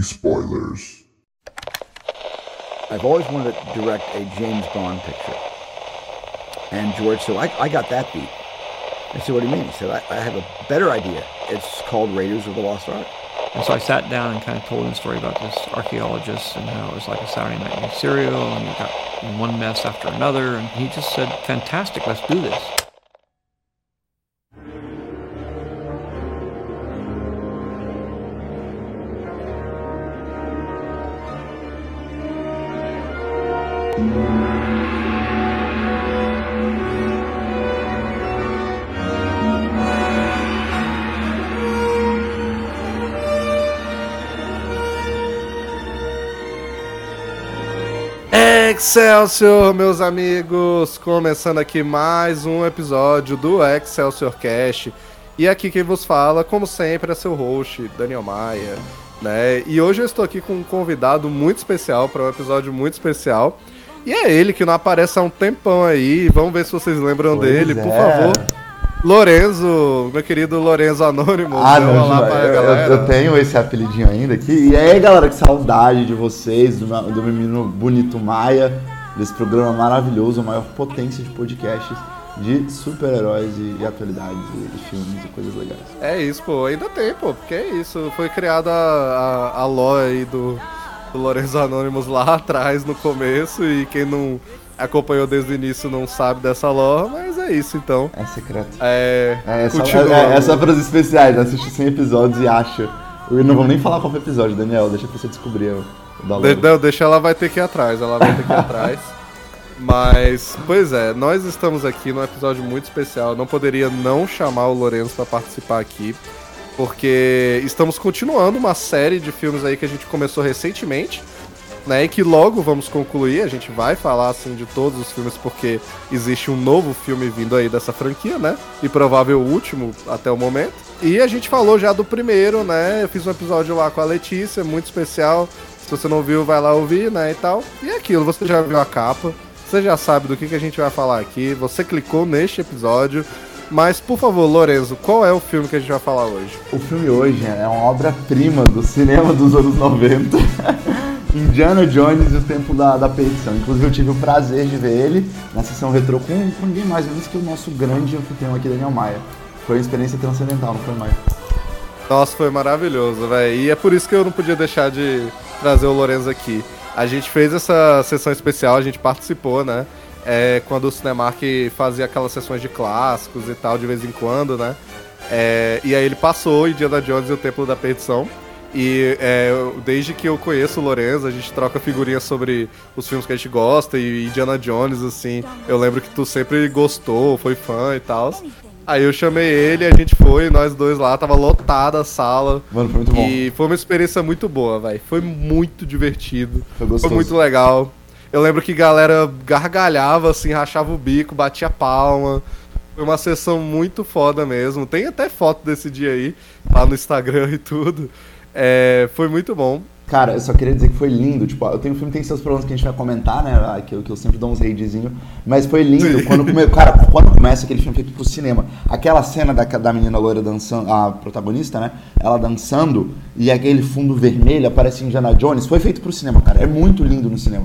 spoilers. I've always wanted to direct a James Bond picture. And George said, I, I got that beat. I said, what do you mean? He said, I, I have a better idea. It's called Raiders of the Lost Ark. And so I sat down and kind of told him a story about this archaeologist and how it was like a Saturday night in cereal and you got one mess after another. And he just said, fantastic, let's do this. Excelsior, meus amigos! Começando aqui mais um episódio do Excelsior Cast. E aqui quem vos fala, como sempre, é seu host, Daniel Maia. Né? E hoje eu estou aqui com um convidado muito especial para um episódio muito especial. E é ele que não aparece há um tempão aí. Vamos ver se vocês lembram Pois dele, por é. favor. Lorenzo, meu querido Lorenzo Anônimo. Ah, não, pra eu, eu- galera. eu tenho esse apelidinho ainda aqui. E aí, galera, que saudade de vocês, do, meu- do menino bonito Maia, desse programa maravilhoso, a maior potência de podcasts de super-heróis e, e atualidades e, filmes e coisas legais. É isso, pô. Ainda tem, pô. Porque é isso. Foi criada a, a, a aí do, do Lorenzo Anonymous lá atrás, no começo. E quem não acompanhou desde o início não sabe dessa lore. Mas é isso, então. É secreto. É, É, é, só, é, é só para os especiais, assiste 100 episódios e acha. Eu não vamos nem falar qual foi o episódio, Daniel, deixa a pessoa descobrir da De- não, deixa ela vai ter que ir atrás, ela vai ter que ir atrás. Mas, pois é, nós estamos aqui num episódio muito especial. Eu não poderia não chamar o Lourenço para participar aqui, porque estamos continuando uma série de filmes aí que a gente começou recentemente, né? E que logo vamos concluir. A gente vai falar assim de todos os filmes, porque existe um novo filme vindo aí dessa franquia, né? E provável último até o momento. E a gente falou já do primeiro, né? Eu fiz um episódio lá com a Letícia, muito especial. Se você não viu, vai lá ouvir, né, e tal. E é aquilo, você já viu a capa, você já sabe do que, que a gente vai falar aqui, você clicou neste episódio. Mas, por favor, Lorenzo, qual é o filme que a gente vai falar hoje? O filme hoje é uma obra-prima do cinema dos anos 90. Indiana Jones e o Tempo da, da Perdição. Inclusive eu tive o prazer de ver ele na sessão retrô com, com ninguém mais menos que o nosso grande anfitrião aqui, Daniel Maia. Foi uma experiência transcendental, não foi, Maia? Nossa, foi maravilhoso, velho. E é por isso que eu não podia deixar de trazer o Lorenzo aqui. A gente fez essa sessão especial, a gente participou, né? É, quando o Cinemark fazia aquelas sessões de clássicos e tal, de vez em quando, né? É, e aí ele passou Indiana Jones e o Templo da Perdição. E é, desde que eu conheço o Lorenzo, a gente troca figurinhas sobre os filmes que a gente gosta e Indiana Jones, assim. Eu lembro que tu sempre gostou, foi fã e tal. Aí eu chamei ele, a gente foi, nós dois lá, tava lotada a sala. Mano, foi muito bom. E foi uma experiência muito boa, velho. Foi muito divertido. Foi gostoso. muito legal. Eu lembro que galera gargalhava, assim, rachava o bico, batia palma. Foi uma sessão muito foda mesmo. Tem até foto desse dia aí, lá no Instagram e tudo. É, foi muito bom. Cara, eu só queria dizer que foi lindo. Tipo, eu tenho o filme tem seus problemas que a gente vai comentar, né? ah, Que, eu- que eu sempre dou uns raidzinho. Mas foi lindo. Quando, come... Cara, quando começa aquele filme feito pro cinema, aquela cena da, da menina loira dançando, a protagonista, né? Ela dançando e aquele fundo vermelho aparece Indiana Jones. Foi feito pro cinema, cara. É muito lindo no cinema.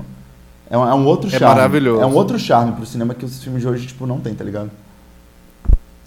É um, é um outro É charme. maravilhoso. É um outro charme pro cinema que os filmes de hoje, tipo, não tem, tá ligado?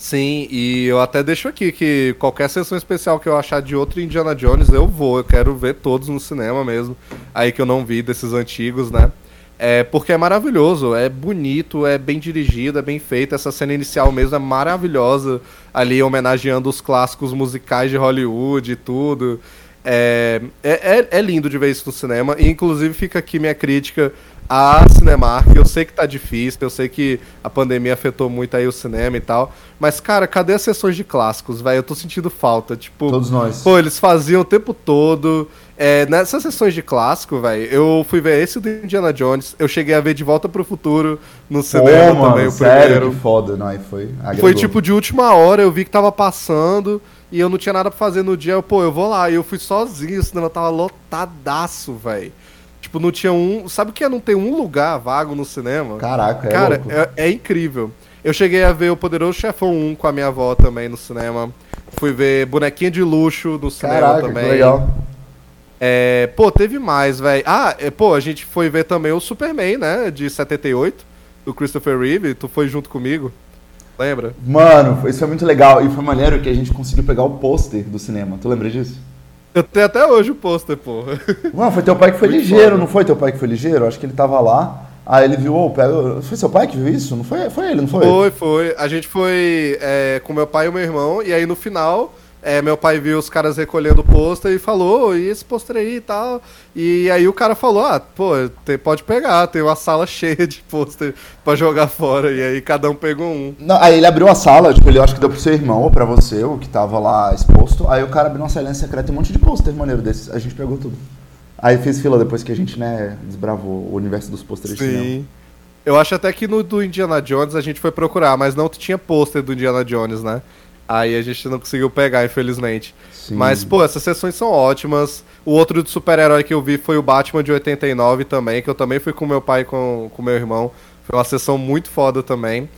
Sim, e eu até deixo aqui que qualquer sessão especial que eu achar de outro Indiana Jones, eu vou. Eu quero ver todos no cinema mesmo. Aí que eu não vi desses antigos, né? É porque é maravilhoso, é bonito, é bem dirigido, é bem feito. Essa cena inicial mesmo é maravilhosa, ali homenageando os clássicos musicais de Hollywood e tudo. É, é, é- é lindo de ver isso no cinema. E inclusive fica aqui minha crítica a Cinemark. Eu sei que tá difícil, eu sei que a pandemia afetou muito aí o cinema e tal. Mas, cara, cadê as sessões de clássicos, velho? Eu tô sentindo falta. Tipo, Todos nós. Pô, eles faziam o tempo todo. É, nessas sessões de clássico, velho, eu fui ver esse do Indiana Jones. Eu cheguei a ver De Volta pro Futuro no Pô, cinema mano, também, o sério, primeiro. que foda. Não, aí foi. Foi agregou. tipo de última hora, eu vi que tava passando e eu não tinha nada pra fazer no dia. Eu, pô, eu vou lá. E eu fui sozinho, o cinema tava lotadaço, velho. Tipo, não tinha um. Sabe o que é não ter um lugar vago no cinema? Caraca, é Cara, louco. é, é incrível. Eu cheguei a ver o Poderoso Chefão 1 com a minha avó também no cinema. Fui ver Bonequinha de Luxo no cinema Caraca, também. que legal. É, pô, teve mais, velho. Ah, é, pô, a gente foi ver também o Superman, né? De 78, do Christopher Reeve. Tu foi junto comigo. Lembra? Mano, isso foi muito legal. E foi maneiro que a gente conseguiu pegar o pôster do cinema. Tu lembra disso? Eu tenho até hoje o pôster, pô. Mano, foi teu pai que foi Muito ligeiro, foda. não foi teu pai que foi ligeiro? Acho que ele tava lá. Aí ele viu, pega. Foi seu pai que viu isso? Não foi, foi ele, não foi? Foi, foi. A gente foi é, com meu pai e o meu irmão, e aí no final, é, meu pai viu os caras recolhendo o pôster e falou, "Ô, e esse pôster aí e tal. E aí o cara falou, ah, pô, tem- pode pegar, tem uma sala cheia de pôster pra jogar fora. E aí cada um pegou um. Não, aí ele abriu a sala, tipo, ele acho que deu pro seu irmão ou pra você, o que tava lá exposto. Aí o cara abriu uma salinha secreta e um monte de pôster maneiro desses. A gente pegou tudo. Aí fez fila depois que a gente, né, desbravou o universo dos pôsteres de cinema. Sim. Eu acho até que no do Indiana Jones a gente foi procurar, mas não tinha pôster do Indiana Jones, né? Aí a gente não conseguiu pegar, infelizmente. Sim. Mas, pô, essas sessões são ótimas. O outro de super-herói que eu vi foi o Batman de 89 também, que eu também fui com meu pai e com, com meu irmão. Foi uma sessão muito foda também.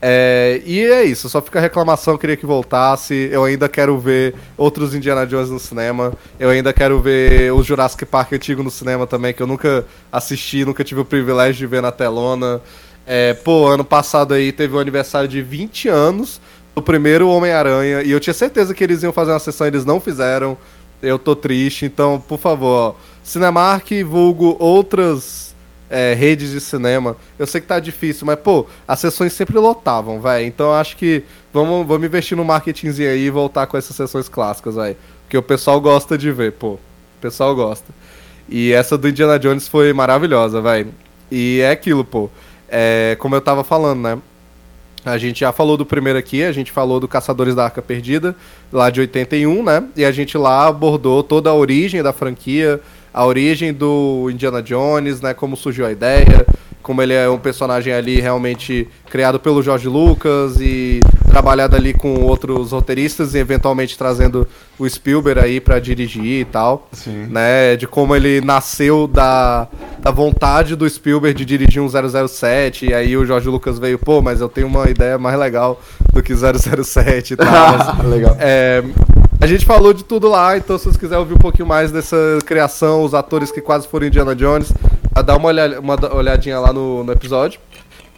É, e é isso, só fica a reclamação, eu queria que voltasse. Eu ainda quero ver outros Indiana Jones no cinema. Eu ainda quero ver o Jurassic Park antigo no cinema também, que eu nunca assisti, nunca tive o privilégio de ver na telona. É, pô, ano passado aí teve o aniversário de 20 anos do primeiro Homem-Aranha, e eu tinha certeza que eles iam fazer uma sessão, eles não fizeram. Eu tô triste, então, por favor, ó, Cinemark, vulgo outras é, redes de cinema. Eu sei que tá difícil, mas, pô, as sessões sempre lotavam, velho. Então acho que vamos, vamos investir no marketingzinho aí e voltar com essas sessões clássicas, velho. Porque o pessoal gosta de ver, pô. O pessoal gosta. E essa do Indiana Jones foi maravilhosa, velho. E é aquilo, pô. É, como eu tava falando, né? A gente já falou do primeiro aqui, a gente falou do Caçadores da Arca Perdida, lá de 81, né? E a gente lá abordou toda a origem da franquia, a origem do Indiana Jones, né? Como surgiu a ideia, como ele é um personagem ali realmente criado pelo George Lucas e trabalhado ali com outros roteiristas e eventualmente trazendo o Spielberg aí pra dirigir e tal Sim. né, de como ele nasceu da, da vontade do Spielberg de dirigir um 007, e aí o Jorge Lucas veio, pô, mas eu tenho uma ideia mais legal do que 007 e tal. Legal. é, a gente falou de tudo lá, então se vocês quiserem ouvir um pouquinho mais dessa criação, os atores que quase foram Indiana Jones, dá uma, olha, uma olhadinha lá no, no episódio.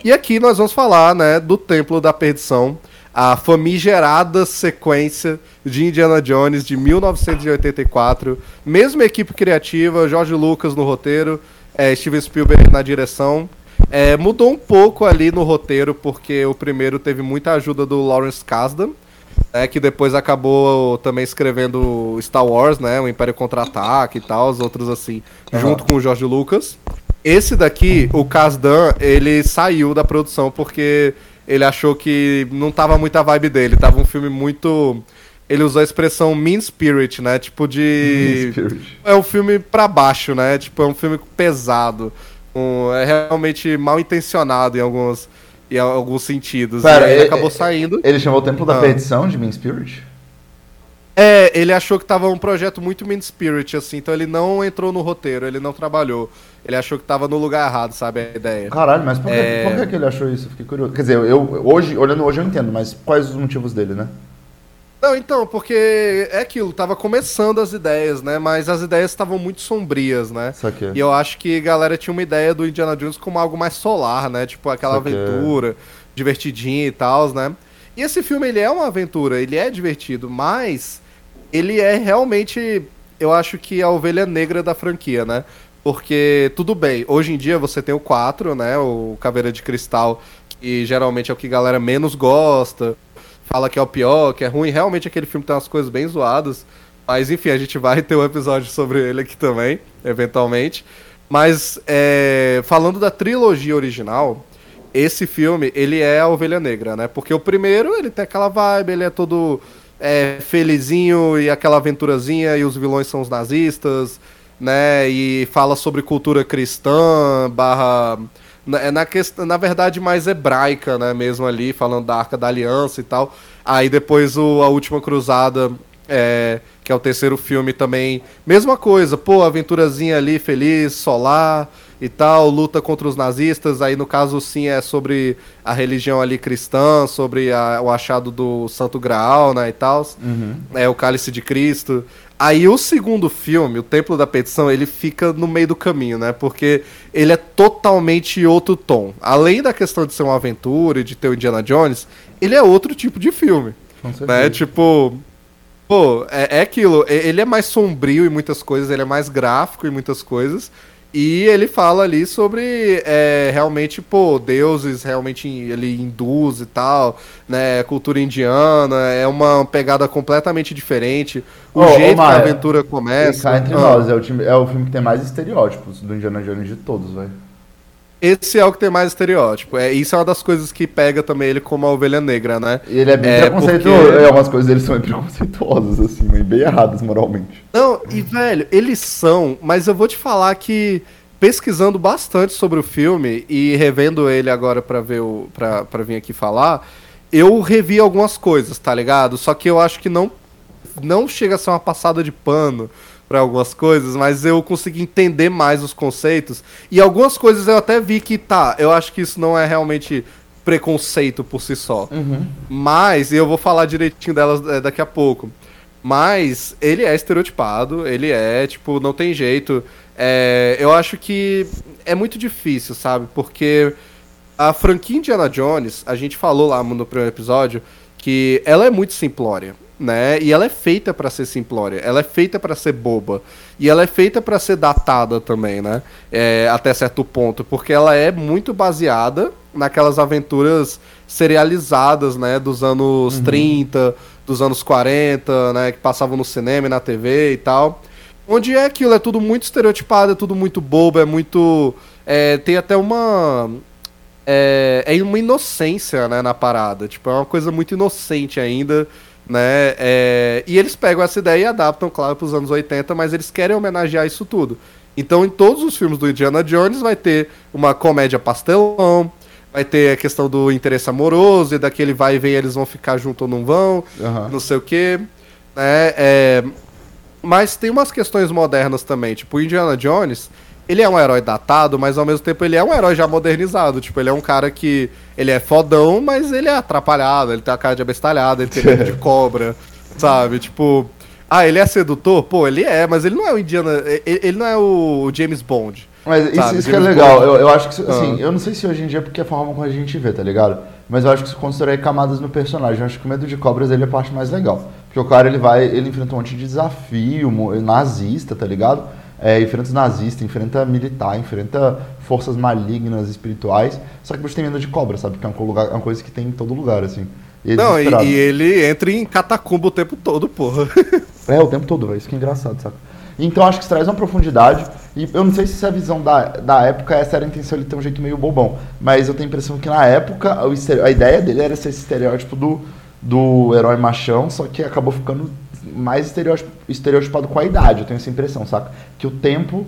E aqui nós vamos falar, né, do Templo da Perdição, a famigerada sequência de Indiana Jones de 1984. Mesma equipe criativa, George Lucas no roteiro, é, Steven Spielberg na direção. É, mudou um pouco ali no roteiro, porque o primeiro teve muita ajuda do Lawrence Kasdan, né, que depois acabou também escrevendo Star Wars, né, o Império Contra-Ataque e tal, os outros assim, Aham. junto com o George Lucas. Esse daqui, o Kasdan, ele saiu da produção porque ele achou que não tava muita vibe dele, tava um filme muito... Ele usou a expressão mean spirit, né, tipo de... Spirit. É um filme pra baixo, né, tipo, é um filme pesado, um- é realmente mal intencionado em alguns, em alguns sentidos. Pera, e ele é- acabou saindo. Ele chamou o Templo da Ah. Perdição de Mean Spirit? É, ele achou que tava um projeto muito mean spirit, assim, então ele não entrou no roteiro, ele não trabalhou. Ele achou que tava no lugar errado, sabe, a ideia. Caralho, mas por, que- É. por que, que ele achou isso? Fiquei curioso. Quer dizer, eu, hoje, olhando hoje eu entendo, mas quais os motivos dele, né? Não, então, porque é aquilo, tava começando as ideias, né, mas as ideias estavam muito sombrias, né. Saquei. E eu acho que a galera tinha uma ideia do Indiana Jones como algo mais solar, né? Tipo aquela Saquei. aventura, divertidinha e tal, né? E esse filme, ele é uma aventura, ele é divertido, mas ele é realmente, eu acho que a ovelha negra da franquia, né? Porque, tudo bem, hoje em dia você tem o 4, né? O Caveira de Cristal, que geralmente é o que a galera menos gosta, fala que é o pior, que é ruim. Realmente aquele filme tem umas coisas bem zoadas. Mas enfim, a gente vai ter um episódio sobre ele aqui também, eventualmente. Mas, é, falando da trilogia original, esse filme, ele é a Ovelha Negra, né? Porque o primeiro, ele tem aquela vibe, ele é todo é, felizinho e aquela aventurazinha, e os vilões são os nazistas, né? E fala sobre cultura cristã, barra... Na, na, questão, na verdade, mais hebraica, né? Mesmo ali, falando da Arca da Aliança e tal. Aí depois o, a Última Cruzada, é, que é o terceiro filme também, mesma coisa. Pô, aventurazinha ali, feliz, solar e tal, luta contra os nazistas. Aí no caso, sim, é sobre a religião ali cristã, sobre a, o achado do Santo Graal, né, e tal. Uhum. É o Cálice de Cristo. Aí o segundo filme, o Templo da Petição, ele fica no meio do caminho, né? Porque ele é totalmente outro tom. Além da questão de ser uma aventura e de ter o Indiana Jones, ele é outro tipo de filme. Com certeza. Né? Tipo, pô, é, é aquilo. Ele é mais sombrio em muitas coisas, ele é mais gráfico em muitas coisas. E ele fala ali sobre é, realmente, pô, deuses realmente ele induz e tal, né? Cultura indiana, é uma pegada completamente diferente. O jeito que a Maia, aventura começa. cá entre Ah, nós, é o, time- é o filme que tem mais estereótipos do Indiana Jones de todos, velho. Esse é o que tem mais estereótipo. É, isso é uma das coisas que pega também ele como a ovelha negra, né? E ele é bem É, preconceituoso. porque- É, algumas coisas dele são bem preconceituosas, assim, bem erradas moralmente. Não, e velho, eles são, mas eu vou te falar que pesquisando bastante sobre o filme e revendo ele agora pra ver o para para vir aqui falar, eu revi algumas coisas, tá ligado? Só que eu acho que não não chega a ser uma passada de pano pra algumas coisas, mas eu consegui entender mais os conceitos e algumas coisas eu até vi que tá, eu acho que isso não é realmente preconceito por si só. Mas, e eu vou falar direitinho delas é, daqui a pouco. Mas ele é estereotipado, ele é, tipo, não tem jeito. É, eu acho que é muito difícil, sabe? Porque a franquia Indiana Jones, a gente falou lá no primeiro episódio que ela é muito simplória, né? E ela é feita pra ser simplória, ela é feita pra ser boba e ela é feita pra ser datada também, né? É, até certo ponto, porque ela é muito baseada naquelas aventuras serializadas, né? Dos anos 30, dos anos 40, né? Que passavam no cinema e na TV e tal. Onde é aquilo, é tudo muito estereotipado, é tudo muito bobo, é muito. é, tem até uma. É, é uma inocência, né, na parada. Tipo, é uma coisa muito inocente ainda, né? é, e eles pegam essa ideia e adaptam, claro, para os anos 80, mas eles querem homenagear isso tudo. Então, em todos os filmes do Indiana Jones vai ter uma comédia pastelão, vai ter a questão do interesse amoroso e daquele vai e vem, eles vão ficar junto ou não vão, Aham. não sei o quê. Né? É, mas tem umas questões modernas também. Tipo, o Indiana Jones, ele é um herói datado, mas ao mesmo tempo ele é um herói já modernizado. Tipo, ele é um cara que. Ele é fodão, mas ele é atrapalhado, ele tem a cara de abestalhado, ele tem medo de cobra, sabe? Tipo. Ah, ele é sedutor? Pô, ele é, mas ele não é o Indiana. Ele, ele não é o James Bond. Mas isso, isso que é legal. Eu, eu acho que, assim, Ah. eu não sei se hoje em dia é porque é a forma como a gente vê, tá ligado? Mas eu acho que isso constrói camadas no personagem. Eu acho que o medo de cobras ele é a parte mais legal. Porque o cara ele vai, ele enfrenta um monte de desafio nazista, tá ligado? É, enfrenta os nazistas, enfrenta militar, enfrenta forças malignas, espirituais. Só que o bicho tem medo de cobra, sabe? Que é um lugar- é uma coisa que tem em todo lugar, assim. E é Não, e, e ele entra em catacumba o tempo todo, porra. É, o tempo todo. Isso que é engraçado, saca? Então acho que isso traz uma profundidade. E eu não sei se essa visão da, da época, essa era a intenção, ele ter um jeito meio bobão. Mas eu tenho a impressão que na época a ideia dele era ser esse estereótipo do, do herói machão, só que acabou ficando mais estereotipado com a idade. Eu tenho essa impressão, saca? Que o tempo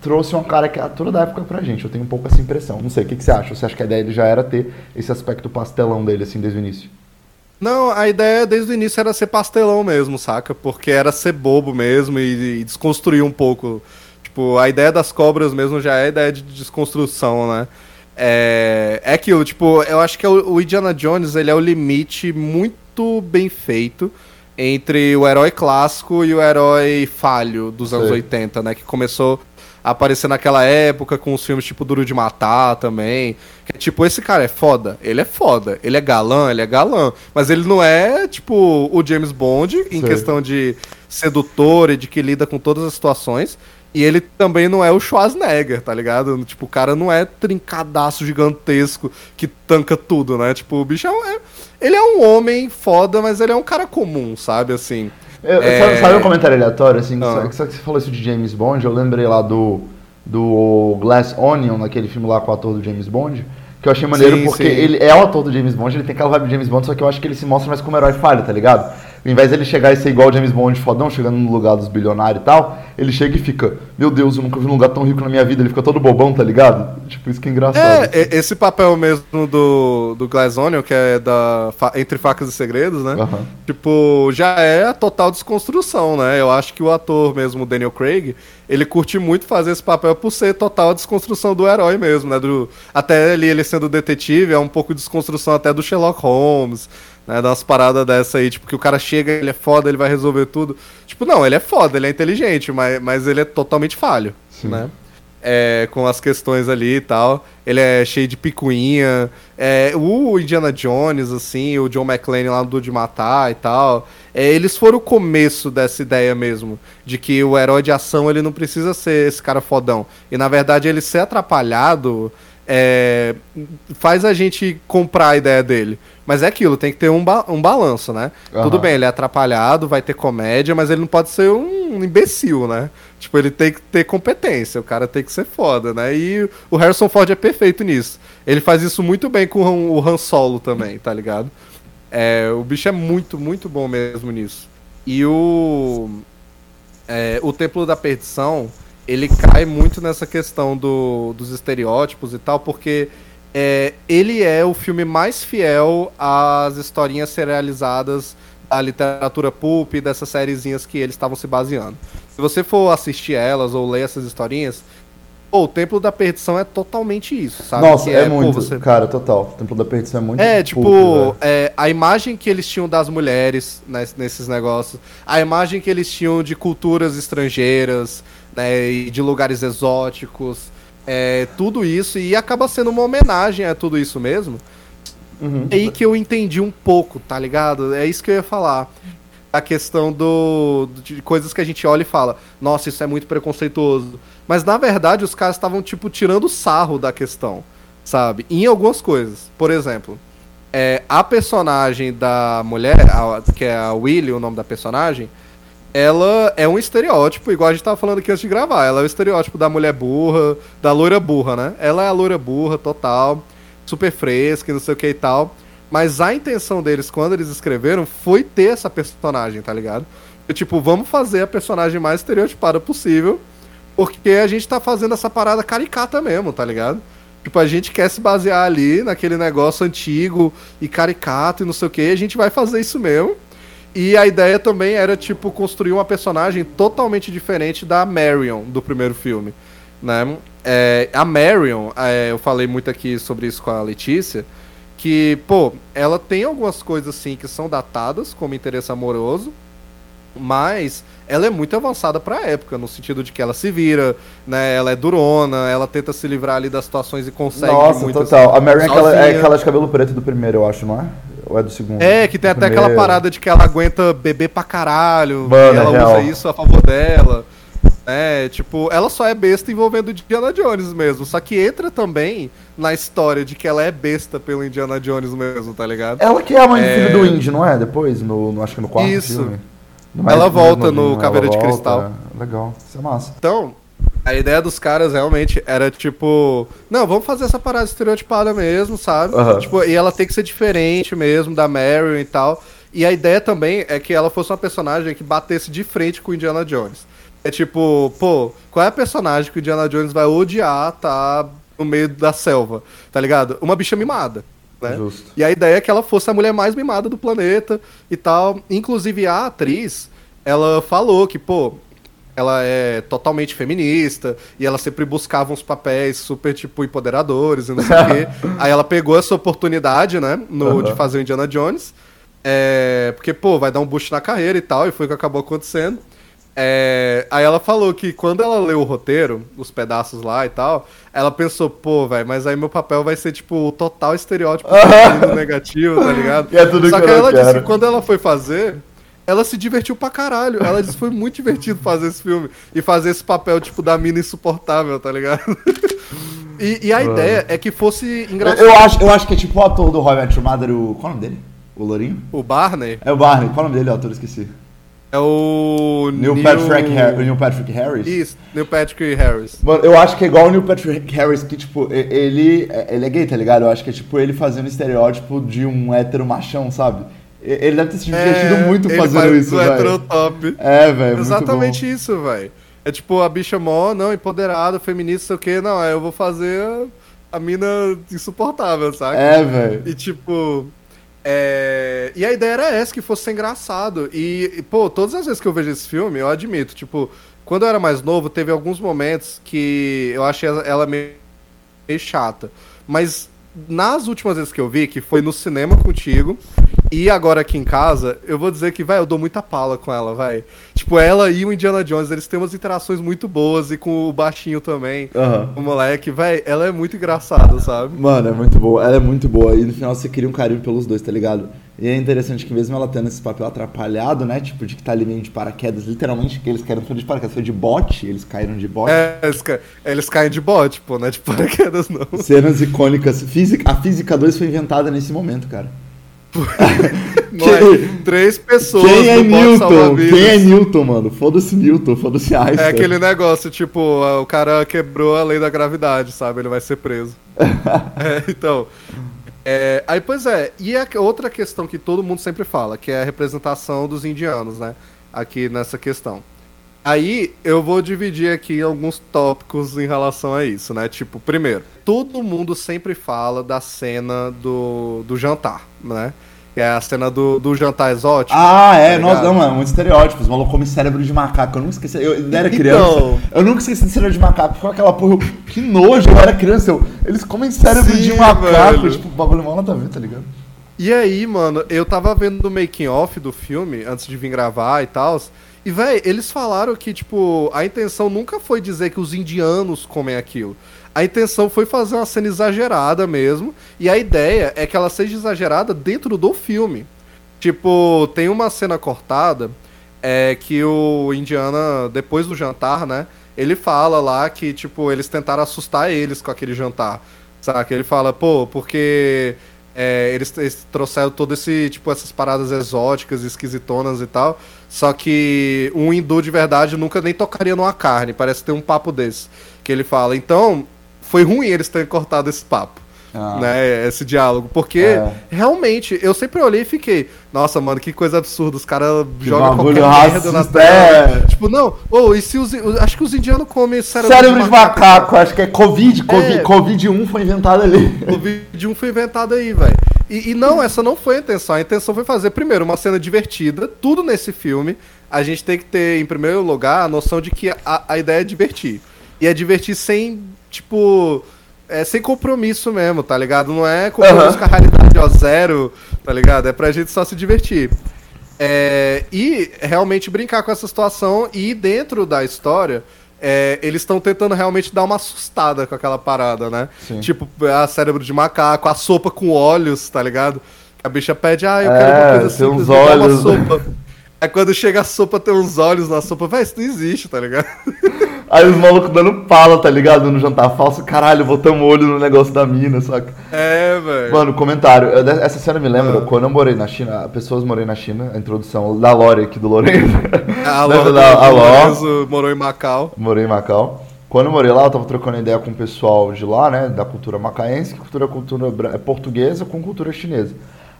trouxe uma caricatura da época pra gente. Eu tenho um pouco essa impressão. Não sei, o que, que você acha? Você acha que a ideia dele já era ter esse aspecto pastelão dele, assim, desde o início? Não, a ideia desde o início era ser pastelão mesmo, saca? Porque era ser bobo mesmo e, e desconstruir um pouco. Tipo, a ideia das cobras mesmo já é a ideia de desconstrução, né? É, é aquilo, tipo, eu acho que o, o Indiana Jones ele é o limite muito bem feito entre o herói clássico e o herói falho dos anos Sei. 80, né? Que começou a aparecer naquela época com os filmes tipo Duro de Matar também. Que, tipo, esse cara é foda, ele é foda. Ele é galã, ele é galã. Mas ele não é, tipo, o James Bond em Sei. questão de sedutor e de que lida com todas as situações. E ele também não é o Schwarzenegger, tá ligado? Tipo, o cara não é trincadaço gigantesco que tanca tudo, né? Tipo, o bicho é, um- é- Ele é um homem foda, mas ele é um cara comum, sabe? Assim. Eu- É. sabe, sabe um comentário aleatório, assim, Ah. só, só que você falou isso de James Bond, eu lembrei lá do, do Glass Onion, naquele filme lá com o ator do James Bond. Que eu achei maneiro Sim, porque sim. ele é o ator do James Bond, ele tem aquela vibe de James Bond, só que eu acho que ele se mostra mais como herói falho, tá ligado? Ao invés dele chegar e ser igual o James Bond fodão, chegando no lugar dos bilionários e tal, ele chega e fica, meu Deus, eu nunca vi um lugar tão rico na minha vida, ele fica todo bobão, tá ligado? Tipo, isso que é engraçado. É, esse papel mesmo do, do Glass Onion, que é da Entre Facas e Segredos, né? Aham. Tipo, já é a total desconstrução, né? Eu acho que o ator mesmo, Daniel Craig, ele curte muito fazer esse papel por ser total desconstrução do herói mesmo, né? Do, até ali ele sendo detetive, é um pouco de desconstrução até do Sherlock Holmes, né? Dá umas paradas dessa aí, tipo, que o cara chega, ele é foda, ele vai resolver tudo. Tipo, não, ele é foda, ele é inteligente, mas, mas ele é totalmente falho, né? É, com as questões ali e tal. Ele é cheio de picuinha. É, o Indiana Jones, assim, o John McClane lá do de matar e tal. É, eles foram o começo dessa ideia mesmo. De que o herói de ação ele não precisa ser esse cara fodão. E na verdade ele ser atrapalhado é, faz a gente comprar a ideia dele. Mas é aquilo, tem que ter um, ba- um balanço, né? Aham. Tudo bem, ele é atrapalhado, vai ter comédia, mas ele não pode ser um imbecil, né? Tipo, ele tem que ter competência, o cara tem que ser foda, né? E o Harrison Ford é perfeito nisso. Ele faz isso muito bem com o Han Solo também, tá ligado? É, o bicho é muito, muito bom mesmo nisso. E o. é, o Templo da Perdição, ele cai muito nessa questão do, dos estereótipos e tal, porque é, ele é o filme mais fiel às historinhas serializadas da literatura pulp e dessas sériezinhas que eles estavam se baseando. Se você for assistir elas ou ler essas historinhas, pô, o Templo da Perdição é totalmente isso, sabe? Nossa, Que é, pô, muito, você- cara, total. O Templo da Perdição é muito é, tipo, é, a imagem que eles tinham das mulheres nes- nesses negócios, a imagem que eles tinham de culturas estrangeiras, né, e de lugares exóticos, é, tudo isso, e acaba sendo uma homenagem a tudo isso mesmo. Uhum. É aí que eu entendi um pouco, tá ligado? É isso que eu ia falar. A questão do, de coisas que a gente olha e fala, nossa, isso é muito preconceituoso. Mas na verdade os caras estavam, tipo, tirando sarro da questão, sabe? Em algumas coisas. Por exemplo, é, a personagem da mulher, a- que é a Willy, o nome da personagem, ela é um estereótipo, igual a gente tava falando aqui antes de gravar. Ela é o estereótipo da mulher burra, da loira burra, né? Ela é a loira burra total, super fresca e não sei o que e tal. Mas a intenção deles, quando eles escreveram, foi ter essa personagem, tá ligado? Eu, tipo, vamos fazer a personagem mais estereotipada possível, porque a gente tá fazendo essa parada caricata mesmo, tá ligado? Tipo, a gente quer se basear ali naquele negócio antigo e caricato e não sei o que, a gente vai fazer isso mesmo. E a ideia também era, tipo, construir uma personagem totalmente diferente da Marion do primeiro filme, né? É, a Marion, é, eu falei muito aqui sobre isso com a Letícia, que, pô, ela tem algumas coisas, assim, que são datadas, como interesse amoroso, mas ela é muito avançada pra época, no sentido de que ela se vira, né? Ela é durona, ela tenta se livrar ali das situações e consegue Nossa, muitas total. A Mary é aquela, é aquela de cabelo preto do primeiro, eu acho, não é? Ou é do segundo? É, que tem até aquela parada de que ela aguenta beber pra caralho, Mano, e ela é usa isso a favor dela. É, tipo, ela só é besta envolvendo Indiana Jones mesmo. Só que entra também na história de que ela é besta pelo Indiana Jones mesmo, tá ligado? Ela que é a mãe É. do filho do Indy, não é? Depois, no, no- acho que no quarto Isso. filme. No Ela volta mais no novinho, Caveira de volta. Cristal. Legal, isso é massa. Então, a ideia dos caras realmente era tipo, não, vamos fazer essa parada estereotipada mesmo, sabe? Aham. Tipo, e ela tem que ser diferente mesmo da Marion e tal. E a ideia também é que ela fosse uma personagem que batesse de frente com o Indiana Jones. É tipo, pô, qual é a personagem que o Indiana Jones vai odiar tá no meio da selva, tá ligado? Uma bicha mimada. Né? Justo. E a ideia é que ela fosse a mulher mais mimada do planeta e tal. Inclusive a atriz, ela falou que, pô, ela é totalmente feminista e ela sempre buscava uns papéis super, tipo, empoderadores e não sei o quê. Aí ela pegou essa oportunidade, né, no, Aham. de fazer o Indiana Jones. É, porque, pô, vai dar um boost na carreira e tal, e foi o que acabou acontecendo. É, aí ela falou que quando ela leu o roteiro, os pedaços lá e tal, ela pensou, pô, velho, mas aí meu papel vai ser tipo o total estereótipo negativo, tá ligado? E é tudo Só que que, ela disse quero. que quando ela foi fazer, ela se divertiu pra caralho. Ela disse que foi muito divertido fazer esse filme e fazer esse papel, tipo, da mina insuportável, tá ligado? E, e a ideia é que fosse Eu, engraçado. eu acho, eu acho que é tipo o ator do Your Mother, o... Qual é o nome dele? O Lourinho? O Barney, É o Barney. Qual é o nome dele, o ator? Esqueci. É o. Neil, Patrick, Har Neil Patrick Harris? Isso, Neil Patrick Harris. Mano, eu acho que é igual o Neil Patrick Harris, que, tipo, ele, ele é gay, tá ligado? Eu acho que é, tipo, ele fazendo estereótipo de um hétero machão, sabe? Ele deve ter se divertido muito É, ele fazendo faz isso, o velho. top. É, velho, muito Exatamente bom. isso, velho. É tipo a bicha mó, não, empoderada, feminista, sei o quê. Não, é, eu vou fazer a, mina insuportável, sabe? É, velho. E tipo. é, E a ideia era essa, que fosse ser engraçado. E, e, pô, todas as vezes que eu vejo esse filme, eu admito, tipo, quando eu era mais novo, teve alguns momentos que eu achei ela- ela meio, meio chata. Mas nas últimas vezes que eu vi, que foi no cinema contigo, e agora aqui em casa, eu vou dizer que, vai, eu dou muita pala com ela, vai. Tipo, ela e o Indiana Jones, eles têm umas interações muito boas, e com o baixinho também, Aham. o moleque, vai, ela é muito engraçada, sabe? Mano, é muito boa. Ela é muito boa. E no final você cria um carinho pelos dois, tá ligado? E é interessante que mesmo ela tendo esse papel atrapalhado, né? Tipo, de que tá ali meio de paraquedas, literalmente, que eles caíram de paraquedas. Foi de bote, eles caíram de bote. É, eles, ca- eles caem de bote, pô, não é de paraquedas, não. Cenas icônicas. Física, a Física 2 foi inventada nesse momento, cara. É? Três pessoas Quem é Newton? Quem é Newton, mano? Foda-se Newton, foda-se Einstein. É aquele negócio, tipo, o cara quebrou a lei da gravidade, sabe? Ele vai ser preso. É, então. é, aí, pois é, e a outra questão que todo mundo sempre fala, que é a representação dos indianos, né? Aqui nessa questão. Aí eu vou dividir aqui alguns tópicos em relação a isso, né? Tipo, primeiro, todo mundo sempre fala da cena do, do jantar, né? Que é a cena do, do jantar exótico. Ah, é, tá ligado? não, mano, muito estereótipos. O maluco come cérebro de macaco. Eu nunca esqueci. Eu, eu era Então. criança. Eu nunca esqueci de cérebro de macaco. Ficou aquela porra. eu- Que nojo, eu era criança. Eu, eles comem cérebro Sim, de macaco. velho. Tipo, bagulho mal nada a ver, tá ligado? E aí, mano, eu tava vendo o making off do filme antes de vir gravar e tal. E, véi, eles falaram que, tipo, a intenção nunca foi dizer que os indianos comem aquilo. A intenção foi fazer uma cena exagerada mesmo. E a ideia é que ela seja exagerada dentro do filme. Tipo, tem uma cena cortada é que o Indiana, depois do jantar, né? Ele fala lá que, tipo, eles tentaram assustar eles com aquele jantar. Saca? Ele fala, pô, porque é, eles, eles trouxeram todo esse, tipo, essas paradas exóticas, esquisitonas e tal. Só que um hindu de verdade nunca nem tocaria numa carne. Parece ter um papo desse. Que ele fala. Então, foi ruim eles terem cortado esse papo. Ah. Né, esse diálogo. Porque É. realmente, eu sempre olhei e fiquei, nossa, mano, que coisa absurda. Os caras jogam qualquer merda na tela. é. Tipo, não, ou e se os. Acho que os indianos comem cérebro, Cérebro de macaco, acho que é Covid. Covid, É. Covid 1 foi inventado ali. Vídeo 1 foi inventado aí, velho. E, e não, essa não foi a intenção. A intenção foi fazer, primeiro, uma cena divertida. Tudo nesse filme, a gente tem que ter, em primeiro lugar, a noção de que a, a ideia é divertir. E é divertir sem, tipo. É sem compromisso mesmo, tá ligado? Não é compromisso Aham. com a realidade, ó, zero, tá ligado? É pra gente só se divertir. É, e realmente brincar com essa situação e dentro da história, é, eles estão tentando realmente dar uma assustada com aquela parada, né? Sim. Tipo, a cérebro de macaco, a sopa com olhos, tá ligado? A bicha pede, ah, eu É, quero uma coisa simples, uns dá uma olhos. sopa. Aí quando chega a sopa, tem uns olhos na sopa. Véi, isso não existe, tá ligado? Aí os malucos dando pala, tá ligado? No jantar falso. Caralho, botamos o olho no negócio da mina, saca? É, velho. Mano, comentário. eu- Essa cena me lembra Ah. quando eu morei na China. Pessoas morei na China. A introdução da Lore aqui do Lourenço. A Ló, da- a? Lorenzo morou em Macau. Morei em Macau. Quando eu morei lá, eu tava trocando ideia com o pessoal de lá, né? Da cultura macaense, que cultura, cultura é portuguesa com cultura chinesa.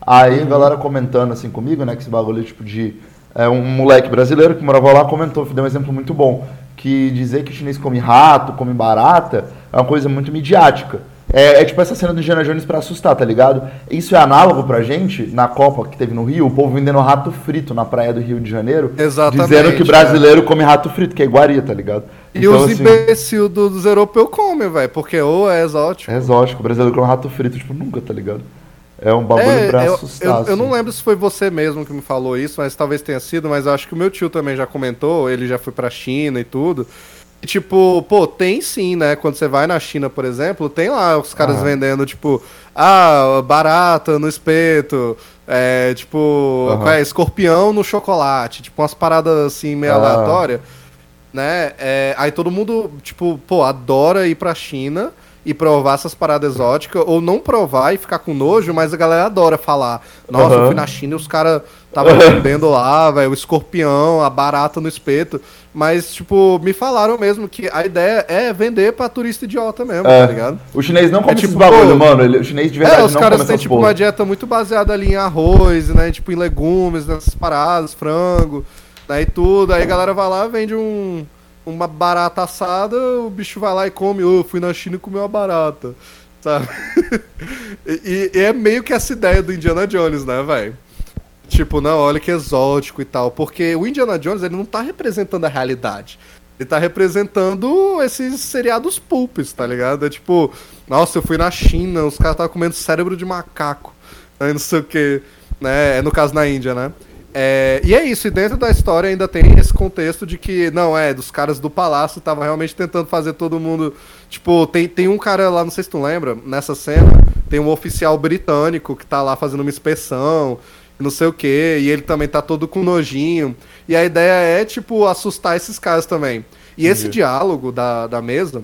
Aí a galera comentando assim comigo, né? Que esse bagulho tipo de. É, um moleque brasileiro que morava lá comentou, deu um exemplo muito bom. Que dizer que o chinês come rato, come barata, é uma coisa muito midiática. É, é tipo essa cena do Indiana Jones pra assustar, tá ligado? Isso é análogo pra gente, na Copa que teve no Rio, o povo vendendo rato frito na praia do Rio de Janeiro. Exatamente, Dizendo que é. brasileiro come rato frito, que é iguaria, tá ligado? E os imbecil do- dos europeus comem, velho, porque ou é exótico. É exótico, o brasileiro come rato frito, tipo, nunca, tá ligado? É um bagulho pra eu, assustar. eu, eu assim. não lembro se foi você mesmo que me falou isso, mas talvez tenha sido, mas eu acho que o meu tio também já comentou, ele já foi pra China e tudo. E, tipo, pô, tem sim, né? Quando você vai na China, por exemplo, tem lá os caras Ah. vendendo, tipo, ah, barata no espeto, é, tipo, qual é? escorpião no chocolate, tipo, umas paradas assim meio Ah. aleatórias, né? É, aí todo mundo, tipo, pô, adora ir pra China. E provar essas paradas exóticas, ou não provar e ficar com nojo, mas a galera adora falar. Nossa, eu Aham. fui na China e os caras estavam vendendo lá, velho, o escorpião, a barata no espeto. Mas, tipo, me falaram mesmo que a ideia é vender pra turista idiota mesmo, É. tá ligado? O chinês não come tipo, esses bagulho, mano. Ele- o chinês de verdade É, os não caras têm, tipo, porra. uma dieta muito baseada ali em arroz, né? Tipo, em legumes, nessas paradas, frango, né? E tudo. Aí a galera vai lá, vende um, uma barata assada, o bicho vai lá e come. Ô, eu fui na China e comi uma barata, sabe? e, e é meio que essa ideia do Indiana Jones, né, velho? Tipo, não, olha que exótico e tal. Porque o Indiana Jones, ele não tá representando a realidade. Ele tá representando esses seriados pulpes, tá ligado? É tipo, nossa, eu fui na China, os caras estavam comendo cérebro de macaco. Aí não sei o que, né? É no caso na Índia, né? É, e é isso, e dentro da história ainda tem esse contexto de que, não, é, dos caras do palácio tava realmente tentando fazer todo mundo. Tipo, tem, tem um cara lá, não sei se tu lembra, nessa cena, tem um oficial britânico que tá lá fazendo uma inspeção, não sei o que, e ele também tá todo com nojinho. E a ideia é, tipo, assustar esses caras também. E esse diálogo da, da mesa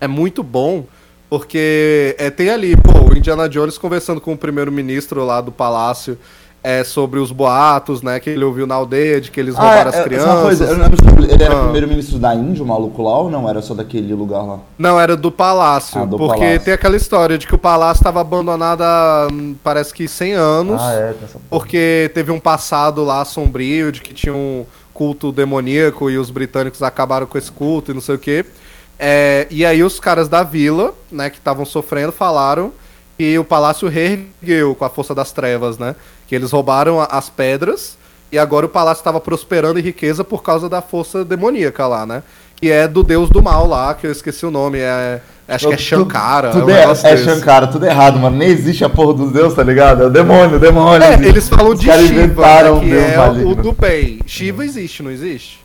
é muito bom, porque é, tem ali, pô, o Indiana Jones conversando com o primeiro-ministro lá do palácio é, sobre os boatos, né, que ele ouviu na aldeia, de que eles Ah, roubaram é, as é, uma coisa, crianças. eu não lembro se ele era Ah. primeiro-ministro da Índia, o maluco lá, ou não? Era só daquele lugar lá? Não, era do palácio, Ah, do porque palácio. tem aquela história de que o palácio estava abandonado há, hum, parece que 100 anos. Ah, é. Porque teve um passado lá sombrio de que tinha um culto demoníaco e os britânicos acabaram com esse culto e não sei o quê. É, e aí os caras da vila, né, que estavam sofrendo, falaram que o palácio reergueu com a força das trevas, né? Que eles roubaram as pedras e agora o palácio estava prosperando em riqueza por causa da força demoníaca lá, né? Que é do deus do mal lá, que eu esqueci o nome, é, acho que é Shankara. Tudo um é, negócio é desse. Shankara, tudo errado, mano. Nem existe a porra dos deuses, tá ligado? É o demônio, o demônio. É, eles falam de Shiva, né, que um é o do bem. Shiva existe, não existe?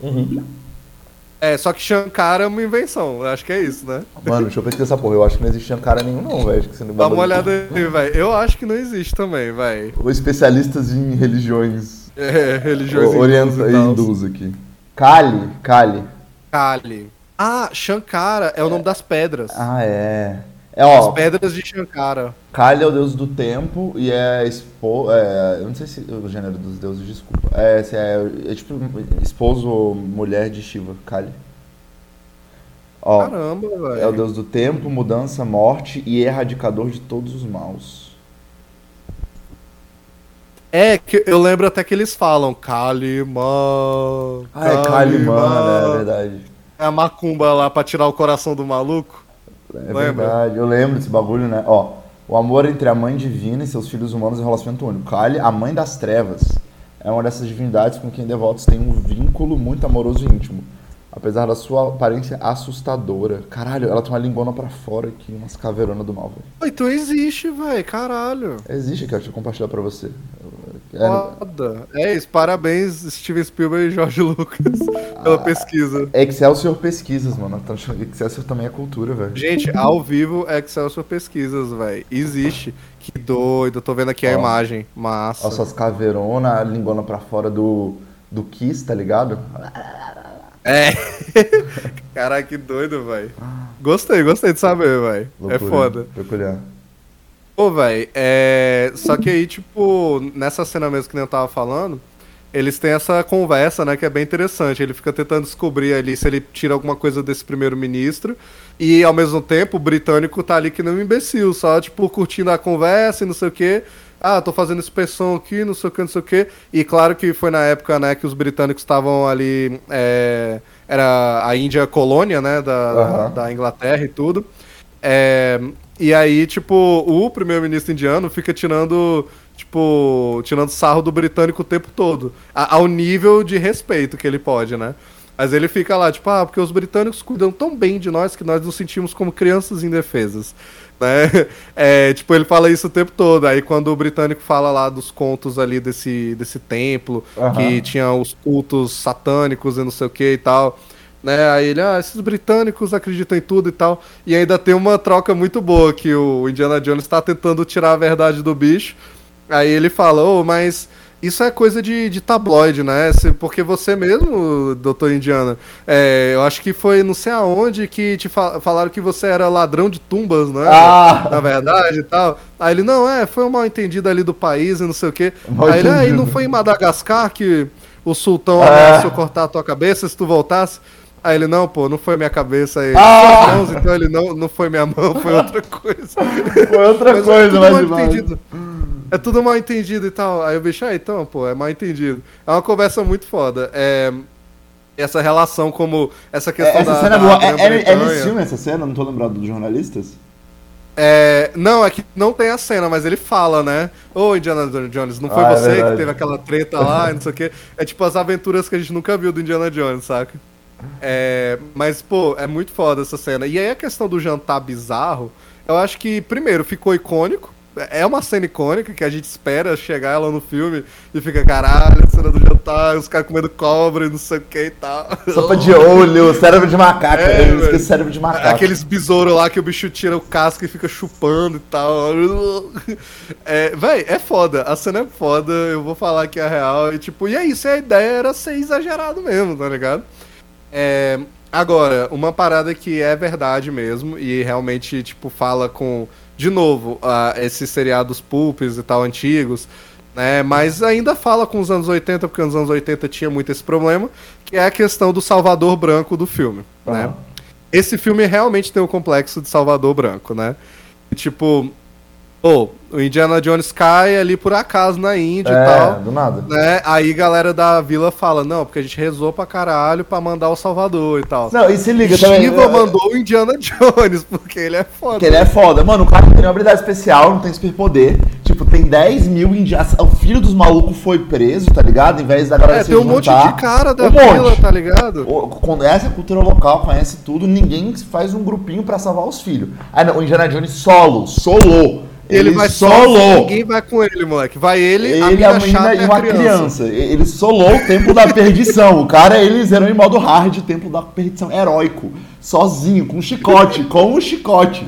É, só que Shankara é uma invenção, eu acho que é isso, né? Mano, deixa eu pesquisar essa porra. Eu acho que não existe Shankara nenhum, não, velho. Dá uma olhada aí, velho. Eu acho que não existe também, velho. Os especialistas em religiões É, religiões orientais hindus e hindus aqui. Kali, Kali. Kali. Ah, Shankara é o nome das pedras. Ah, é. É, As ó, pedras de Shankara. Kali é o deus do tempo e é esposo. É, eu não sei se o gênero dos deuses, desculpa. É, se é, é tipo esposo ou mulher de Shiva, Kali. Ó, Caramba, velho. é o deus do tempo, mudança, morte e erradicador de todos os maus. É, que eu lembro até que eles falam Kalima. Ah, é Kali, mano, é verdade. É a macumba lá pra tirar o coração do maluco. É Lembra? verdade, eu lembro desse bagulho, né? Ó, o amor entre a mãe divina e seus filhos humanos é um relacionamento único. Kali, a mãe das trevas, é uma dessas divindades com quem devotos têm um vínculo muito amoroso e íntimo. Apesar da sua aparência assustadora. Caralho, ela tem uma lingona pra fora aqui, umas caveironas do mal, velho. Então existe, velho. Caralho. Existe ó, deixa eu compartilhar pra você. É, Foda. É isso. Parabéns, Steven Spielberg e George Lucas, pela pesquisa. é Excelsior Pesquisas, mano. Então, Excelsior também é cultura, velho. Gente, ao vivo, Excelsior Pesquisas, velho. Existe. Que doido. Tô vendo aqui a Ó. imagem. Massa. Ó, suas caveironas, a lingona pra fora do, do Kiss, tá ligado? É. Caraca, que doido, velho. Gostei, gostei de saber, velho. É foda. Peculiar. Pô, velho, é. Só que aí, tipo, nessa cena mesmo que nem eu tava falando, eles têm essa conversa, né, que é bem interessante. Ele fica tentando descobrir ali se ele tira alguma coisa desse primeiro-ministro. E ao mesmo tempo, o britânico tá ali que nem um imbecil, só, tipo, curtindo a conversa e não sei o quê. Ah, tô fazendo inspeção aqui, não sei o que, não sei o que. E claro que foi na época, né, que os britânicos estavam ali. é, Era a Índia colônia, né, da, Aham. da Inglaterra e tudo. É, e aí, tipo, o primeiro-ministro indiano fica tirando, tipo, tirando sarro do britânico o tempo todo. a- ao nível de respeito que ele pode, né? Mas ele fica lá, tipo, ah, porque os britânicos cuidam tão bem de nós que nós nos sentimos como crianças indefesas. Né? É, tipo, ele fala isso o tempo todo. Aí quando o britânico fala lá dos contos ali desse, desse templo, Aham. que tinha os cultos satânicos e não sei o que e tal. Né? Aí ele, ah, esses britânicos acreditam em tudo e tal. E ainda tem uma troca muito boa que o Indiana Jones está tentando tirar a verdade do bicho. Aí ele fala, ô, mas isso é coisa de, de tabloide, né? Porque você mesmo, doutor Indiana, é, eu acho que foi não sei aonde que te fa- falaram que você era ladrão de tumbas, né? Ah! Na verdade e tal. Aí ele, não, é, foi um mal entendido ali do país e não sei o quê. Mal aí ele, aí entendido. não foi em Madagascar que o sultão É. ameaçou cortar a tua cabeça se tu voltasse? Aí ele, não, pô, não foi minha cabeça aí. Ah! Mãos, então ele, não, não foi minha mão, foi outra coisa. Foi outra Mas é coisa, tudo mas mal entendido. É tudo mal entendido e tal. Aí o bicho, ah, então, pô, é mal entendido. É uma conversa muito foda. É, essa relação como essa questão É, Essa da, cena é da boa. É, é, é nesse filme essa cena? Não tô lembrado dos jornalistas? É, não, é que não tem a cena, mas ele fala, né? Ô, Indiana Jones, não foi Ah, é você verdade. que teve aquela treta lá, não sei o quê. É tipo as aventuras que a gente nunca viu do Indiana Jones, saca? É, mas, pô, é muito foda essa cena. E aí a questão do jantar bizarro, eu acho que, primeiro, ficou icônico. É uma cena icônica que a gente espera chegar ela no filme e fica, caralho, a cena do jantar, os caras comendo cobra e não sei o que e tal. Sopa de olho, cérebro de macaco. É, eu velho. esqueci cérebro de macaco. Aqueles besouros lá que o bicho tira o casco e fica chupando e tal. É, véi, é foda. A cena é foda, eu vou falar que é real. E tipo, e é isso, a ideia era ser exagerado mesmo, tá ligado? É, agora, uma parada que é verdade mesmo e realmente, tipo, fala com, de novo, ah, esses seriados pulps e tal antigos, né? Mas ainda fala com os anos 80, porque nos anos 80 tinha muito esse problema, que é a questão do Salvador Branco do filme, né? Aham. Esse filme realmente tem o complexo de Salvador Branco, né? E, tipo, pô, o Indiana Jones cai ali por acaso na Índia e É, tal. do nada. Né? Aí galera da vila fala, não, porque a gente rezou pra caralho pra mandar o Salvador e tal. Não, e se liga também. Shiva é, mandou o Indiana Jones, porque ele é foda. Porque ele é foda. Mano, o cara não tem nenhuma habilidade especial, não tem superpoder. Tipo, tem 10 mil indianos. O filho dos malucos foi preso, tá ligado? Em vez da galera É, se tem um monte de cara da Um vila, monte. tá ligado? O- Conhece a cultura local, conhece tudo, ninguém faz um grupinho pra salvar os filhos. Ah, não, o Indiana Jones solo, solo. Ele, vai solo. solo. Ninguém vai com ele, moleque. Vai ele, a Ele, mina a menina e uma criança. criança. Ele solou o Templo da Perdição. O cara, ele zerou em modo hard o Templo da Perdição. Heróico. Sozinho, com um chicote. com um chicote.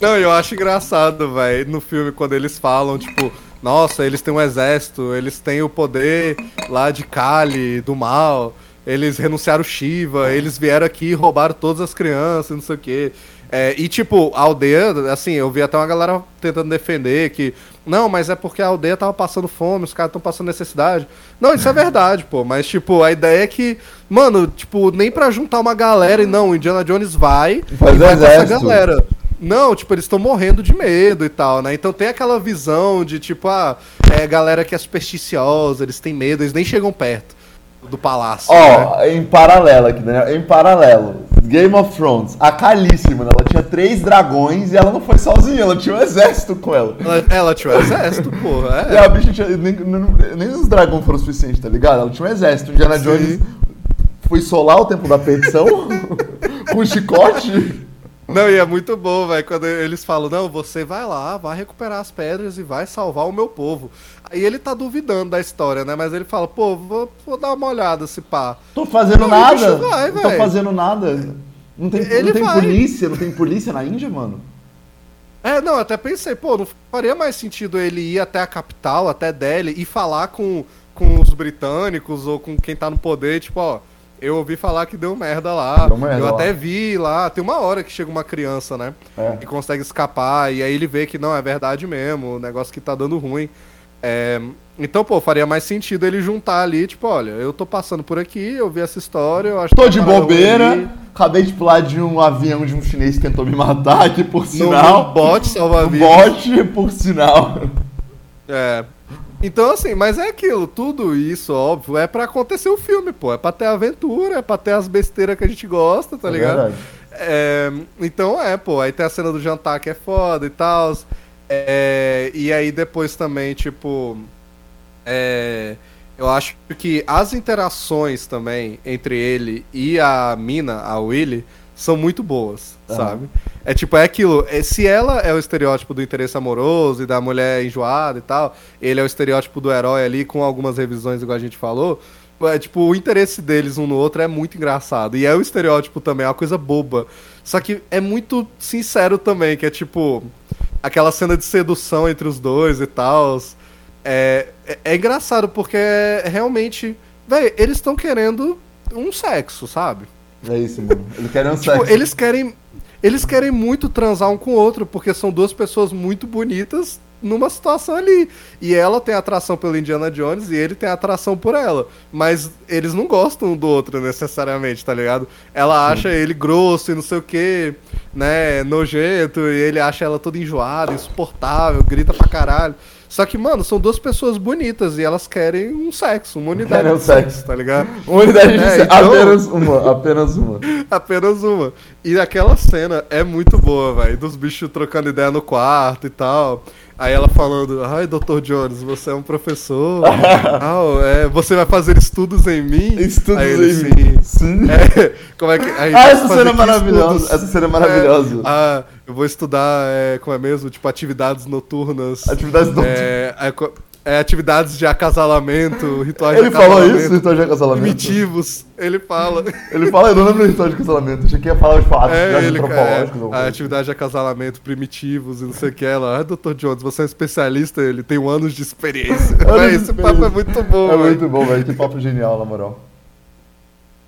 Não, eu acho engraçado, velho, no filme, quando eles falam, tipo, nossa, eles têm um exército, eles têm o poder lá de Kali, do mal, eles renunciaram Shiva, eles vieram aqui e roubaram todas as crianças, não sei o quê. É, e, tipo, a aldeia, assim, eu vi até uma galera tentando defender que, não, mas é porque a aldeia tava passando fome, os caras estão passando necessidade. Não, isso é verdade, pô, mas, tipo, a ideia é que, mano, tipo, nem pra juntar uma galera e não, o Indiana Jones vai e vai com essa galera. Não, tipo, eles estão morrendo de medo e tal, né? Então tem aquela visão de, tipo, ah, é galera que é supersticiosa, eles têm medo, eles nem chegam perto do palácio. né? Ó, em paralelo aqui, Daniel. Em paralelo. Game of Thrones. A Calice, mano, ela tinha três dragões e ela não foi sozinha, ela tinha um exército com ela. Ela, ela tinha um exército, porra. E É. a bicha tinha, nem, nem- os dragões foram suficientes, tá ligado? Ela tinha um exército. Indiana. Jones foi solar o tempo da perdição com um chicote. Não, e é muito bom, velho, quando eles falam, não, você vai lá, vai recuperar as pedras e vai salvar o meu povo. Aí ele tá duvidando da história, né? Mas ele fala, pô, vou, vou dar uma olhada se pá. Tô fazendo Não, nada. vai, não tô fazendo nada. Não tem, Ele não tem vai. polícia, não tem polícia na Índia, mano. É, não, até pensei, pô, não faria mais sentido ele ir até a capital, até Delhi, e falar com, com os britânicos ou com quem tá no poder, tipo, ó, eu ouvi falar que deu merda lá. Deu merda eu lá. até vi lá, tem uma hora que chega uma criança, né? É. E consegue escapar, e aí ele vê que não, é verdade mesmo, o negócio que tá dando ruim. É, então, pô, faria mais sentido ele juntar ali, tipo, olha, eu tô passando por aqui, eu vi essa história, eu acho Tô de tá bobeira. ali. Acabei de pular de um avião de um chinês que tentou me matar, que por sinal. no bote salva-vidas. bote, por sinal. É. Então, assim, mas é aquilo, tudo isso, óbvio, é pra acontecer o filme, pô. É pra ter aventura, é pra ter as besteiras que a gente gosta, tá É ligado? verdade. É, então é, pô. Aí tem a cena do jantar que é foda e tal. É, e aí depois também, tipo. É, eu acho que as interações também entre ele e a mina, a Willy, são muito boas, Aham. sabe? É tipo, é aquilo. é, se ela é o estereótipo do interesse amoroso e da mulher enjoada e tal, ele é o estereótipo do herói ali, com algumas revisões, igual a gente falou. É, tipo, o interesse deles um no outro é muito engraçado. E é o estereótipo também, é uma coisa boba. Só que é muito sincero também, que é tipo. Aquela cena de sedução entre os dois e tal. É, é, é engraçado porque é realmente. Véi, eles estão querendo um sexo, sabe? É isso, mano. Eles querem um Tipo, eles querem. Eles querem muito transar um com o outro, porque são duas pessoas muito bonitas numa situação ali. E ela tem atração pelo Indiana Jones e ele tem atração por ela. Mas eles não gostam um do outro necessariamente, tá ligado? Ela acha ele grosso e não sei o que, né? Nojento, e ele acha ela toda enjoada, insuportável, grita pra caralho. Só que, mano, são duas pessoas bonitas e elas querem um sexo, uma unidade Querem um de sexo, tá ligado? Uma unidade de É, sexo. então- Apenas uma, apenas uma. Apenas uma. E aquela cena é muito boa, velho. Dos bichos trocando ideia no quarto e tal. Aí ela falando, ai, Dr. Jones, você é um professor. ah, é, você vai fazer estudos em mim? Estudos Aí ele, em sim. mim. Sim. É, como é que. aí, Ah, vai essa cena é maravilhosa. estudos? Essa cena é maravilhosa. É, ah, eu vou estudar, é, como é mesmo? Tipo, atividades noturnas. Atividades noturnas. É, é, é, atividades de acasalamento, rituais Ele de falou acasalamento. isso, ritual de casamento. Primitivos, ele fala. Ele fala, eu não lembro do ritual de casamento. Achei que ia falar de fatos, É, atividades ele, antropológicas. é, alguma a coisa. atividade de acasalamento primitivos e não sei o que. Ela, ah, Dr. Jones, você é um especialista, ele tem um anos de experiência. Anos de esse papo é muito bom, É véi. muito bom, velho. Que papo genial, na moral.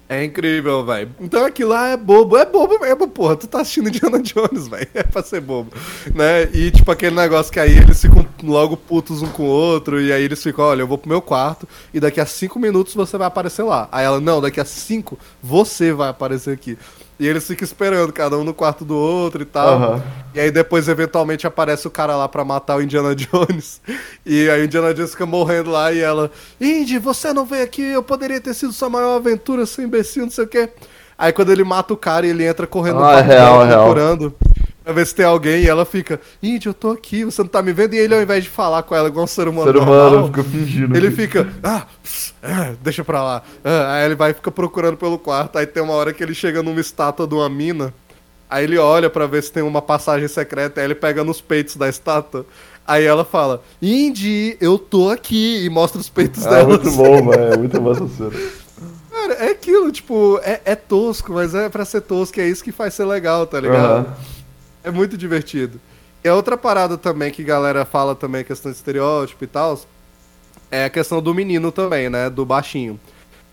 É incrível, velho. Então aquilo lá é bobo. É bobo mesmo, porra. Tu tá assistindo Indiana Jones, velho. É pra ser bobo. Né? E tipo aquele negócio que aí eles ficam logo putos um com o outro. E aí eles ficam, olha, eu vou pro meu quarto. E daqui a cinco minutos você vai aparecer lá. Aí ela, não, daqui a cinco você vai aparecer aqui. E eles ficam esperando, cada um no quarto do outro e tal. Aham. E aí depois, eventualmente, aparece o cara lá pra matar o Indiana Jones. E aí o Indiana Jones fica morrendo lá e ela, Indy, você não veio aqui, eu poderia ter sido sua maior aventura, seu imbecil, não sei o quê. Aí quando ele mata o cara, ele entra correndo no Ah, é quarto real, é real. procurando. Pra ver se tem alguém e ela fica, Indy, eu tô aqui, você não tá me vendo? E ele, ao invés de falar com ela igual um ser humano, Ser humano normal, fica fingindo. ele fica, ah, pss, ah, deixa pra lá. Ah, aí ele vai e fica procurando pelo quarto. Aí tem uma hora que ele chega numa estátua de uma mina. Aí ele olha pra ver se tem uma passagem secreta. Aí ele pega nos peitos da estátua. Aí ela fala, Indy, eu tô aqui. E mostra os peitos Ah, dela. muito bom, velho. Muito bom essa cena. Cara, é aquilo, tipo, é, é tosco, mas é pra ser tosco. É isso que faz ser legal, tá ligado? Aham. É muito divertido. E a outra parada também que a galera fala também, questão de estereótipo e tal, é a questão do menino também, né? Do baixinho.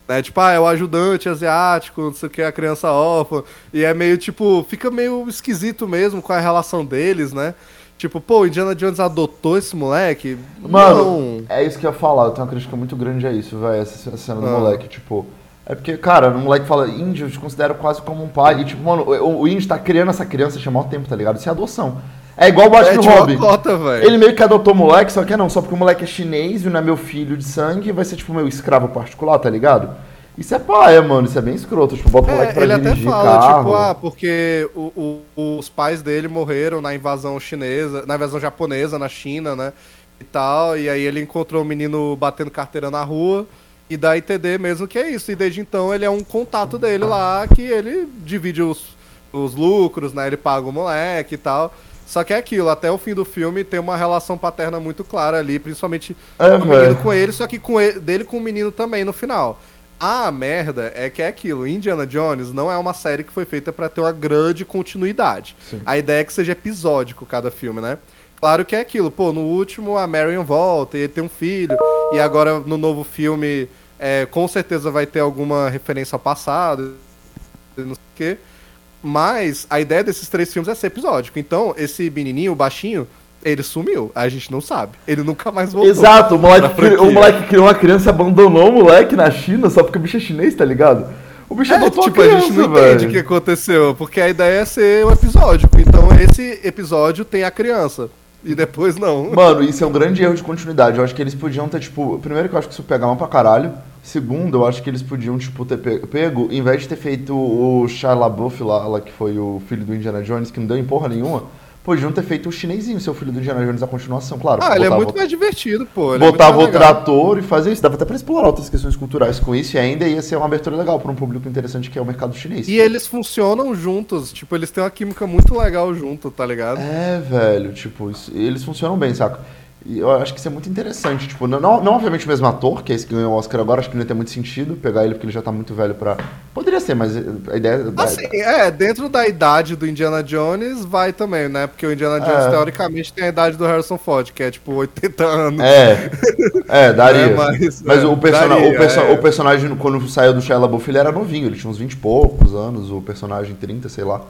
Né? Tipo, ah, é o ajudante asiático, não sei o que, a criança órfã. E é meio, tipo, fica meio esquisito mesmo com a relação deles, né? Tipo, pô, o Indiana Jones adotou esse moleque? Mano, Não. é isso que eu ia falar. Eu tenho uma crítica muito grande a isso, velho. Essa cena do Ah. moleque, tipo. É porque, cara, o moleque fala, índio, eu te considero quase como um pai. E, tipo, mano, o, o índio tá criando essa criança há maior tempo, tá ligado? Isso é adoção. É igual o É Batman tipo Robin. cota. Ele meio que adotou o moleque, só que não, só porque o moleque é chinês e não é meu filho de sangue, vai ser, tipo, meu escravo particular, tá ligado? Isso é paia, mano. Isso é bem escroto. Tipo, bota o moleque É, pra ele até fala, carro. tipo, ah, porque o- o- os pais dele morreram na invasão chinesa, na invasão japonesa na China, né? E tal, e aí ele encontrou o menino batendo carteira na rua, e dá a entender mesmo que é isso. E desde então ele é um contato dele lá, que ele divide os, os lucros, né? Ele paga o moleque e tal. Só que é aquilo, até o fim do filme tem uma relação paterna muito clara ali, principalmente É, o menino com ele, só que com ele, dele com o menino também no final. A merda é que é aquilo, Indiana Jones não é uma série que foi feita pra ter uma grande continuidade. A ideia é que seja episódico cada filme, né? Claro que é aquilo, pô, no último a Marion volta e ele tem um filho, e agora no novo filme é, com certeza vai ter alguma referência ao passado, e não sei o quê. Mas a ideia desses três filmes é ser episódico. Então, esse menininho, o baixinho, ele sumiu. A gente não sabe. Ele nunca mais voltou. Exato, o moleque, o moleque criou uma criança e abandonou o moleque na China só porque o bicho é chinês, tá ligado? O bicho É, adotou tipo, a a criança, gente não velho. entende o que aconteceu, porque a ideia é ser um episódico. Então esse episódio tem a criança. E depois não. Mano, isso é um grande erro de continuidade. Eu acho que eles podiam ter, tipo. Primeiro que eu acho que isso pega mal pra caralho. Segundo, eu acho que eles podiam, tipo, ter pe- pego, em vez de ter feito o Shia LaBeouf lá, lá, que foi o filho do Indiana Jones, que não deu em porra nenhuma, podiam ter feito o chinesinho, seu filho do Indiana Jones, a continuação, claro. Ah, ele é muito mais divertido, pô. ele é Botava mais outro legal. ator e fazer isso. Dava até pra explorar outras questões culturais com isso e ainda ia ser uma abertura legal pra um público interessante que é o mercado chinês. E eles funcionam juntos. Tipo, eles têm uma química muito legal junto, tá ligado? É, velho, tipo, isso- eles funcionam bem, saca? E eu acho que isso é muito interessante. Tipo, não, não, obviamente o mesmo ator, que é esse que ganhou o Oscar agora, acho que não ia ter muito sentido pegar ele porque ele já tá muito velho pra. Poderia ser, mas a ideia. Assim, é, dentro da idade do Indiana Jones vai também, né? Porque o Indiana Jones, É. teoricamente, tem a idade do Harrison Ford, que é tipo 80 anos. É, é, daria. É, mas mas- é, o, persona- daria, o, perso- é. o personagem, quando saiu do Shia LaBeouf, ele era novinho, ele tinha uns 20 e poucos anos, o personagem 30, sei lá.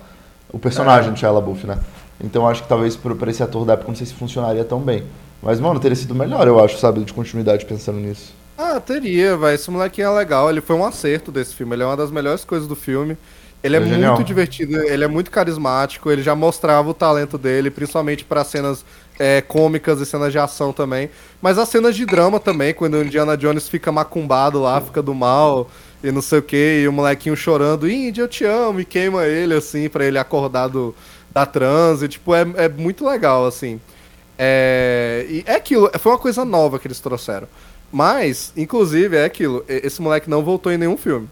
O personagem É. do Shia LaBeouf, né? Então acho que talvez pra esse ator da época, não sei se funcionaria tão bem. Mas, mano, teria sido melhor, eu acho, sabe, de continuidade pensando nisso. Ah, teria, vai. Esse molequinho é legal. Ele foi um acerto desse filme. Ele é uma das melhores coisas do filme. Ele é, É muito genial. divertido, ele é muito carismático, ele já mostrava o talento dele, principalmente para cenas é, cômicas e cenas de ação também. Mas as cenas de drama também, quando o Indiana Jones fica macumbado lá, fica do mal e não sei o que, e o molequinho chorando, Indy, eu te amo, e queima ele, assim, pra ele acordar do, da transe. Tipo, é, é muito legal, assim. É, e é aquilo, foi uma coisa nova que eles trouxeram. Mas, inclusive, é aquilo, esse moleque não voltou em nenhum filme.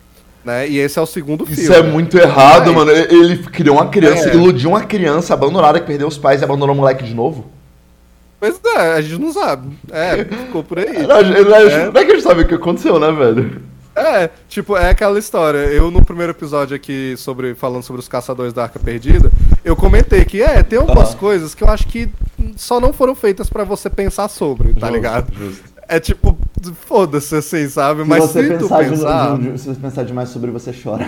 Né? E esse é o segundo Isso filme. é muito errado, É. mano. Ele criou uma criança, É. iludiu uma criança abandonada que perdeu os pais e abandonou o moleque de novo. Pois é, a gente não sabe. É, ficou por aí. Não, não, É. não é que a gente sabe o que aconteceu, né, velho? É, tipo, é aquela história. Eu, no primeiro episódio aqui, sobre falando sobre os caçadores da Arca Perdida, eu comentei que, é, tem algumas Ah. coisas que eu acho que só não foram feitas pra você pensar sobre, tá Justo, ligado? justo. É tipo, foda-se assim, sabe? Mas se, tu pensar... de- se você pensar demais sobre, você chora.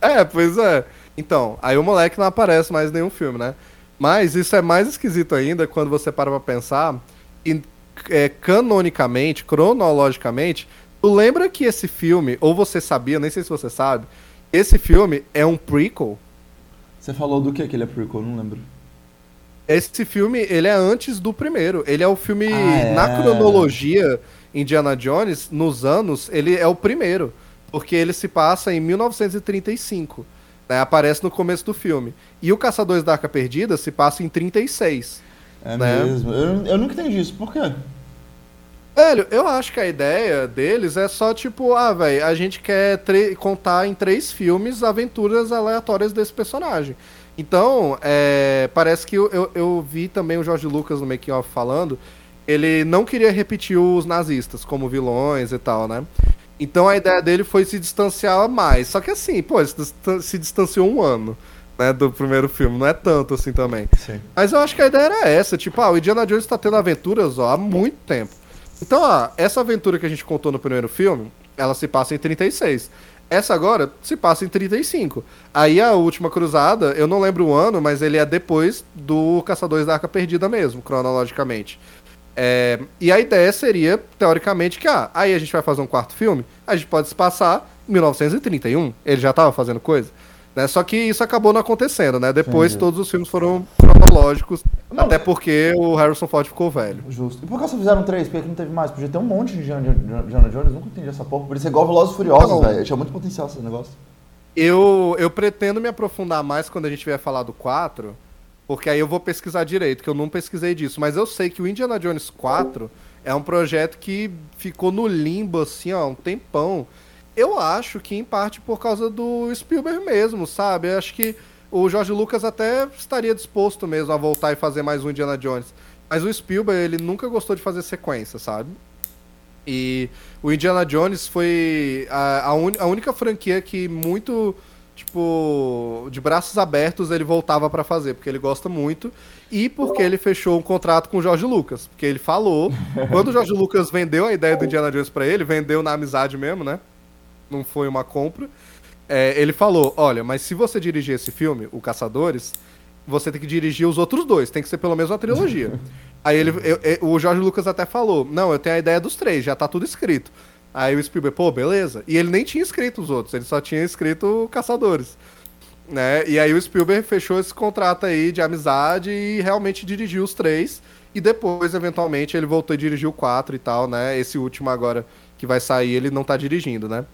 É, pois é. Então, aí o moleque não aparece mais em nenhum filme, né? Mas isso é mais esquisito ainda quando você para pra pensar. E, é, canonicamente, cronologicamente, tu lembra que esse filme, ou você sabia, nem sei se você sabe, esse filme é um prequel. Você falou do que que ele é prequel? Não lembro. Esse filme, ele é antes do primeiro. Ele é o filme, Ah, é. na cronologia Indiana Jones, nos anos, ele é o primeiro. Porque ele se passa em 1935. Né? Aparece no começo do filme. E o Caçadores da Arca Perdida se passa em 36. É Né? mesmo. Eu, eu nunca entendi isso. Por quê? Velho, eu acho que a ideia deles é só tipo, ah, velho, a gente quer contar em três filmes aventuras aleatórias desse personagem. Então, é, parece que eu, eu, eu vi também o George Lucas no making of falando, ele não queria repetir os nazistas como vilões e tal, né? Então a ideia dele foi se distanciar mais. Só que assim, pô, ele se distan- se distanciou um ano, né, do primeiro filme, não é tanto assim também. Sim. Mas eu acho que a ideia era essa, tipo, ah, o Indiana Jones tá tendo aventuras, ó, há muito tempo. Então, ó, essa aventura que a gente contou no primeiro filme, ela se passa em 36. Essa agora se passa em 35. Aí a última cruzada, eu não lembro o ano, mas ele é depois do Caçadores da Arca Perdida mesmo, cronologicamente. É, e a ideia seria, teoricamente, que ah, aí a gente vai fazer um quarto filme, a gente pode se passar em 1931. Ele já estava fazendo coisa. Né? Só que isso acabou não acontecendo, né? Depois Entendi. todos os filmes foram cronológicos, Não, até porque o Harrison Ford ficou velho. Justo. E por que só fizeram três? Por que não teve mais? Podia ter um monte de Indiana Jones. Nunca entendi essa porra. Podia ser igual Velozes Furiosos, velho. Tinha muito potencial esse negócio. Eu, eu pretendo me aprofundar mais quando a gente vier falar do 4, porque aí eu vou pesquisar direito, que eu não pesquisei disso. Mas eu sei que o Indiana Jones 4 é um projeto que ficou no limbo, assim, ó, um tempão. Eu acho que em parte por causa do Spielberg mesmo, sabe? Eu acho que o George Lucas até estaria disposto mesmo a voltar e fazer mais um Indiana Jones. Mas o Spielberg, ele nunca gostou de fazer sequência, sabe? E o Indiana Jones foi a, a, un- a única franquia que muito, tipo, de braços abertos ele voltava pra fazer, porque ele gosta muito e porque ele fechou um contrato com o George Lucas, porque ele falou, quando o George Lucas vendeu a ideia do Indiana Jones pra ele, vendeu na amizade mesmo, né? Não foi uma compra. É, ele falou, olha, mas se você dirigir esse filme, O Caçadores, você tem que dirigir os outros dois, tem que ser pelo menos uma trilogia. Aí ele, eu- eu- o Jorge Lucas até falou, não, eu tenho a ideia dos três, já tá tudo escrito. Aí o Spielberg, pô, beleza. E ele nem tinha escrito os outros, ele só tinha escrito Caçadores. Né? E aí o Spielberg fechou esse contrato aí de amizade e realmente dirigiu os três. E depois, eventualmente, ele voltou a dirigir o 4 e tal, né? Esse último agora que vai sair, ele não tá dirigindo, né?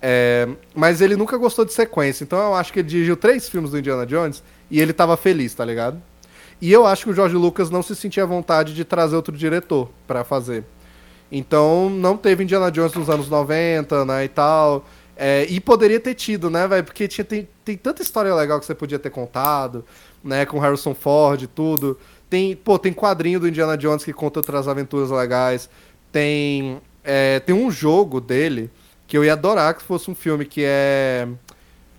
É, mas ele nunca gostou de sequência, então eu acho que ele dirigiu três filmes do Indiana Jones e ele tava feliz, tá ligado? E eu acho que o George Lucas não se sentia à vontade de trazer outro diretor pra fazer. Então não teve Indiana Jones nos anos 90, né, e tal. É, e poderia ter tido, né, velho? Porque tinha, tem, tem tanta história legal que você podia ter contado, né, com Harrison Ford e tudo. Tem, pô, tem quadrinho do Indiana Jones que conta outras aventuras legais. Tem, é, tem um jogo dele que eu ia adorar que fosse um filme que é.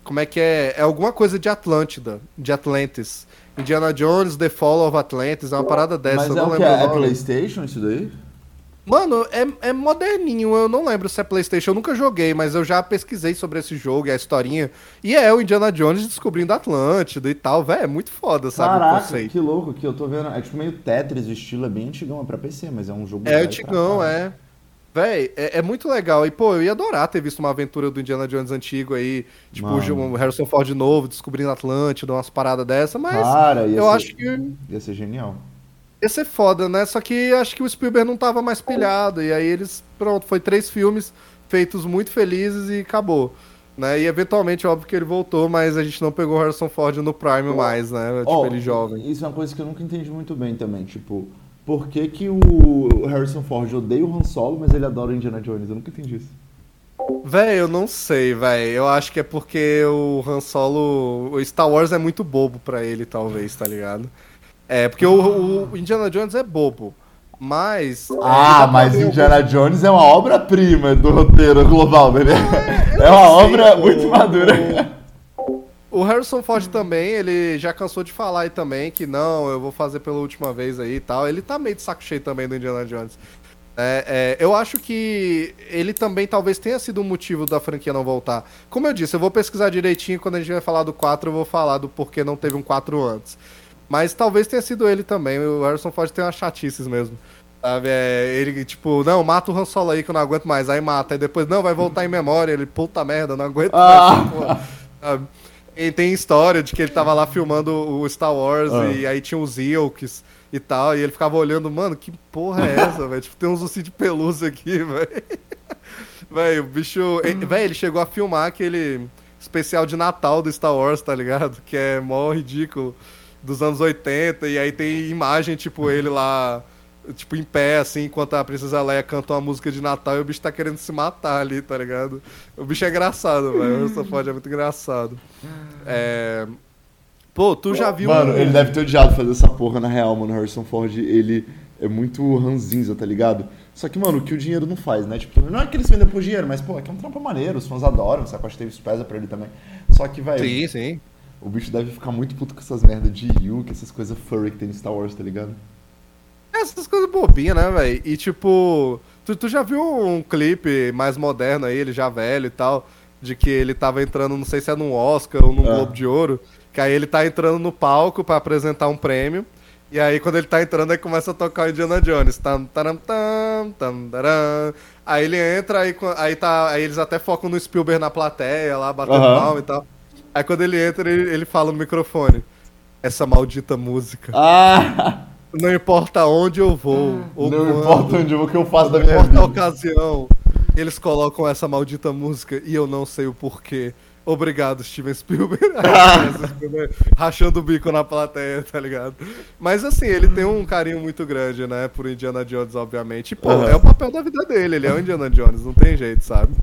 Como é que é? É alguma coisa de Atlântida, de Atlantis. Indiana Jones, The Fall of Atlantis, é uma parada dessa. Mas eu é não o que? lembro É, nome. Playstation isso daí? Mano, é, é moderninho, eu não lembro se é Playstation, eu nunca joguei, mas eu já pesquisei sobre esse jogo e a historinha. E é o Indiana Jones descobrindo Atlântida e tal, velho, é muito foda, sabe, Caraca, que louco que eu tô vendo. É tipo meio Tetris, o estilo é bem antigão, é pra PC, mas é um jogo É antigão, é. Véi, é, é muito legal. E, pô, eu ia adorar ter visto uma aventura do Indiana Jones antigo aí, tipo, Mano. o Harrison Ford de novo, descobrindo Atlântida, umas paradas dessa, mas Cara, eu ser- acho que Ia ser genial. ia ser foda, né? Só que acho que o Spielberg não tava mais pilhado. E aí eles, pronto, foi três filmes feitos muito felizes e acabou. Né? E eventualmente, óbvio que ele voltou, mas a gente não pegou o Harrison Ford no Prime mais, né? Tipo, Ó, ele jovem. Isso é uma coisa que eu nunca entendi muito bem também. Tipo, por que, que o Harrison Ford odeia o Han Solo, mas ele adora o Indiana Jones? Eu nunca entendi isso. Véi, eu não sei, véi. Eu acho que é porque o Han Solo. O Star Wars é muito bobo pra ele, talvez, tá ligado? É, porque o, o Indiana Jones é bobo. Mas. Ah, é, mas Indiana Jones é uma obra-prima do roteiro global, né? É uma obra muito madura. O Harrison Ford também, ele já cansou de falar aí também que não, eu vou fazer pela última vez aí e tal. Ele tá meio de saco cheio também do Indiana Jones. É, é, eu acho que ele também talvez tenha sido um motivo da franquia não voltar. Como eu disse, eu vou pesquisar direitinho quando a gente vai falar do 4, eu vou falar do porquê não teve um 4 antes. Mas talvez tenha sido ele também. O Harrison Ford tem umas chatices mesmo. Sabe? É, ele, tipo, não, mata o Han Solo aí que eu não aguento mais. Aí mata. Aí depois, não, vai voltar em memória. Ele, puta merda, não aguento Ah. mais. porra. Sabe? E tem história de que ele tava lá filmando o Star Wars Ah. e aí tinha os Ewoks e tal, e ele ficava olhando, mano, que porra é essa, velho? Tipo, tem uns ossinhos de pelúcia aqui, velho. Velho, o bicho. Velho, ele chegou a filmar aquele especial de Natal do Star Wars, tá ligado? Que é mó ridículo. Dos anos 80, e aí tem imagem, tipo, ele lá, tipo, em pé, assim, enquanto a Princesa Leia canta uma música de Natal e o bicho tá querendo se matar ali, tá ligado? O bicho é engraçado, velho. O Harrison Ford é muito engraçado. É. Pô, tu já viu. Mano, ele deve ter odiado fazer essa porra na real, mano. O Harrison Ford, ele é muito ranzinza, tá ligado? Só que, mano, o que o dinheiro não faz, né? Tipo, não é que eles vendem por dinheiro, mas, pô, aqui é um trampo maneiro, os fãs adoram, sabe? Acho que teve pesa pra ele também. Só que, velho, Sim, sim. o bicho deve ficar muito puto com essas merdas de Yuke, essas coisas furry que tem no Star Wars, tá ligado? Essas coisas bobinhas, né, velho? E tipo, tu, tu já viu um clipe mais moderno aí, ele já velho e tal, de que ele tava entrando, não sei se é num Oscar ou num Ah. Globo de Ouro, que aí ele tá entrando no palco pra apresentar um prêmio. E aí, quando ele tá entrando, aí começa a tocar o Indiana Jones. Tam, taram, tam, tam, taram. Aí ele entra, aí, aí, tá, aí eles até focam no Spielberg na plateia, lá, batendo Aham. palma e tal. Aí quando ele entra, ele, ele fala no microfone. Essa maldita música. Ah! Não importa onde eu vou. ou Não quando, importa onde eu vou, o que eu faço da Não minha importa a vida. ocasião. Eles colocam essa maldita música e eu não sei o porquê. Obrigado, Steven Spielberg. Rachando o bico na plateia, tá ligado? Mas assim, ele tem um carinho muito grande, né? Por Indiana Jones, obviamente. E, pô, Aham. é o papel da vida dele. Ele é o Indiana Jones, não tem jeito, sabe?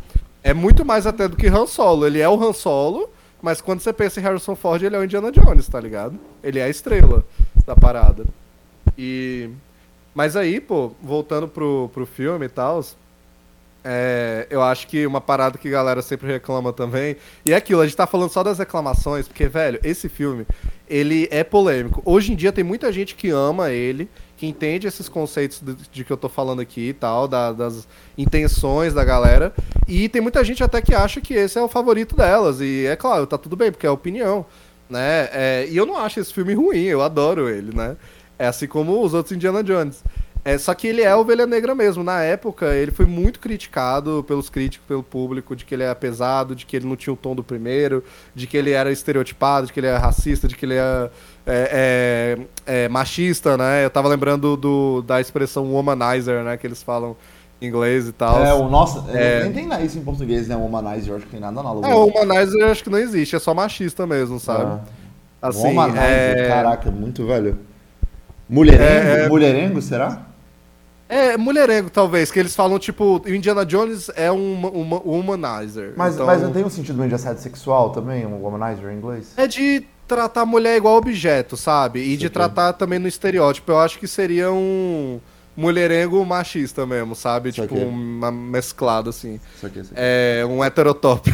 É muito mais até do que Han Solo. Ele é o Han Solo, mas quando você pensa em Harrison Ford, ele é o Indiana Jones, tá ligado? Ele é a estrela da parada. E. Mas aí, pô, voltando pro, pro filme e tal. É, eu acho que uma parada que a galera sempre reclama também. E é aquilo, a gente tá falando só das reclamações, porque, velho, esse filme, ele é polêmico. Hoje em dia tem muita gente que ama ele, que entende esses conceitos de, de que eu tô falando aqui e tal, da- das intenções da galera. E tem muita gente até que acha que esse é o favorito delas. E é claro, tá tudo bem, porque é opinião. Né? É, e eu não acho esse filme ruim, eu adoro ele, né? É assim como os outros Indiana Jones. É, só que ele é ovelha negra mesmo. Na época, ele foi muito criticado pelos críticos, pelo público, de que ele era pesado, de que ele não tinha o tom do primeiro, de que ele era estereotipado, de que ele era racista, de que ele era é, é, é, machista, né? Eu tava lembrando do, da expressão womanizer, né? Que eles falam em inglês e tal. É, o nossa, É. nem tem isso em português, né? Womanizer, eu acho que tem nada análogo. É, o womanizer eu acho que não existe, é só machista mesmo, sabe? Ah. Assim, Womanizer, é... caraca, muito velho. Mulherengo? É, é- Mulherengo, será? É, mulherengo, talvez, que eles falam, tipo, o Indiana Jones é um, um, womanizer. Mas, então... mas não tem um sentido de assédio sexual também, um womanizer em inglês? É de. tratar a mulher igual objeto, sabe? E de Saquei. tratar também no estereótipo. Eu acho que seria um mulherengo machista mesmo, sabe? Tipo, Saquei. uma mesclada, assim. Isso aqui, isso aqui. É um heterotop.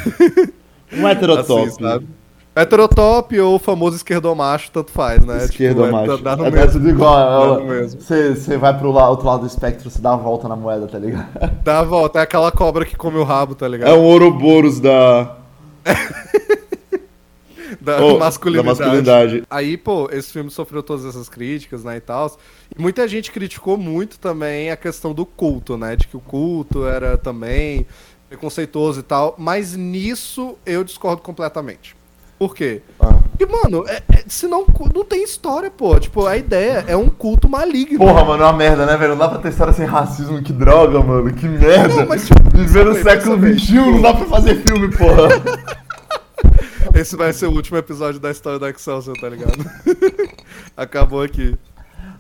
Um heterotop. assim, sabe? Heterotop ou o famoso esquerdomacho, tanto faz, né? Esquerdo Tipo, é- macho. dá no É, mesmo. tudo igual. É, no mesmo. Você você vai pro la- outro lado do espectro, você dá a volta na moeda, tá ligado? Dá a volta, é aquela cobra que come o rabo, tá ligado? É um Ouroboros da, da, oh, masculinidade. da masculinidade. Aí, pô, esse filme sofreu todas essas críticas, né, e tal. E muita gente criticou muito também a questão do culto, né? De que o culto era também preconceituoso e tal. Mas nisso eu discordo completamente. Por quê? Ah. Porque, mano, é, é, senão não tem história, pô. Tipo, a ideia é um culto maligno. Porra, mano, é uma merda, né, velho? Não dá pra ter história sem racismo, que droga, mano, que merda. Não, mas, tipo, Viver no século XXI, não dá pra fazer filme, porra. Esse vai ser o último episódio da história da Excelsior, tá ligado? Acabou aqui.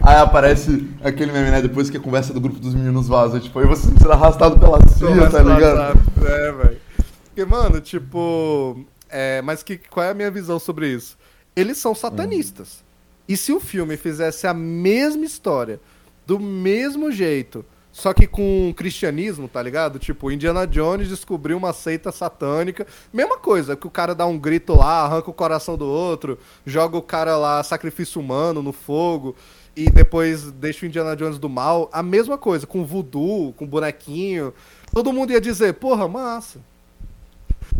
Aí aparece aquele meme, né, depois que a conversa do grupo dos meninos vaza, tipo, aí você sendo arrastado pela cia, tá ligado? É, velho. Porque, mano, tipo. É, mas que, qual é a minha visão sobre isso? Eles são satanistas. E se o filme fizesse a mesma história, do mesmo jeito, só que com cristianismo, tá ligado? Tipo, Indiana Jones descobriu uma seita satânica. Mesma coisa, que o cara dá um grito lá, arranca o coração do outro, joga o cara lá, sacrifício humano no fogo, e depois deixa o Indiana Jones do mal. A mesma coisa, com voodoo, com bonequinho. Todo mundo ia dizer, porra, massa.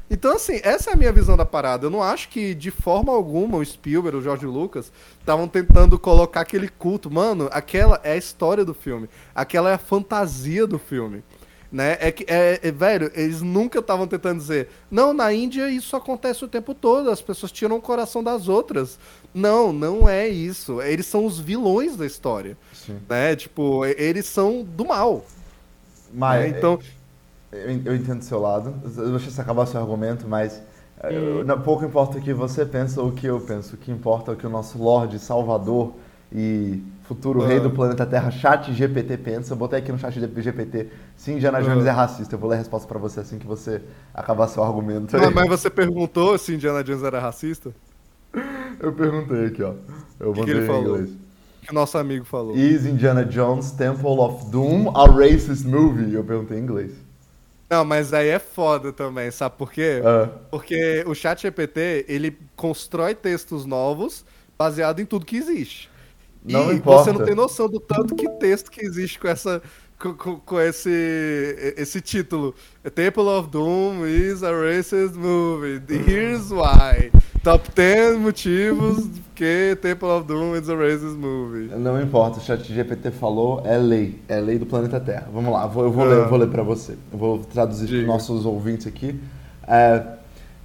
Então, assim, essa é a minha visão da parada. Eu não acho que, de forma alguma, o Spielberg, o George Lucas, estavam tentando colocar aquele culto. Mano, aquela é a história do filme. Aquela é a fantasia do filme. Né? É que, é, é- velho, eles nunca estavam tentando dizer, não, na Índia isso acontece o tempo todo, as pessoas tiram o coração das outras. Não, não é isso. Eles são os vilões da história. Sim. Né? Tipo, eles são do mal. Mas, né? Então, eu, eu entendo do seu lado, eu deixa você acabar seu argumento, mas eh, eu- não- pouco importa o que você pensa ou o que eu penso, o que importa é o que o nosso Lorde, Salvador e futuro Ah. rei do planeta Terra, chat GPT pensa. Eu botei aqui no chat GPT, se Indiana Jones Ah. é racista, eu vou ler a resposta pra você assim que você acabar seu argumento. mas, mas você perguntou se Indiana Jones era racista? Eu perguntei aqui, ó. Eu que mandei ele em falou? inglês. Que nosso amigo falou. Is Indiana Jones Temple of Doom a racist movie? Eu perguntei em inglês. Não, mas aí é foda também, sabe por quê? Ah. Porque o chat GPT, ele constrói textos novos baseado em tudo que existe. Não e importa. você não tem noção do tanto que texto que existe com essa com, com- com esse esse título. Temple of Doom is a racist movie. Here's why. Top 10 motivos que Temple of Doom is a racist movie. Não importa, o chat GPT falou, é lei, é lei do planeta Terra. Vamos lá, vou- eu vou Ah. ler, eu vou ler para você. Eu vou traduzir para nossos ouvintes aqui. É,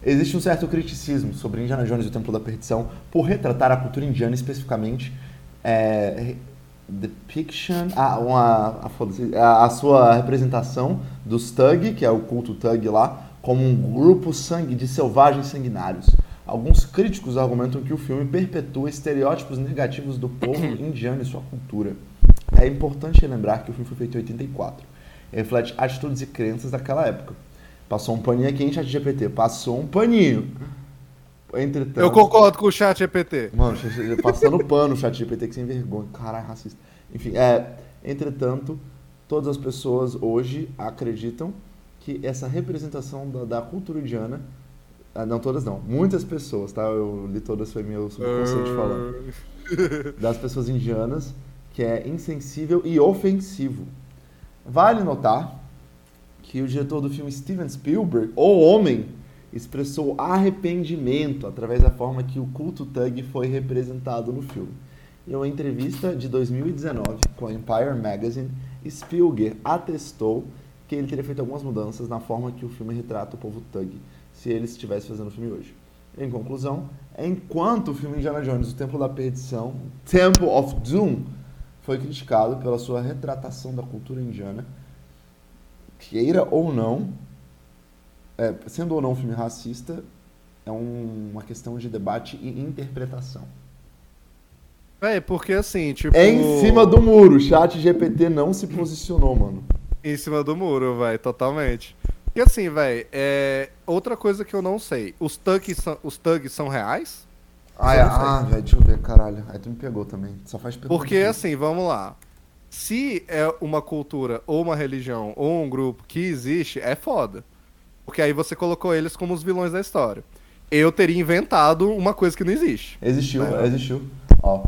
existe um certo criticismo sobre Indiana Jones e o Templo da Perdição por retratar a cultura indiana especificamente. É, depiction, ah, uma, ah, a, a sua representação dos Thug, que é o culto Thug lá, como um grupo sangue de selvagens sanguinários. Alguns críticos argumentam que o filme perpetua estereótipos negativos do povo indiano e sua cultura. É importante lembrar que o filme foi feito em 84. Ele reflete atitudes e crenças daquela época. Passou um paninho aqui em chat GPT. Passou um paninho. Entretanto... Eu concordo com o chat GPT. Mano, passando pano o chat GPT que sem vergonha. Caralho, racista. Enfim, é... Entretanto, todas as pessoas hoje acreditam que essa representação da, da cultura indiana... ah, Não todas não. Muitas pessoas, tá? Eu li todas, foi meu subconsciente falando das pessoas indianas, que é insensível e ofensivo. Vale notar que o diretor do filme Steven Spielberg, O Homem, expressou arrependimento através da forma que o culto Thug foi representado no filme. Em uma entrevista de 2019 com a Empire Magazine, Spielberg atestou que ele teria feito algumas mudanças na forma que o filme retrata o povo Thug, se ele estivesse fazendo o filme hoje. Em conclusão, enquanto o filme Indiana Jones, O Templo da Perdição, Temple of Doom, foi criticado pela sua retratação da cultura indiana, queira ou não, é, sendo ou não um filme racista, é um- uma questão de debate e interpretação. É, porque assim, tipo. É em cima do muro, chat GPT não se posicionou, mano. Em cima do muro, velho, totalmente. E assim, velho, é... outra coisa que eu não sei. Os thugs são, os thugs são reais? Ah, é, ah velho, deixa eu ver, caralho. Aí tu me pegou também. Só faz pergunta. Porque assim, vamos lá. Se é uma cultura, ou uma religião, ou um grupo que existe, é foda. Porque aí você colocou eles como os vilões da história. Eu teria inventado uma coisa que não existe. Existiu, É. existiu. Ó.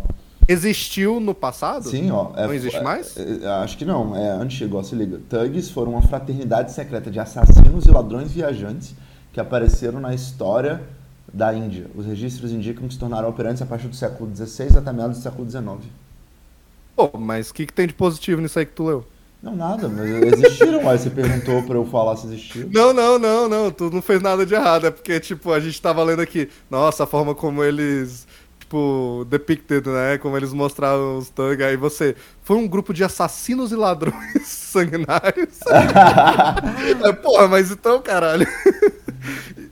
Existiu no passado? Sim, ó. é- Não existe é- mais? é- acho que não, é antigo, ó, se liga. Thugs foram uma fraternidade secreta de assassinos e ladrões viajantes que apareceram na história da Índia. Os registros indicam que se tornaram operantes a partir do século XVI até meados do século XIX. Pô, mas o que, que tem de positivo nisso aí que tu leu? Não, nada, mas existiram. Aí você perguntou pra eu falar se existiu. Não, não, não, não. Tu não fez nada de errado. É porque, tipo, a gente tava lendo aqui. Nossa, a forma como eles. Tipo, depicted, né? Como eles mostraram os thugs. Aí você. Foi um grupo de assassinos e ladrões sanguinários. é, porra, mas então, caralho.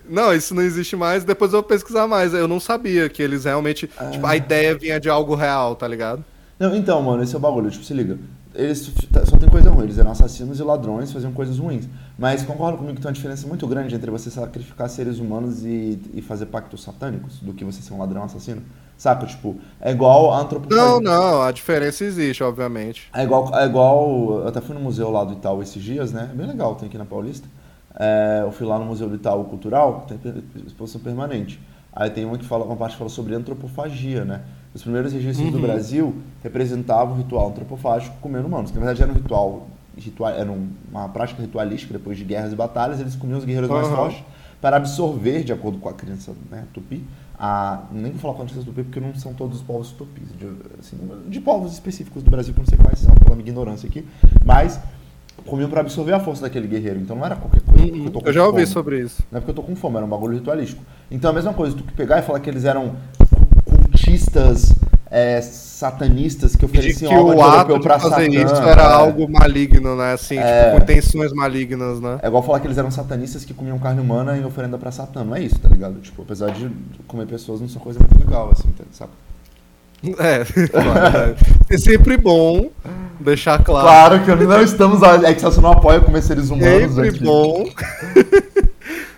Não, isso não existe mais. Depois eu vou pesquisar mais. Eu não sabia que eles realmente. Tipo, a ideia vinha de algo real, tá ligado? Não, então, mano, esse é o bagulho. Tipo, se liga. Eles só tem coisa ruim. Eles eram assassinos e ladrões, faziam coisas ruins. Mas concorda comigo que tem uma diferença muito grande entre você sacrificar seres humanos e, e fazer pactos satânicos do que você ser um ladrão assassino? Saca? Tipo, é igual a antropofagia. Não, não, a diferença existe, obviamente. É igual, é igual. Eu até fui no museu lá do Itaú esses dias, né? É bem legal, tem aqui na Paulista. É, eu fui lá no Museu do Itaú Cultural, tem exposição permanente. Aí tem uma que fala, uma parte que fala sobre antropofagia, né? Os primeiros registros do Brasil representavam o ritual antropofágico comendo humanos, que na verdade era um ritual, ritual era um- uma prática ritualística depois de guerras e batalhas, eles comiam os guerreiros mais Aham. fortes para absorver, de acordo com a crença né, tupi, a, nem vou falar com a crença tupi porque não são todos os povos tupis, de, assim, de povos específicos do Brasil que eu não sei quais são, pela minha ignorância aqui, mas comiam para absorver a força daquele guerreiro, então não era qualquer coisa. tô com Eu já ouvi fome. sobre isso. Não é porque eu tô com fome, era um bagulho ritualístico. Então é a mesma coisa, tu pegar e falar que eles eram cultistas, é, satanistas que de ofereciam que de o ato de fazer Satã. isso era é. algo maligno, né? Assim, É. tipo, com intenções malignas, né? É igual falar que eles eram satanistas que comiam carne humana em oferenda pra Satã. Não é isso, tá ligado? Tipo, apesar de comer pessoas não ser coisa muito legal, assim, tá- sabe? É, claro. É, é sempre bom deixar claro. Claro que não estamos. É que você não apoia comer seres humanos sempre aqui. bom.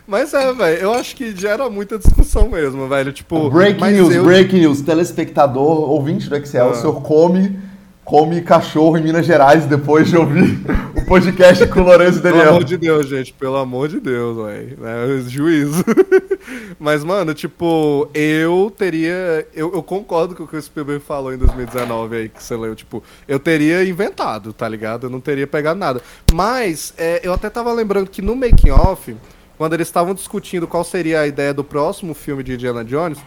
Mas é, velho, eu acho que gera muita discussão mesmo, velho. Tipo, Breaking news, eu- breaking news. Telespectador, ouvinte do Excel, Ah. o senhor come, come cachorro em Minas Gerais depois de ouvir o podcast com o Lourenço Pelo Daniel. amor de Deus, gente, pelo amor de Deus, velho. Né? Juízo. Mas, mano, tipo, eu teria. Eu, eu concordo com o que o Spielberg falou em 2019 aí, que você leu. Tipo, eu teria inventado, tá ligado? Eu não teria pegado nada. Mas, é, eu até tava lembrando que no making off, quando eles estavam discutindo qual seria a ideia do próximo filme de Indiana Jones.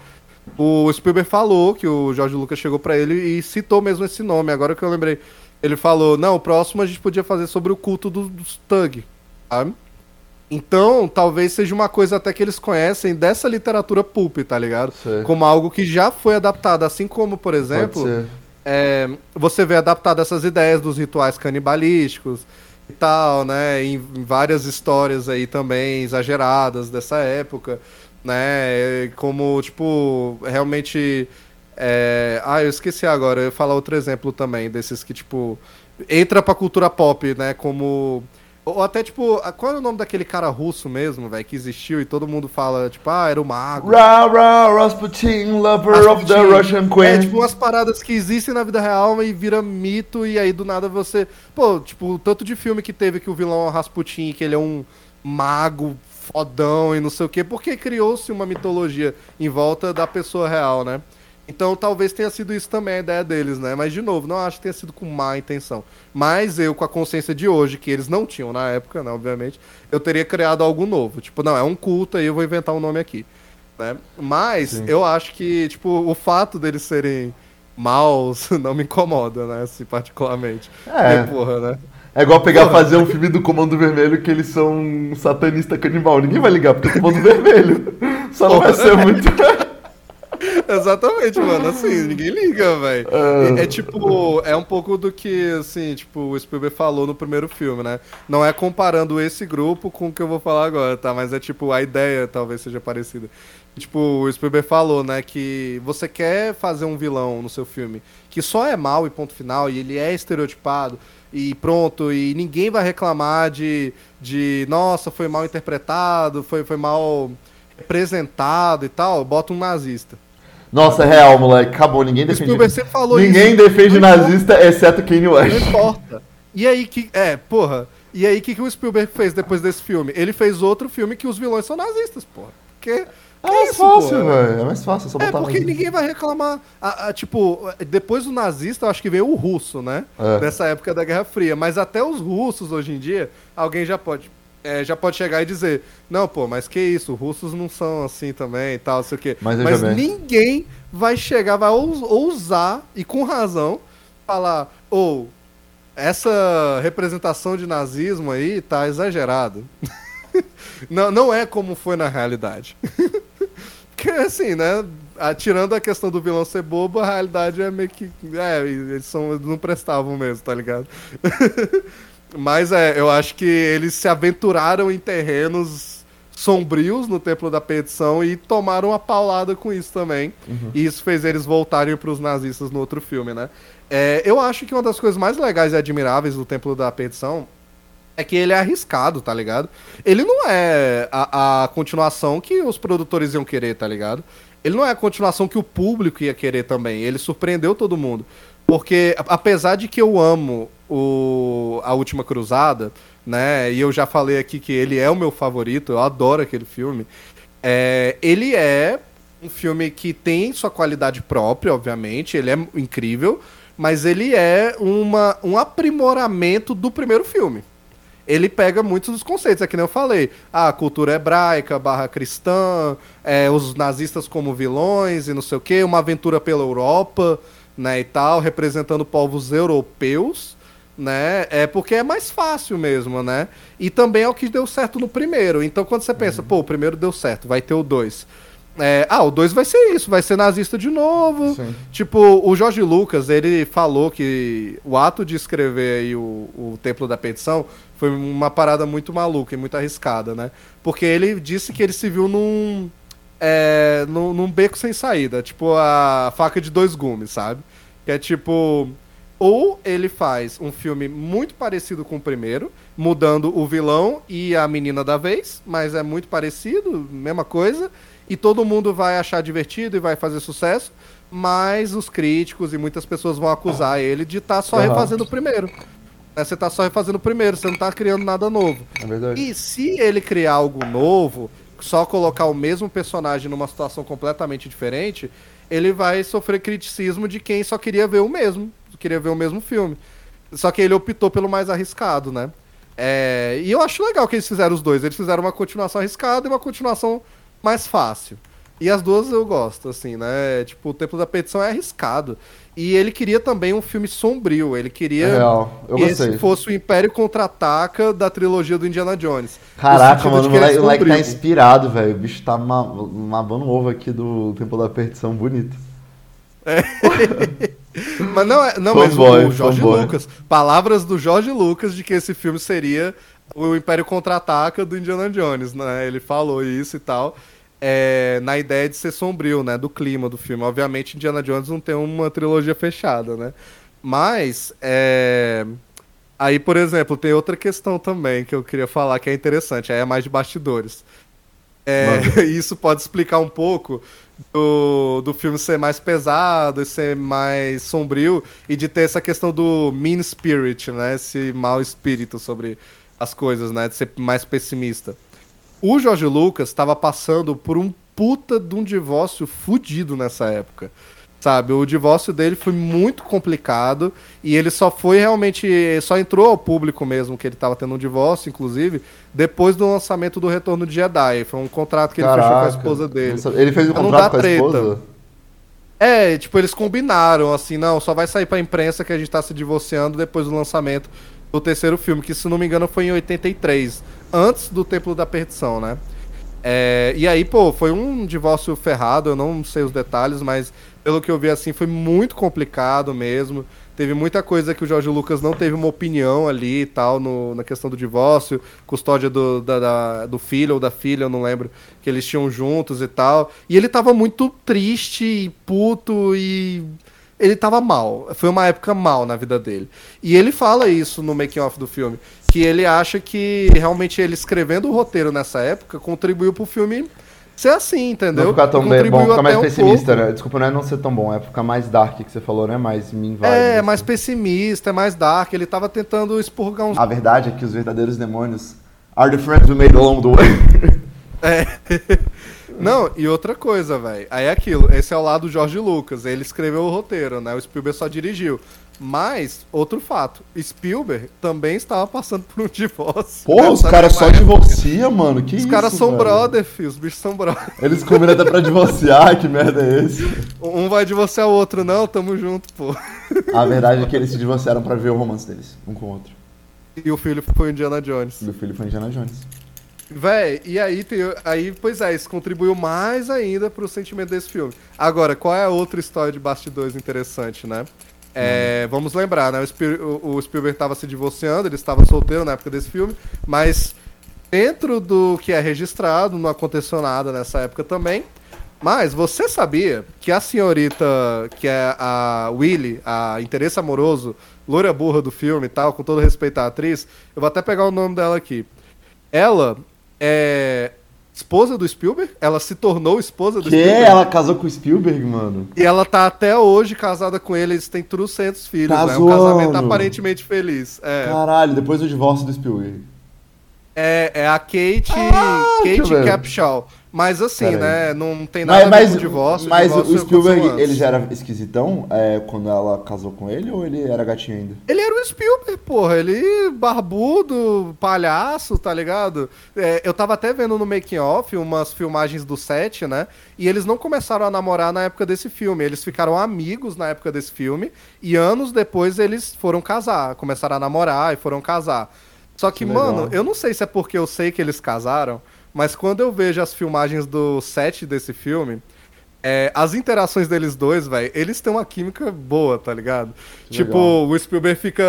O Spielberg falou que o George Lucas chegou pra ele e citou mesmo esse nome. Agora que eu lembrei, ele falou: Não, o próximo a gente podia fazer sobre o culto do- dos Thug, sabe? Então, talvez seja uma coisa até que eles conhecem dessa literatura pulp, tá ligado? Sei. Como algo que já foi adaptado. Assim como, por exemplo, é, você vê adaptado essas ideias dos rituais canibalísticos e tal, né? Em, em várias histórias aí também exageradas dessa época, né? Como, tipo, realmente. é, Ah, eu esqueci agora, eu ia falar outro exemplo também, desses que, tipo, entra pra cultura pop, né? Como. Ou até, tipo, qual era o nome daquele cara russo mesmo, velho, que existiu e todo mundo fala, tipo, ah, era o mago. Ra, ra, Rasputin, lover of the Rasputin. Russian Queen. É, tipo, umas paradas que existem na vida real e vira mito, e aí do nada você. Pô, tipo, o tanto de filme que teve que o vilão é o Rasputin, que ele é um mago fodão e não sei o quê, porque criou-se uma mitologia em volta da pessoa real, né? Então talvez tenha sido isso também a ideia deles, né? Mas de novo, não acho que tenha sido com má intenção. Mas eu, com a consciência de hoje, que eles não tinham na época, né, obviamente, eu teria criado algo novo. Tipo, não, é um culto aí eu vou inventar um nome aqui. Né? Mas Sim. eu acho que, tipo, o fato deles serem maus não me incomoda, né? Assim, particularmente. É. Porra, né? É igual pegar fazer um filme do Comando Vermelho que eles são um satanista canibal. Ninguém vai ligar porque é Comando Vermelho. Só não vai ser muito. Exatamente, mano. Assim, ninguém liga, velho. Ah. É, é tipo, é um pouco do que, assim, tipo, o Spielberg falou no primeiro filme, né? Não é comparando esse grupo com o que eu vou falar agora, tá? Mas é tipo, a ideia talvez seja parecida. Tipo, o Spielberg falou, né, que você quer fazer um vilão no seu filme que só é mal e ponto final, e ele é estereotipado, e pronto, e ninguém vai reclamar de, de nossa, foi mal interpretado, foi, foi mal representado e tal, bota um nazista. Nossa, é real, moleque. Acabou, ninguém O defende. Spielberg sempre falou Ninguém isso. defende Não importa. nazista, exceto Kanye Não West. importa. E aí que. É, porra. E aí que, que o Spielberg fez depois desse filme? Ele fez outro filme que os vilões são nazistas, porra. Porque. É mais isso, fácil, velho. É mais fácil, é só É, botar porque nazista. ninguém vai reclamar. A- a, tipo, depois do nazista, eu acho que veio o russo, né? É. Nessa época da Guerra Fria. Mas até os russos, hoje em dia, alguém já pode. É, já pode chegar e dizer, não, pô, mas que isso, os russos não são assim também e tal, não sei o quê. Mas bem. ninguém vai chegar, vai ous- ousar, e com razão, falar, ou, essa representação de nazismo aí tá exagerado. não, não é como foi na realidade. Porque assim, né? Tirando a questão do vilão ser bobo, a realidade é meio que. É, eles, são, eles não prestavam mesmo, tá ligado? Mas é, eu acho que eles se aventuraram em terrenos sombrios no Templo da Perdição e tomaram uma paulada com isso também. E isso fez eles voltarem pros nazistas no outro filme, né? É, eu acho que uma das coisas mais legais e admiráveis do Templo da Perdição é que ele é arriscado, tá ligado? Ele não é a, a continuação que os produtores iam querer, tá ligado? Ele não é a continuação que o público ia querer também. Ele surpreendeu todo mundo. Porque, a- apesar de que eu amo o, A Última Cruzada, né? E eu já falei aqui que ele é o meu favorito, eu adoro aquele filme. É, ele é um filme que tem sua qualidade própria, obviamente, ele é incrível, mas ele é uma, um aprimoramento do primeiro filme ele pega muitos dos conceitos, é que nem eu falei. Ah, a cultura hebraica, barra cristã, é, os nazistas como vilões e não sei o quê, uma aventura pela Europa, né, e tal, representando povos europeus, né, é porque é mais fácil mesmo, né, e também é o que deu certo no primeiro. Então quando você pensa, pô, o primeiro deu certo, vai ter o dois. É, ah, o 2 vai ser isso, vai ser nazista de novo. Sim. Tipo, o Jorge Lucas, ele falou que o ato de escrever aí o, o Templo da Petição foi uma parada muito maluca e muito arriscada, né? Porque ele disse que ele se viu num, é, num, num beco sem saída, tipo a faca de dois gumes, sabe? Que é tipo. Ou ele faz um filme muito parecido com o primeiro, mudando o vilão e a menina da vez, mas é muito parecido, mesma coisa, e todo mundo vai achar divertido e vai fazer sucesso, mas os críticos e muitas pessoas vão acusar ele de estar só Aham. refazendo o primeiro. Né, Você tá só refazendo o primeiro, você não tá criando nada novo. É verdade. E se ele criar algo novo, só colocar o mesmo personagem numa situação completamente diferente, ele vai sofrer criticismo de quem só queria ver o mesmo, queria ver o mesmo filme. Só que ele optou pelo mais arriscado, né? É, e eu acho legal que eles fizeram os dois. Eles fizeram uma continuação arriscada e uma continuação mais fácil. E as duas eu gosto, assim, né? Tipo, o Templo da Petição é arriscado. E ele queria também um filme sombrio. Ele queria É real, eu que gostei. esse fosse o Império Contra-Ataca da trilogia do Indiana Jones. Caraca, mano, o é moleque, o moleque tá inspirado, velho. O bicho tá ma mabando um ovo aqui do Tempo da Perdição, bonito. Mas não, é, não mas Fanboy, o Jorge. Lucas. Palavras do Jorge Lucas de que esse filme seria o Império Contra-Ataca do Indiana Jones, né? Ele falou isso e tal. é, na ideia de ser sombrio, né? Do clima do filme. Obviamente, Indiana Jones não tem uma trilogia fechada, né? Mas, é... Aí, por exemplo, tem outra questão também que eu queria falar que é interessante. Aí é mais de bastidores. É, isso pode explicar um pouco do, do filme ser mais pesado e ser mais sombrio e de ter essa questão do mean spirit, né? Esse mau espírito sobre as coisas, né? De ser mais pessimista. O Jorge Lucas estava passando por um puta de um divórcio fudido nessa época. Sabe, o divórcio dele foi muito complicado e ele só foi realmente. Só entrou ao público mesmo que ele estava tendo um divórcio, inclusive, depois do lançamento do Retorno de Jedi. Foi um contrato que ele fechou com a Caraca, esposa dele. Ele fez um Pra contrato com a treta. esposa? É, tipo, eles combinaram, assim, não, só vai sair pra imprensa que a gente tá se divorciando depois do lançamento do terceiro filme, que se não me engano foi em 83, antes do Templo da Perdição, né? É, e aí, pô, foi um divórcio ferrado, eu não sei os detalhes, mas pelo que eu vi, assim, foi muito complicado mesmo. Teve muita coisa que o Jorge Lucas não teve uma opinião ali e tal, no- na questão do divórcio, custódia do, da- da- do filho ou da filha, eu não lembro, que eles tinham juntos e tal. E ele tava muito triste e puto e. Ele tava mal. Foi uma época mal na vida dele. E ele fala isso no making off do filme. Que ele acha que realmente ele escrevendo o roteiro nessa época contribuiu pro filme ser assim, entendeu? Não ficar tão bem, bom, ficar mais um pessimista, pouco. né? Desculpa, não é não ser tão bom, é ficar mais dark que você falou, né? Mais me invade. É, assim. mais pessimista, é mais dark. Ele tava tentando expurgar uns. A verdade é que os verdadeiros demônios are the friends we made along the way. Não, e outra coisa, velho. Aí é aquilo. Esse é o lado do Jorge Lucas. Ele escreveu o roteiro, né? O Spielberg só dirigiu. Mas, outro fato. Spielberg também estava passando por um divórcio. Porra, os Nessa caras só época. divorciam, mano. Que Os caras são velho? brother, filho. Os bichos são brother. Eles combinam até pra divorciar, que merda é esse? Um vai divorciar o outro, não, tamo junto, pô. A verdade é que eles se divorciaram pra ver o romance deles, um com o outro. E o filho foi o Indiana Jones. Meu filho foi Indiana Jones. Véi, e aí tem. Aí, pois é, isso contribuiu mais ainda pro sentimento desse filme. Agora, qual é a outra história de bastidores interessante, né? É, Vamos lembrar, né? O, Spiel- o- o Spielberg estava se divorciando, ele estava solteiro na época desse filme, mas dentro do que é registrado, não aconteceu nada nessa época também. Mas você sabia que a senhorita, que é a Willy, a interesse amoroso, loira burra do filme e tal, com todo respeito à atriz, eu vou até pegar o nome dela aqui. Ela é esposa do Spielberg, ela se tornou esposa do Que? Spielberg. Ela casou com o Spielberg, mano? E ela tá até hoje casada com ele, eles têm trocentos filhos, né? Casou, Um casamento aparentemente feliz. É, Caralho, depois do divórcio do Spielberg. é, é a Kate, Ah, Kate. Capshaw. Mas assim, né, não tem nada Mas, a ver mas, com o divórcio. mas divórcio o Spielberg, aconteceu antes. ele já era esquisitão é, quando ela casou com ele ou ele era gatinho ainda? Ele era o Spielberg, porra. Ele barbudo, palhaço, tá ligado? É, eu tava até vendo no making off umas filmagens do set, né? E eles não começaram a namorar na época desse filme. Eles ficaram amigos na época desse filme. E anos depois eles foram casar. Começaram a namorar e foram casar. Só que, Que mano, eu não sei se é porque eu sei que eles casaram, mas quando eu vejo as filmagens do set desse filme, é, as interações deles dois, velho, eles têm uma química boa, tá ligado? Que tipo, legal. o Spielberg fica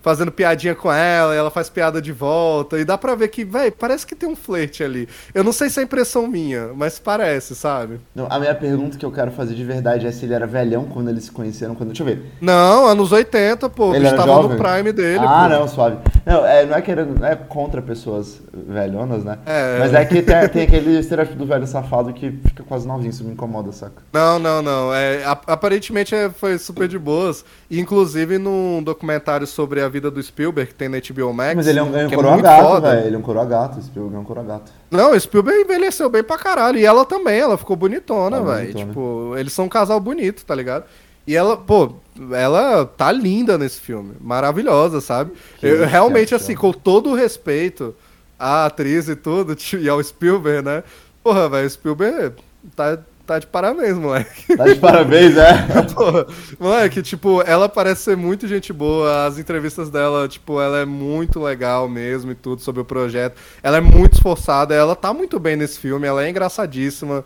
fazendo piadinha com ela, e ela faz piada de volta, e dá pra ver que, velho, parece que tem um flerte ali. Eu não sei se é impressão minha, mas parece, sabe? Não, a minha pergunta que eu quero fazer de verdade é se ele era velhão quando eles se conheceram. Quando... Deixa eu ver. Não, anos 80, pô, Ele bicho era tava jovem? no prime dele, ah, pô. não, suave. Não, é, não é querendo, não é contra pessoas velhonas, né? É. Mas é que tem, tem aquele estereótipo do velho safado que fica quase novinho, isso me incomoda, saca? Não, não, não. É, ap- aparentemente é- foi super de boas. Inclusive, num documentário sobre a vida do Spielberg, que tem na HBO Max. Mas ele é um, ele é um que coroa muito gato, foda. velho. Ele é um coroa gato, Spielberg é um coroa gato. Não, o Spielberg envelheceu bem pra caralho. E ela também, ela ficou bonitona, Tá velho. Tipo, eles são um casal bonito, tá ligado? E ela, pô, ela tá linda nesse filme. Maravilhosa, sabe? Eu, realmente, assim, com todo o respeito à atriz e tudo, e ao Spielberg, né? Porra, velho, o Spielberg tá, tá de parabéns, moleque. Tá de parabéns, é. Porra, moleque, tipo, ela parece ser muito gente boa. As entrevistas dela, tipo, ela é muito legal mesmo e tudo sobre o projeto. Ela é muito esforçada, ela tá muito bem nesse filme, ela é engraçadíssima.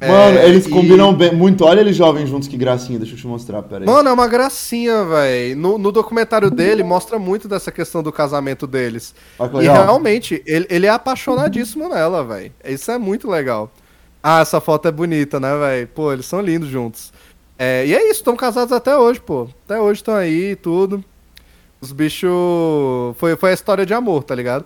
Mano, É, eles e- combinam bem, muito. Olha eles jovens juntos, que gracinha. Deixa eu te mostrar, pera aí. Mano, é uma gracinha, velho. No, no documentário dele, mostra muito dessa questão do casamento deles. E realmente, ele, ele é apaixonadíssimo nela, velho. Isso é muito legal. Ah, essa foto é bonita, né, velho? Pô, eles são lindos juntos. É, e é isso, estão casados até hoje, pô. Até hoje estão aí e tudo. Os bichos. Foi, foi a história de amor, tá ligado?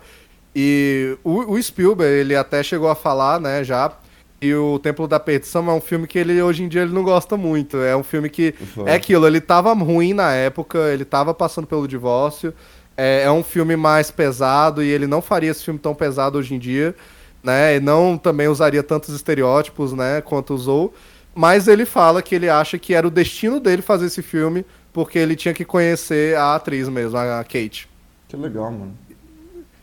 E o, o Spielberg, ele até chegou a falar, né, já. E o Templo da Perdição é um filme que ele hoje em dia ele não gosta muito. É um filme que. Ufa. É aquilo, ele tava ruim na época, ele tava passando pelo divórcio. É, é um filme mais pesado e ele não faria esse filme tão pesado hoje em dia, né? E não também usaria tantos estereótipos, né, quanto usou. Mas ele fala que ele acha que era o destino dele fazer esse filme porque ele tinha que conhecer a atriz mesmo, a Kate. Que legal, mano.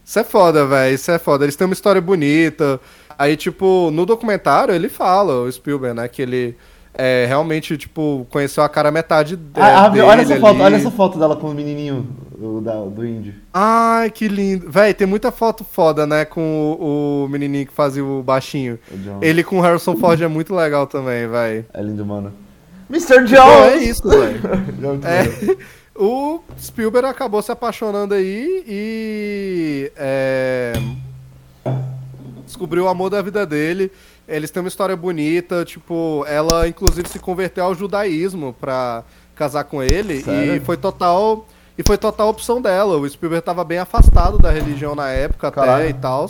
Isso é foda, velho. Isso é foda. Eles têm uma história bonita. Aí, tipo, no documentário ele fala, o Spielberg, né, que ele é, realmente, tipo, conheceu a cara metade de- ah, dele olha essa foto, ali. olha essa foto dela com o menininho o da- do índio. Ai, que lindo. Véi, tem muita foto foda, né, com o, o menininho que fazia o baixinho. O. Ele com o Harrison Ford é muito legal também, véi. É lindo, mano. Mr. Então é Jones! isso, velho. É É, o Spielberg acabou se apaixonando aí e é, descobriu o amor da vida dele. Eles têm uma história bonita, tipo, ela inclusive se converteu ao judaísmo pra casar com ele Sério? e foi total e foi total opção dela. O Spielberg tava bem afastado da religião na época até Caralho. e tal.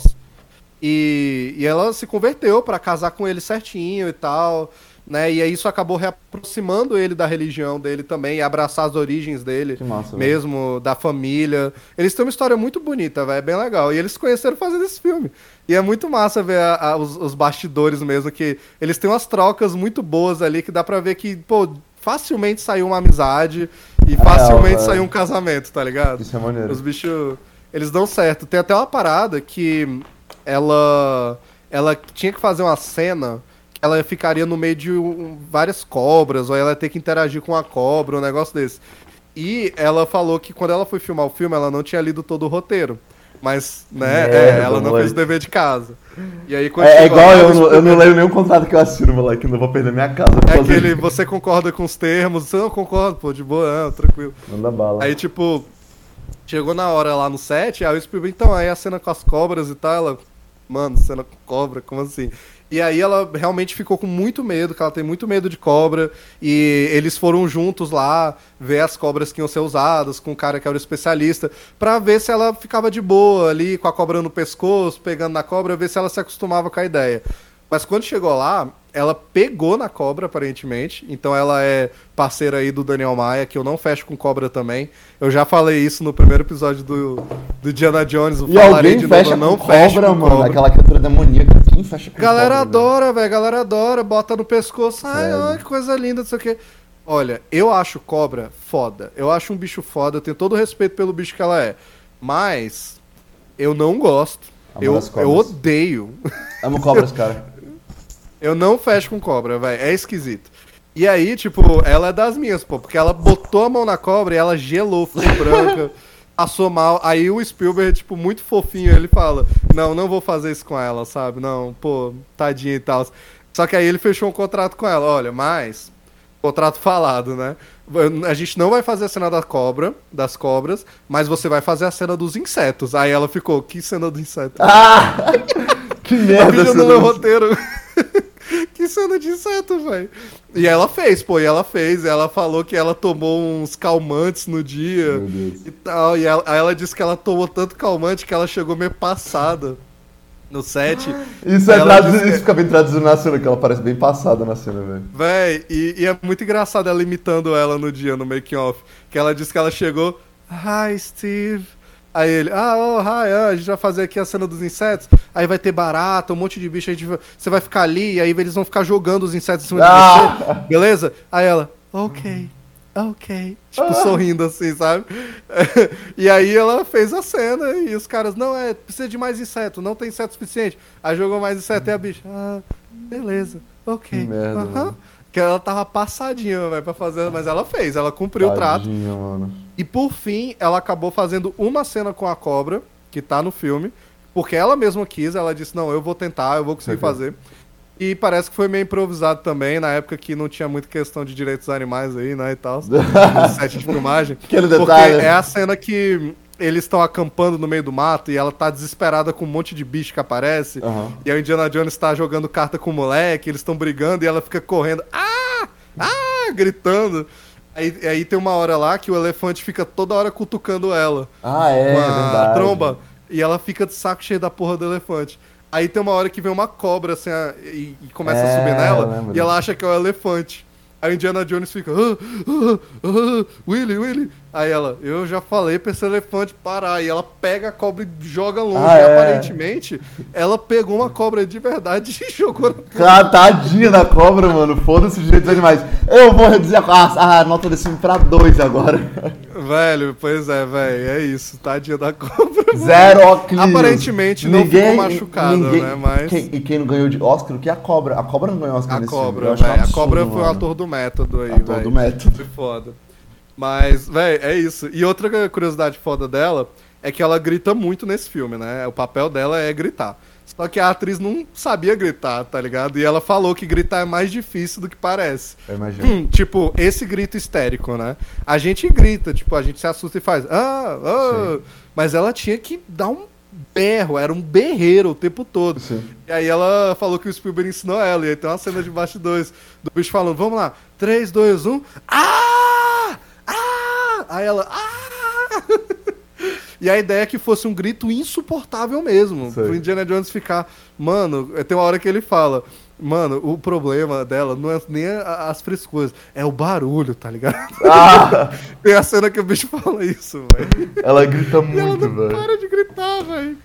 E, e ela se converteu pra casar com ele certinho e tal, né? E aí isso acabou reaproximando ele da religião dele também, e abraçar as origens dele massa, mesmo, da família. Eles têm uma história muito bonita, velho, é bem legal. E eles se conheceram fazendo esse filme. E é muito massa ver a- a- os, os bastidores mesmo, que eles têm umas trocas muito boas ali, que dá pra ver que, pô, facilmente saiu uma amizade e facilmente velho. saiu um casamento, tá ligado? Isso é maneiro. Os bichos, eles dão certo. Tem até uma parada que ela ela tinha que fazer uma cena ela ficaria no meio de um- várias cobras, ou ela ia ter que interagir com a cobra, um negócio desse. E ela falou que quando ela foi filmar o filme, ela não tinha lido todo o roteiro. Mas, né, Merda, é, ela não moleque. fez o dever de casa. E aí quando É, é igual eu, não- eu não leio nenhum contrato que eu assino, moleque. Não vou perder minha casa. É aquele, disso. você concorda com os termos, você não concorda, pô, de boa, não, tranquilo. Manda bala. Aí, tipo, chegou na hora lá no set, aí o Spielberg, então, aí a cena com as cobras e tal, ela, mano, cena com cobra, como assim? E aí ela realmente ficou com muito medo, que ela tem muito medo de cobra, e eles foram juntos lá ver as cobras que iam ser usadas, com o cara que era o especialista, pra ver se ela ficava de boa ali, com a cobra no pescoço, pegando na cobra, ver se ela se acostumava com a ideia. Mas quando chegou lá, ela pegou na cobra, aparentemente. Então ela é parceira aí do Daniel Maia, que eu não fecho com cobra também. Eu já falei isso no primeiro episódio do, do Diana Jones. E falarei alguém de novo, fecha não com fecho cobra, com mano. cobra. Aquela criatura demoníaca. Fecha com Galera velho? adora, velho. Galera adora, bota no pescoço. Ai, ai, que coisa linda, não sei o quê. Olha, eu acho cobra foda. Eu acho um bicho foda. Eu tenho todo o respeito pelo bicho que ela é. Mas eu não gosto. Eu, eu odeio. Amo cobras, cara. Eu não fecho com cobra, velho. É esquisito. E aí, tipo, ela é das minhas, pô, porque ela botou a mão na cobra e ela gelou, ficou branca, passou mal. Aí o Spielberg, tipo, muito fofinho, ele fala: Não, não vou fazer isso com ela, sabe? Não, pô, tadinha e tal. Só que aí ele fechou um contrato com ela: Olha, mas. Contrato falado, né? A gente não vai fazer a cena da cobra, das cobras, mas você vai fazer a cena dos insetos. Aí ela ficou: Que cena do inseto? Ah! que Tá merda essa no meu roteiro. que cena de inseto, velho. E ela fez, pô, e ela fez. Ela falou que ela tomou uns calmantes no dia Meu Deus. e tal. E ela, aí ela disse que ela tomou tanto calmante que ela chegou meio passada no set. Isso, é traduzido, disse isso fica bem traduzido na cena, que ela parece bem passada na cena, velho. Véi, e, e é muito engraçado ela imitando ela no dia, no making off. Que ela disse que ela chegou. Hi, Steve. Aí ele, ah, oh, hi, ah, a gente vai fazer aqui a cena dos insetos. Aí vai ter barata, um monte de bicho. A gente vai- você vai ficar ali, e aí eles vão ficar jogando os insetos em cima Ah! de você. Beleza? Aí ela, ok, ok. Tipo, sorrindo assim, sabe? e aí ela fez a cena e os caras, não, é, precisa de mais inseto, não tem inseto suficiente. Aí jogou mais inseto e a bicha, ah, beleza, ok. Que merda, aham." mano. Que ela tava passadinha, velho, pra fazer, mas ela fez, ela cumpriu o trato. Tadinha, mano. E por fim, ela acabou fazendo uma cena com a cobra, que tá no filme, porque ela mesma quis, ela disse, não, eu vou tentar, eu vou conseguir Saquei. fazer. E parece que foi meio improvisado também, na época que não tinha muita questão de direitos dos animais aí, né, e tal, no set de filmagem. Porque detalhe. é a cena que eles estão acampando no meio do mato e ela tá desesperada com um monte de bicho que aparece. Aham. E a Indiana Jones tá jogando carta com o moleque, eles estão brigando e ela fica correndo. Ah! Ah! Gritando. Aí, aí tem uma hora lá que o elefante fica toda hora cutucando ela. Ah, é, com a verdade. tromba. E ela fica de saco cheio da porra do elefante. Aí tem uma hora que vem uma cobra assim a- e, e começa a É, subir eu nela. E ela acha que é o elefante. Aí Indiana Jones fica. "Ah, ah, ah, Willy, Willy. Aí ela, eu já falei pra esse elefante parar. E ela pega a cobra e joga longe. Ah, e é. aparentemente, ela pegou uma cobra de verdade e jogou na Cara, tadinha da cobra, mano. Foda-se os direitos dos animais. Eu vou reduzir a, a, a nota desse filme pra dois agora. Velho, pois é, velho. É isso. Tadinha da cobra. Zero óculos. Aparentemente não ficou machucada, né, mas- Quem, e quem não ganhou de Oscar? O que é a cobra? A cobra não ganhou Oscar A nesse filme. cobra, velho. A absurdo, cobra foi o ator do método aí, Ator velho. do método. Foi foda. Mas, velho, é isso. E outra curiosidade foda dela é que ela grita muito nesse filme, né? O papel dela é gritar. Só que a atriz não sabia gritar, tá ligado? E ela falou que gritar é mais difícil do que parece. Hum, tipo, esse grito histérico, né? A gente grita, tipo, a gente se assusta e faz. Ah, ah. Mas ela tinha que dar um berro, era um berreiro o tempo todo. Sim. E aí ela falou que o Spielberg ensinou ela. E aí tem uma cena de bastidores do bicho falando, vamos lá, 3, 2, 1. Ah! Aí ela. Ah! E a ideia é que fosse um grito insuportável mesmo. Sei. Pro Indiana Jones ficar. Mano, tem uma hora que ele fala. Mano, o problema dela não é nem as frescuras, é o barulho, tá ligado? Ah, Tem a cena que o bicho fala isso, velho. ela grita muito, velho. para de gritar, velho.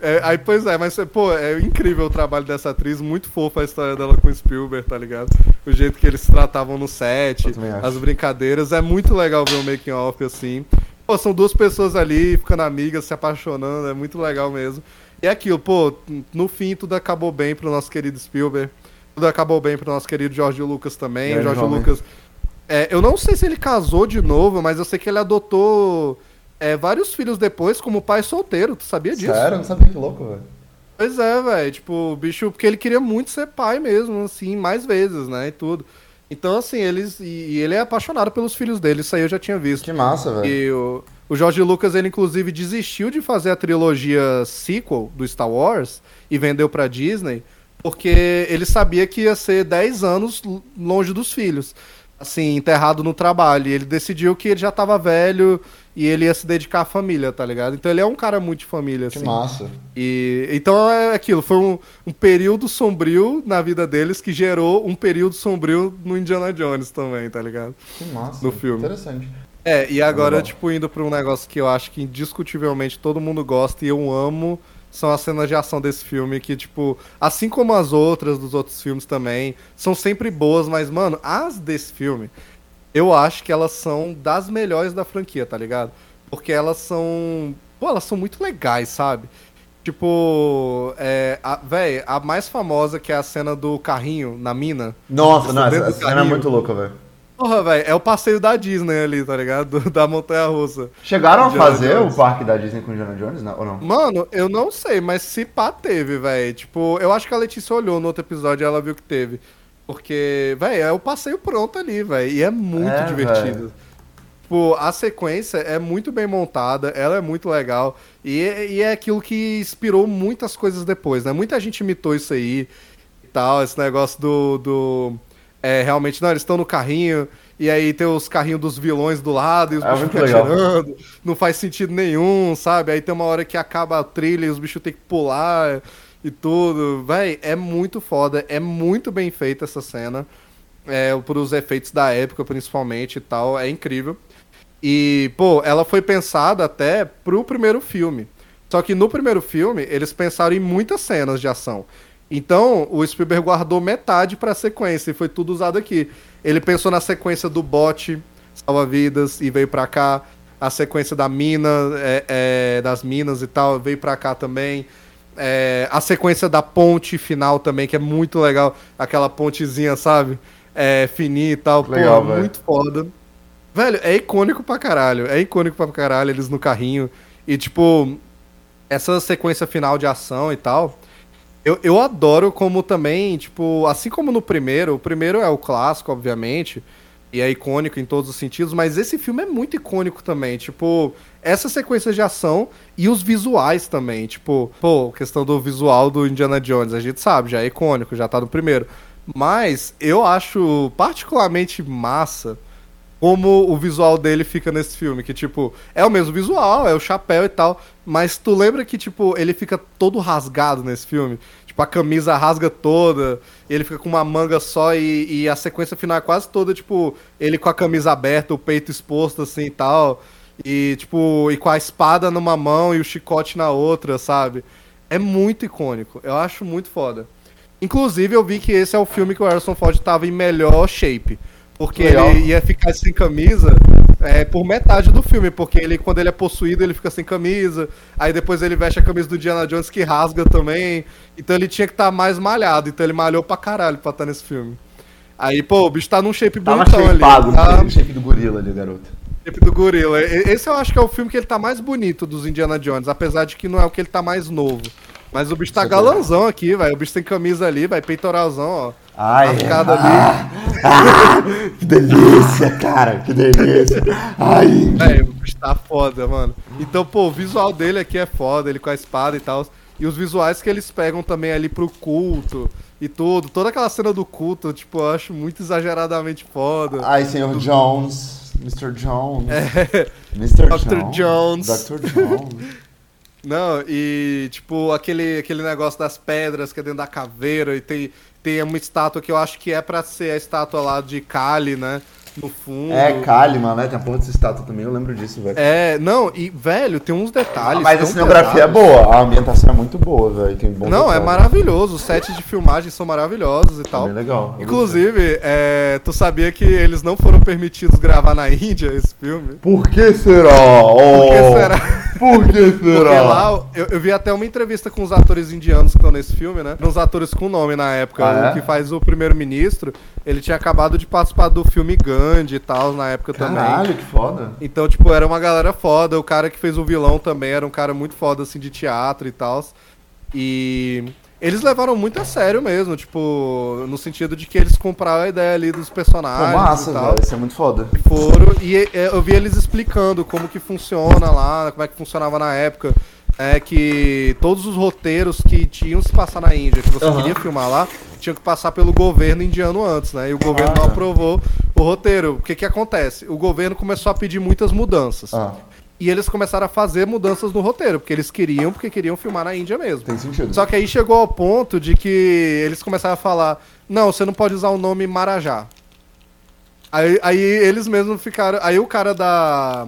É, aí, pois é, mas, pô, é incrível o trabalho dessa atriz, muito fofa a história dela com o Spielberg, tá ligado? O jeito que eles se tratavam no set, as brincadeiras, é muito legal ver o making off assim. Pô, são duas pessoas ali, ficando amigas, se apaixonando, é muito legal mesmo. E é aquilo, pô, no fim tudo acabou bem pro nosso querido Spielberg, tudo acabou bem pro nosso querido George Lucas também. Homem. Lucas é, eu não sei se ele casou de novo, mas eu sei que ele adotou é, vários filhos depois como pai solteiro. Tu sabia disso? Sério? Eu não sabia que louco, velho. Pois é, velho. Tipo, o bicho, porque ele queria muito ser pai mesmo, assim, mais vezes, né? E tudo. Então, assim, eles. E, ele é apaixonado pelos filhos dele, isso aí eu já tinha visto. Que massa, velho. E o, o George Lucas, ele inclusive desistiu de fazer a trilogia sequel do Star Wars e vendeu pra Disney, porque ele sabia que ia ser 10 anos longe dos filhos, assim, enterrado no trabalho. E ele decidiu que ele já tava velho e ele ia se dedicar à família, tá ligado? Então ele é um cara muito de família, Que assim. massa. E, então é aquilo, foi um, um período sombrio na vida deles que gerou um período sombrio no Indiana Jones também, tá ligado? Que massa. No filme. Interessante. É, e agora, tipo, indo pra um negócio que eu acho que indiscutivelmente todo mundo gosta e eu amo, são as cenas de ação desse filme, que, tipo, assim como as outras dos outros filmes também, são sempre boas, mas, mano, as desse filme, eu acho que elas são das melhores da franquia, tá ligado? Porque elas são. Pô, elas são muito legais, sabe? Tipo, é, a, véi, a mais famosa que é a cena do carrinho na mina. Nossa, não, Dentro essa, cena é muito louca, velho. Porra, velho, é o passeio da Disney ali, tá ligado? Do- Da Montanha Russa. Chegaram a fazer Jones. o parque da Disney com o Indiana Jones, não, ou não? Mano, eu não sei, mas se pá teve, velho. Tipo, eu acho que a Letícia olhou no outro episódio e ela viu que teve. Porque, velho, é o passeio pronto ali, velho. E é muito É, divertido. Tipo, a sequência é muito bem montada, ela é muito legal. E, é- e é aquilo que inspirou muitas coisas depois, né? Muita gente imitou isso aí e tal, esse negócio do. do é, realmente, não, eles estão no carrinho, e aí tem os carrinhos dos vilões do lado, e os É bichos ficam atirando, não faz sentido nenhum, sabe? Aí tem uma hora que acaba a trilha e os bichos têm que pular e tudo. Véi, é muito foda, é muito bem feita essa cena. É, os efeitos da época, principalmente e tal, é incrível. E, pô, ela foi pensada até pro primeiro filme. Só que no primeiro filme, eles pensaram em muitas cenas de ação. Então, o Spielberg guardou metade pra sequência e foi tudo usado aqui. Ele pensou na sequência do bote, salva-vidas, e veio pra cá. A sequência da mina, é, é, das minas e tal, veio pra cá também. É, a sequência da ponte final também, que é muito legal. Aquela pontezinha, sabe? É, fininha e tal. Legal, Pô, muito foda. Velho, é icônico pra caralho. É icônico pra caralho, eles no carrinho. E, tipo, essa sequência final de ação e tal. Eu, eu adoro como também, tipo, assim como no primeiro, o primeiro é o clássico, obviamente, e é icônico em todos os sentidos, mas esse filme é muito icônico também, tipo, essa sequência de ação e os visuais também, tipo, pô, questão do visual do Indiana Jones, a gente sabe, já é icônico, já tá no primeiro. Mas eu acho particularmente massa como o visual dele fica nesse filme, que tipo, é o mesmo visual, é o chapéu e tal, mas tu lembra que tipo, ele fica todo rasgado nesse filme? Tipo, a camisa rasga toda, ele fica com uma manga só e, e a sequência final é quase toda, tipo, ele com a camisa aberta, o peito exposto assim e tal, e tipo, e com a espada numa mão e o chicote na outra, sabe? É muito icônico, eu acho muito foda. Inclusive, eu vi que esse é o filme que o Harrison Ford tava em melhor shape. Porque Legal. ele ia ficar sem camisa é, por metade do filme. Porque ele, quando ele é possuído, ele fica sem camisa. Aí depois ele veste a camisa do Diana Jones que rasga também. Então ele tinha que estar mais malhado. Então ele malhou pra caralho pra estar nesse filme. Aí, pô, o bicho tá num shape Tava bonitão ali. Tá o shape do gorila ali, garoto. shape do gorila. Esse eu acho que é o filme que ele tá mais bonito dos Indiana Jones. Apesar de que não é o que ele tá mais novo. Mas o bicho tá Certeza. galanzão aqui, velho. O bicho tem camisa ali, vai peitoralzão, ó. Ai, Rasgado ali. ah, que delícia, cara, que delícia. Ai, É, tá foda, mano. Então, pô, o visual dele aqui é foda, ele com a espada e tal. E os visuais que eles pegam também ali pro culto e tudo. Toda aquela cena do culto, tipo, eu acho muito exageradamente foda. ai, senhor Jones. Mr. Jones. É. Mr. Dr. Jones. Dr. Jones. Não, e tipo, aquele, aquele negócio das pedras que é dentro da caveira e tem, tem uma estátua que eu acho que é pra ser a estátua lá de Kali, né? No fundo. É, Kalimann, né? Tem a porra dessa estátua também, eu lembro disso, velho. É, não, e velho, tem uns detalhes. Mas a cenografia é pesados. boa, a ambientação é muito boa, velho. Tem bom Não, é detalhe. maravilhoso. Os sets de filmagem são maravilhosos e Tá tal. bem legal. Inclusive, é, tu sabia que eles não foram permitidos gravar na Índia esse filme? Por que será? Oh, Por que será? Por que será? Porque lá, eu, eu vi até uma entrevista com os atores indianos que estão nesse filme, né? Uns atores com nome na época. Ah, é? O que faz o primeiro-ministro, ele tinha acabado de participar do filme Gandhi e tal, na época também. Caralho, que foda. Então, tipo, era uma galera foda. O cara que fez o vilão também era um cara muito foda, assim, de teatro e tal. E eles levaram muito a sério mesmo, tipo, no sentido de que eles compraram a ideia ali dos Pô, personagens massa, e tal. velho. Isso é muito foda. E foram, e eu vi eles explicando como que funciona lá, como é que funcionava na época. É que todos os roteiros que tinham se passar na Índia, que você Aham. queria filmar lá, tinham que passar pelo governo indiano antes, né? E o governo Ah, não tá. aprovou o roteiro. O que que acontece? O governo começou a pedir muitas mudanças. Ah, E eles começaram a fazer mudanças no roteiro, porque eles queriam, porque queriam filmar na Índia mesmo. tem sentido. Só que aí chegou ao ponto de que eles começaram a falar: não, você não pode usar o nome Marajá. Aí, aí eles mesmos ficaram. Aí o cara da.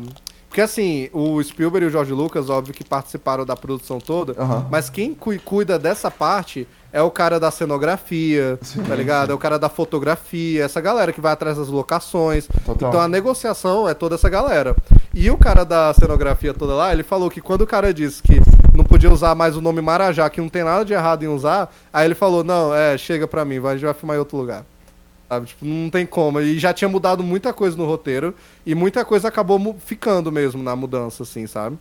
Porque assim, o Spielberg e o George Lucas, óbvio que participaram da produção toda, Aham. mas quem cui- cuida dessa parte é o cara da cenografia, Sim, tá ligado? É o cara da fotografia, essa galera que vai atrás das locações. Total. Então a negociação é toda essa galera. E o cara da cenografia toda lá, ele falou que quando o cara disse que não podia usar mais o nome Marajá, que não tem nada de errado em usar, aí ele falou, não, é, chega pra mim, vai, a gente vai filmar em outro lugar. Sabe? Tipo, não tem como. E já tinha mudado muita coisa no roteiro, e muita coisa acabou ficando mesmo na mudança, assim, sabe?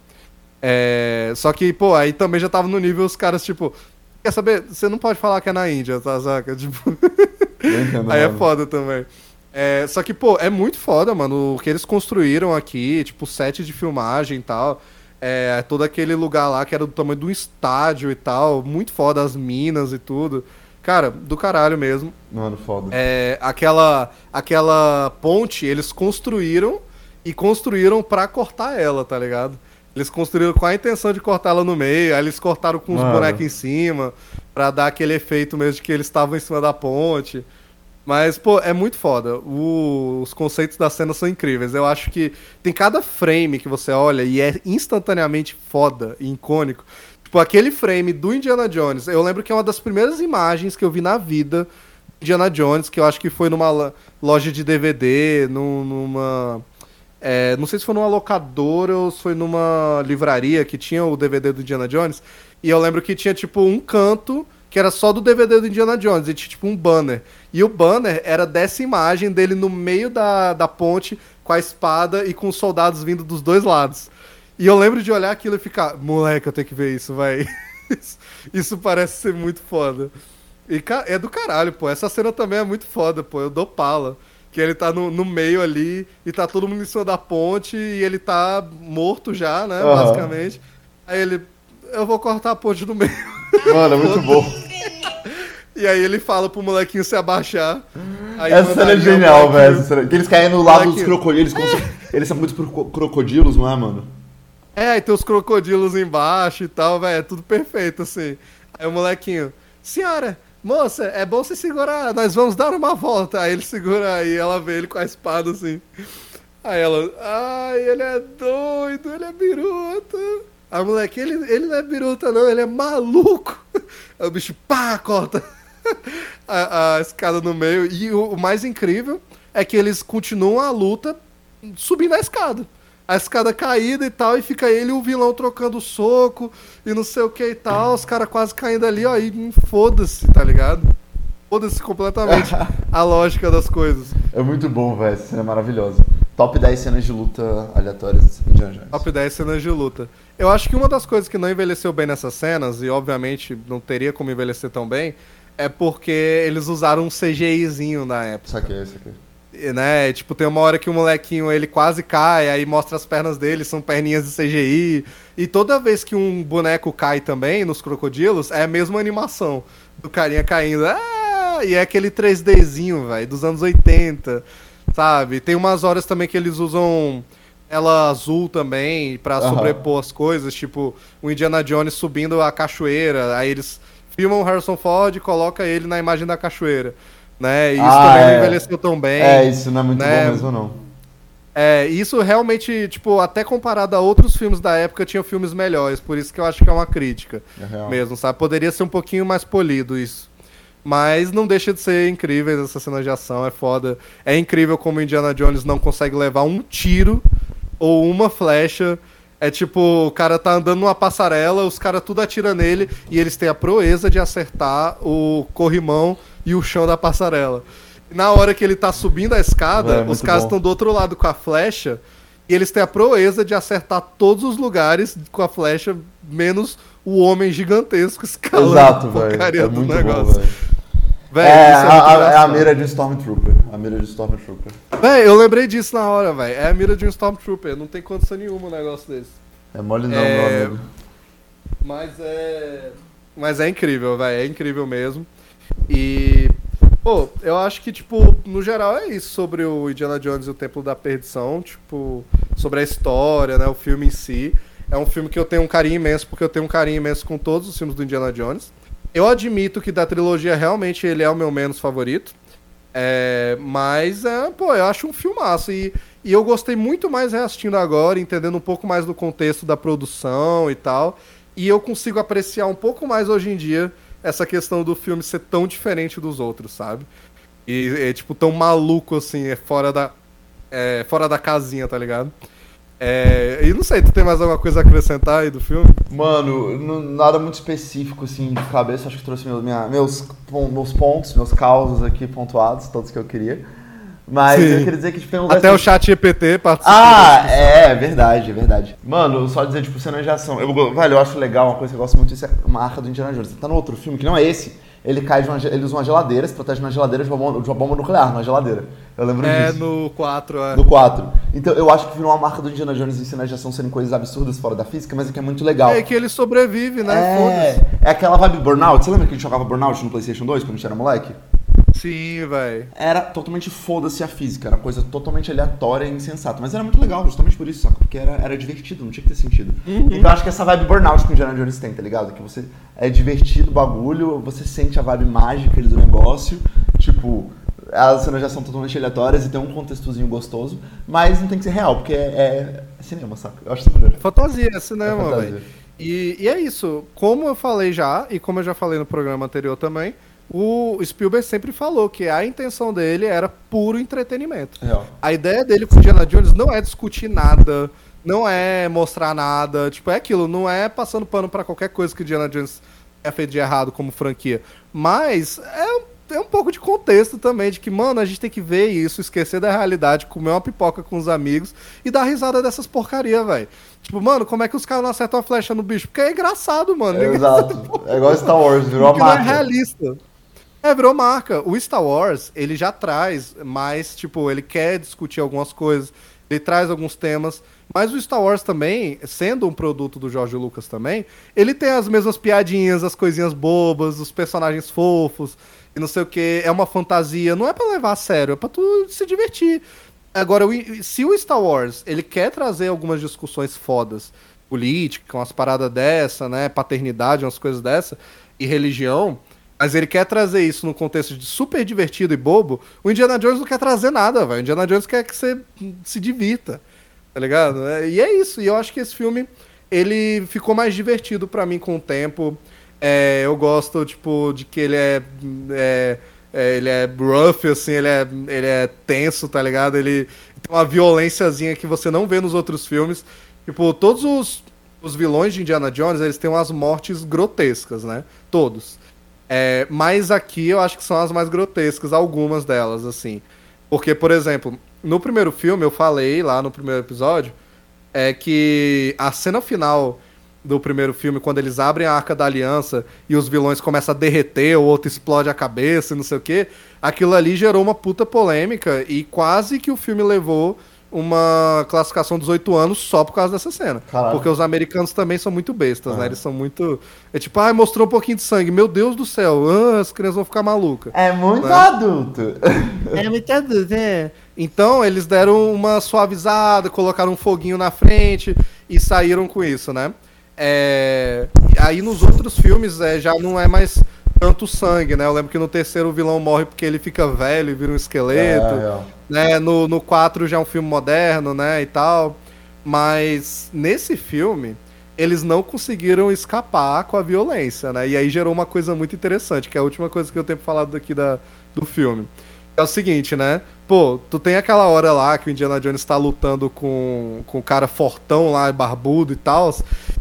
É, Só que, pô, aí também já tava no nível os caras, tipo, quer saber? Você não pode falar que é na Índia, tá, saca? Tipo... Aí é foda também. É, só que, pô, é muito foda, mano. O que eles construíram aqui, tipo, set de filmagem e tal. É, todo aquele lugar lá que era do tamanho de um estádio e tal. Muito foda, as minas e tudo. Cara, do caralho mesmo. Mano, foda. É, aquela, aquela ponte, eles construíram e construíram pra cortar ela, tá ligado? Eles construíram com a intenção de cortar ela no meio, aí eles cortaram com os bonecos em cima, pra dar aquele efeito mesmo de que eles estavam em cima da ponte. Mas, pô, é muito foda. O- os conceitos da cena são incríveis. Eu acho que tem cada frame que você olha e é instantaneamente foda e icônico. Tipo, aquele frame do Indiana Jones. Eu lembro que é uma das primeiras imagens que eu vi na vida Indiana Jones, que eu acho que foi numa lo- loja de DVD, num- numa. É, não sei se foi numa locadora ou se foi numa livraria que tinha o DVD do Indiana Jones. E eu lembro que tinha, tipo, um canto que era só do DVD do Indiana Jones, e tinha, tipo, um banner. E o banner era dessa imagem dele no meio da, da ponte, com a espada e com os soldados vindo dos dois lados. E eu lembro de olhar aquilo e ficar, moleque, eu tenho que ver isso, vai. isso parece ser muito foda. E é do caralho, pô. Essa cena também é muito foda, pô. Eu dou pala. Que ele tá no, no meio ali e tá todo mundo em cima da ponte e ele tá morto já, né? Aham. Basicamente. Aí ele. Eu vou cortar a ponte no meio. Mano, é muito bom. E aí ele fala pro molequinho se abaixar. Aí Essa cena é genial, velho. Que eles caem no lado dos crocodilos. Eles são muitos crocodilos, não é, mano? É, aí tem os crocodilos embaixo e tal, velho. É tudo perfeito, assim. Aí o molequinho, senhora, moça, é bom você segurar, nós vamos dar uma volta. Aí ele segura aí, ela vê ele com a espada, assim. Aí ela, ai, ele é doido, ele é biruta. O moleque, ele, ele não é biruta, não, ele é maluco. Aí o bicho, pá, corta a, a escada no meio. E o, o mais incrível é que eles continuam a luta subindo a escada. A escada caída e tal, e fica ele e o vilão trocando soco e não sei o que e tal, os caras quase caindo ali, ó, e foda-se, tá ligado? Foda-se completamente a lógica das coisas. É muito bom, velho. Essa cena é maravilhosa. Top 10 cenas de luta aleatórias de Jones. Top 10 cenas de luta. Eu acho que uma das coisas que não envelheceu bem nessas cenas, e obviamente não teria como envelhecer tão bem, é porque eles usaram um CGIzinho na época. Saquei, saquei. E, né? Tipo, tem uma hora que o molequinho ele quase cai, aí mostra as pernas dele, são perninhas de CGI. E toda vez que um boneco cai também nos crocodilos, é a mesma animação do carinha caindo. Ah! E é aquele 3Dzinho, velho, dos anos 80. sabe? Tem umas horas também que eles usam ela azul também pra Aham. sobrepor as coisas, tipo o Indiana Jones subindo a cachoeira, aí eles filmam o Harrison Ford e coloca ele na imagem da cachoeira, né? E isso Ah, também não é. envelheceu tão bem. É, isso não é muito né? bom mesmo, não. É, isso realmente, tipo, até comparado a outros filmes da época, tinha filmes melhores, por isso que eu acho que é uma crítica É mesmo, sabe? Poderia ser um pouquinho mais polido isso. Mas não deixa de ser incrível essa cena de ação, é foda. É incrível como Indiana Jones não consegue levar um tiro ou uma flecha. É tipo, o cara tá andando numa passarela, os caras tudo atiram nele e eles têm a proeza de acertar o corrimão e o chão da passarela. Na hora que ele tá subindo a escada, É, os caras bom. estão do outro lado com a flecha e eles têm a proeza de acertar todos os lugares com a flecha, menos o homem gigantesco escalando Exato, a porcaria É do bom, negócio. velho. Véi, É, isso a, a- é mira de Stormtrooper. A mira de Stormtrooper. Véi, eu lembrei disso na hora, velho. É a mira de um Stormtrooper. Não tem condição nenhuma um negócio desse. É mole não, É, meu amigo. Mas é. Mas é incrível, velho. É incrível mesmo. E. Pô, eu acho que, tipo, no geral é isso sobre o Indiana Jones e o Templo da Perdição. Tipo, sobre a história, né? O filme em si. É um filme que eu tenho um carinho imenso, porque eu tenho um carinho imenso com todos os filmes do Indiana Jones. Eu admito que da trilogia realmente ele é o meu menos favorito. É, mas, é, pô, eu acho um filmaço. E, e eu gostei muito mais reassistindo agora, entendendo um pouco mais do contexto da produção e tal. E eu consigo apreciar um pouco mais hoje em dia essa questão do filme ser tão diferente dos outros, sabe? E é tipo tão maluco assim, é fora da. É, fora da casinha, tá ligado? É, e não sei, tu tem mais alguma coisa a acrescentar aí do filme? Mano, não- nada muito específico, assim, de cabeça. Acho que trouxe meu- minha- meus, meus pontos, meus causos aqui pontuados, todos que eu queria. Mas Sim. eu queria dizer que, tipo, tem um Até o chat GPT participou. Ah, é, verdade, é verdade. Mano, só dizer, tipo, cenas de ação. Eu, velho, eu acho legal, uma coisa que eu gosto muito disso é uma arca do Indiana Jones. Tá no outro filme, que não é esse. Ele cai de uma, ele usa uma geladeira, se protege na geladeira de uma bomba, de uma bomba nuclear, numa geladeira. Eu lembro É, disso. no 4, é. No 4. Então eu acho que virou uma marca do Indiana Jones em cenas de ação serem coisas absurdas fora da física, mas é que é muito legal. É que ele sobrevive, né? É, é aquela vibe Burnout. Você lembra que a gente jogava Burnout no PlayStation 2 quando a gente era moleque? Sim, velho. Era totalmente foda-se a física, era coisa totalmente aleatória e insensata. Mas era muito legal, justamente por isso, saca? Porque era, era divertido, não tinha que ter sentido. Então acho que essa vibe burnout que o Indiana Jones tem, tá ligado? Que você é divertido o bagulho, você sente a vibe mágica ali do negócio, tipo. As cenas já são totalmente aleatórias e tem um contextozinho gostoso, mas não tem que ser real, porque é, é cinema, saca? Eu acho isso maneiro. Fantasia, é cinema, É velho. E, e é isso. Como eu falei já, e como eu já falei no programa anterior também, o Spielberg sempre falou que a intenção dele era puro entretenimento. Real. A ideia dele com o Indiana Jones não é discutir nada, não é mostrar nada, tipo, é aquilo, não é passando pano pra qualquer coisa que o Indiana Jones é feito de errado como franquia. Mas é, é um pouco de contexto também, de que, mano, a gente tem que ver isso, esquecer da realidade, comer uma pipoca com os amigos e dar risada dessas porcaria, velho. Tipo, mano, como é que os caras não acertam a flecha no bicho? Porque é engraçado, mano. É, exato. É igual Star Wars, virou a porque não é marca. realista. É, virou marca. O Star Wars, ele já traz mais, tipo, ele quer discutir algumas coisas, ele traz alguns temas, mas o Star Wars também, sendo um produto do George Lucas também, ele tem as mesmas piadinhas, as coisinhas bobas, os personagens fofos, não sei o que, é uma fantasia, não é pra levar a sério, é pra tu se divertir. Agora, se o Star Wars, ele quer trazer algumas discussões fodas, política, umas paradas dessa, né, paternidade, umas coisas dessa, e religião, mas ele quer trazer isso num contexto de super divertido e bobo, o Indiana Jones não quer trazer nada, velho. O Indiana Jones quer que você se divirta, tá ligado? E é isso, e eu acho que esse filme, ele ficou mais divertido pra mim com o tempo. É, eu gosto, tipo, de que ele é, é, é, ele é rough, assim, ele é, ele é tenso, tá ligado? Ele tem uma violênciazinha que você não vê nos outros filmes. Tipo, todos os, os vilões de Indiana Jones, eles têm umas mortes grotescas, né? Todos. É, mas aqui eu acho que são as mais grotescas, algumas delas, assim. Porque, por exemplo, no primeiro filme, eu falei lá no primeiro episódio, é que a cena final do primeiro filme, quando eles abrem a Arca da Aliança e os vilões começam a derreter, o outro explode a cabeça e não sei o que, aquilo ali gerou uma puta polêmica e quase que o filme levou uma classificação 18 anos só por causa dessa cena. Caralho. Porque os americanos também são muito bestas, né? É. Eles são muito. É tipo, ah, mostrou um pouquinho de sangue. Meu Deus do céu, ah, as crianças vão ficar malucas. É muito Né? adulto. É muito adulto, é. Então eles deram uma suavizada, colocaram um foguinho na frente e saíram com isso, né? É, Aí nos outros filmes é, já não é mais tanto sangue, né? Eu lembro que no terceiro o vilão morre porque ele fica velho e vira um esqueleto. É, né? No, no 4 já é um filme moderno, né? E tal. Mas nesse filme, eles não conseguiram escapar com a violência, né? E aí gerou uma coisa muito interessante, que é a última coisa que eu tenho falado daqui da, do filme. É o seguinte, né? Pô, tu tem aquela hora lá que o Indiana Jones tá lutando com, com o cara fortão lá, barbudo e tal,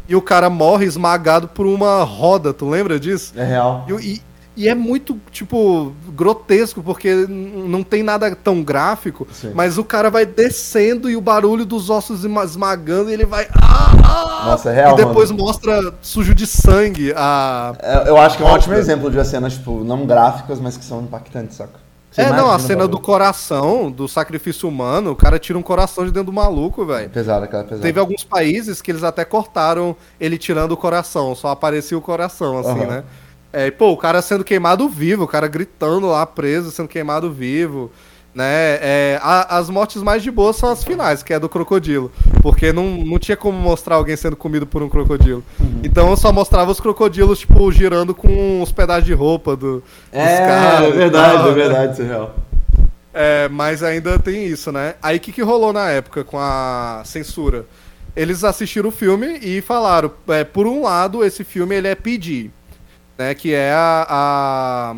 e o cara morre esmagado por uma roda, tu lembra disso? É real. E, e- e é muito, tipo, grotesco, porque não tem nada tão gráfico, Sim. mas o cara vai descendo e o barulho dos ossos esma- esmagando e ele vai. Ah, ah! Nossa, é real, E depois mano. mostra sujo de sangue a. É, Eu acho que é um ótimo exemplo de cenas, tipo, não gráficas, mas que são impactantes, saca? Você é, não, a cena bagulho. do coração, do sacrifício humano, o cara tira um coração de dentro do maluco, É velho. pesado, aquela pesada. Teve alguns países que eles até cortaram ele tirando o coração, só aparecia o coração, assim, Aham. né? É, e, pô, o cara sendo queimado vivo, o cara gritando lá, preso, sendo queimado vivo, né? É, a- as mortes mais de boa são as finais, que é do crocodilo. Porque não, não tinha como mostrar alguém sendo comido por um crocodilo. Uhum. Então eu só mostrava os crocodilos, tipo, girando com os pedaços de roupa do, dos É, caras é verdade, tal, é né? verdade, isso é real. É, mas ainda tem isso, né? Aí o que, que rolou na época com a censura? Eles assistiram o filme e falaram, é, por um lado, esse filme ele é PG, né? Que é a, a-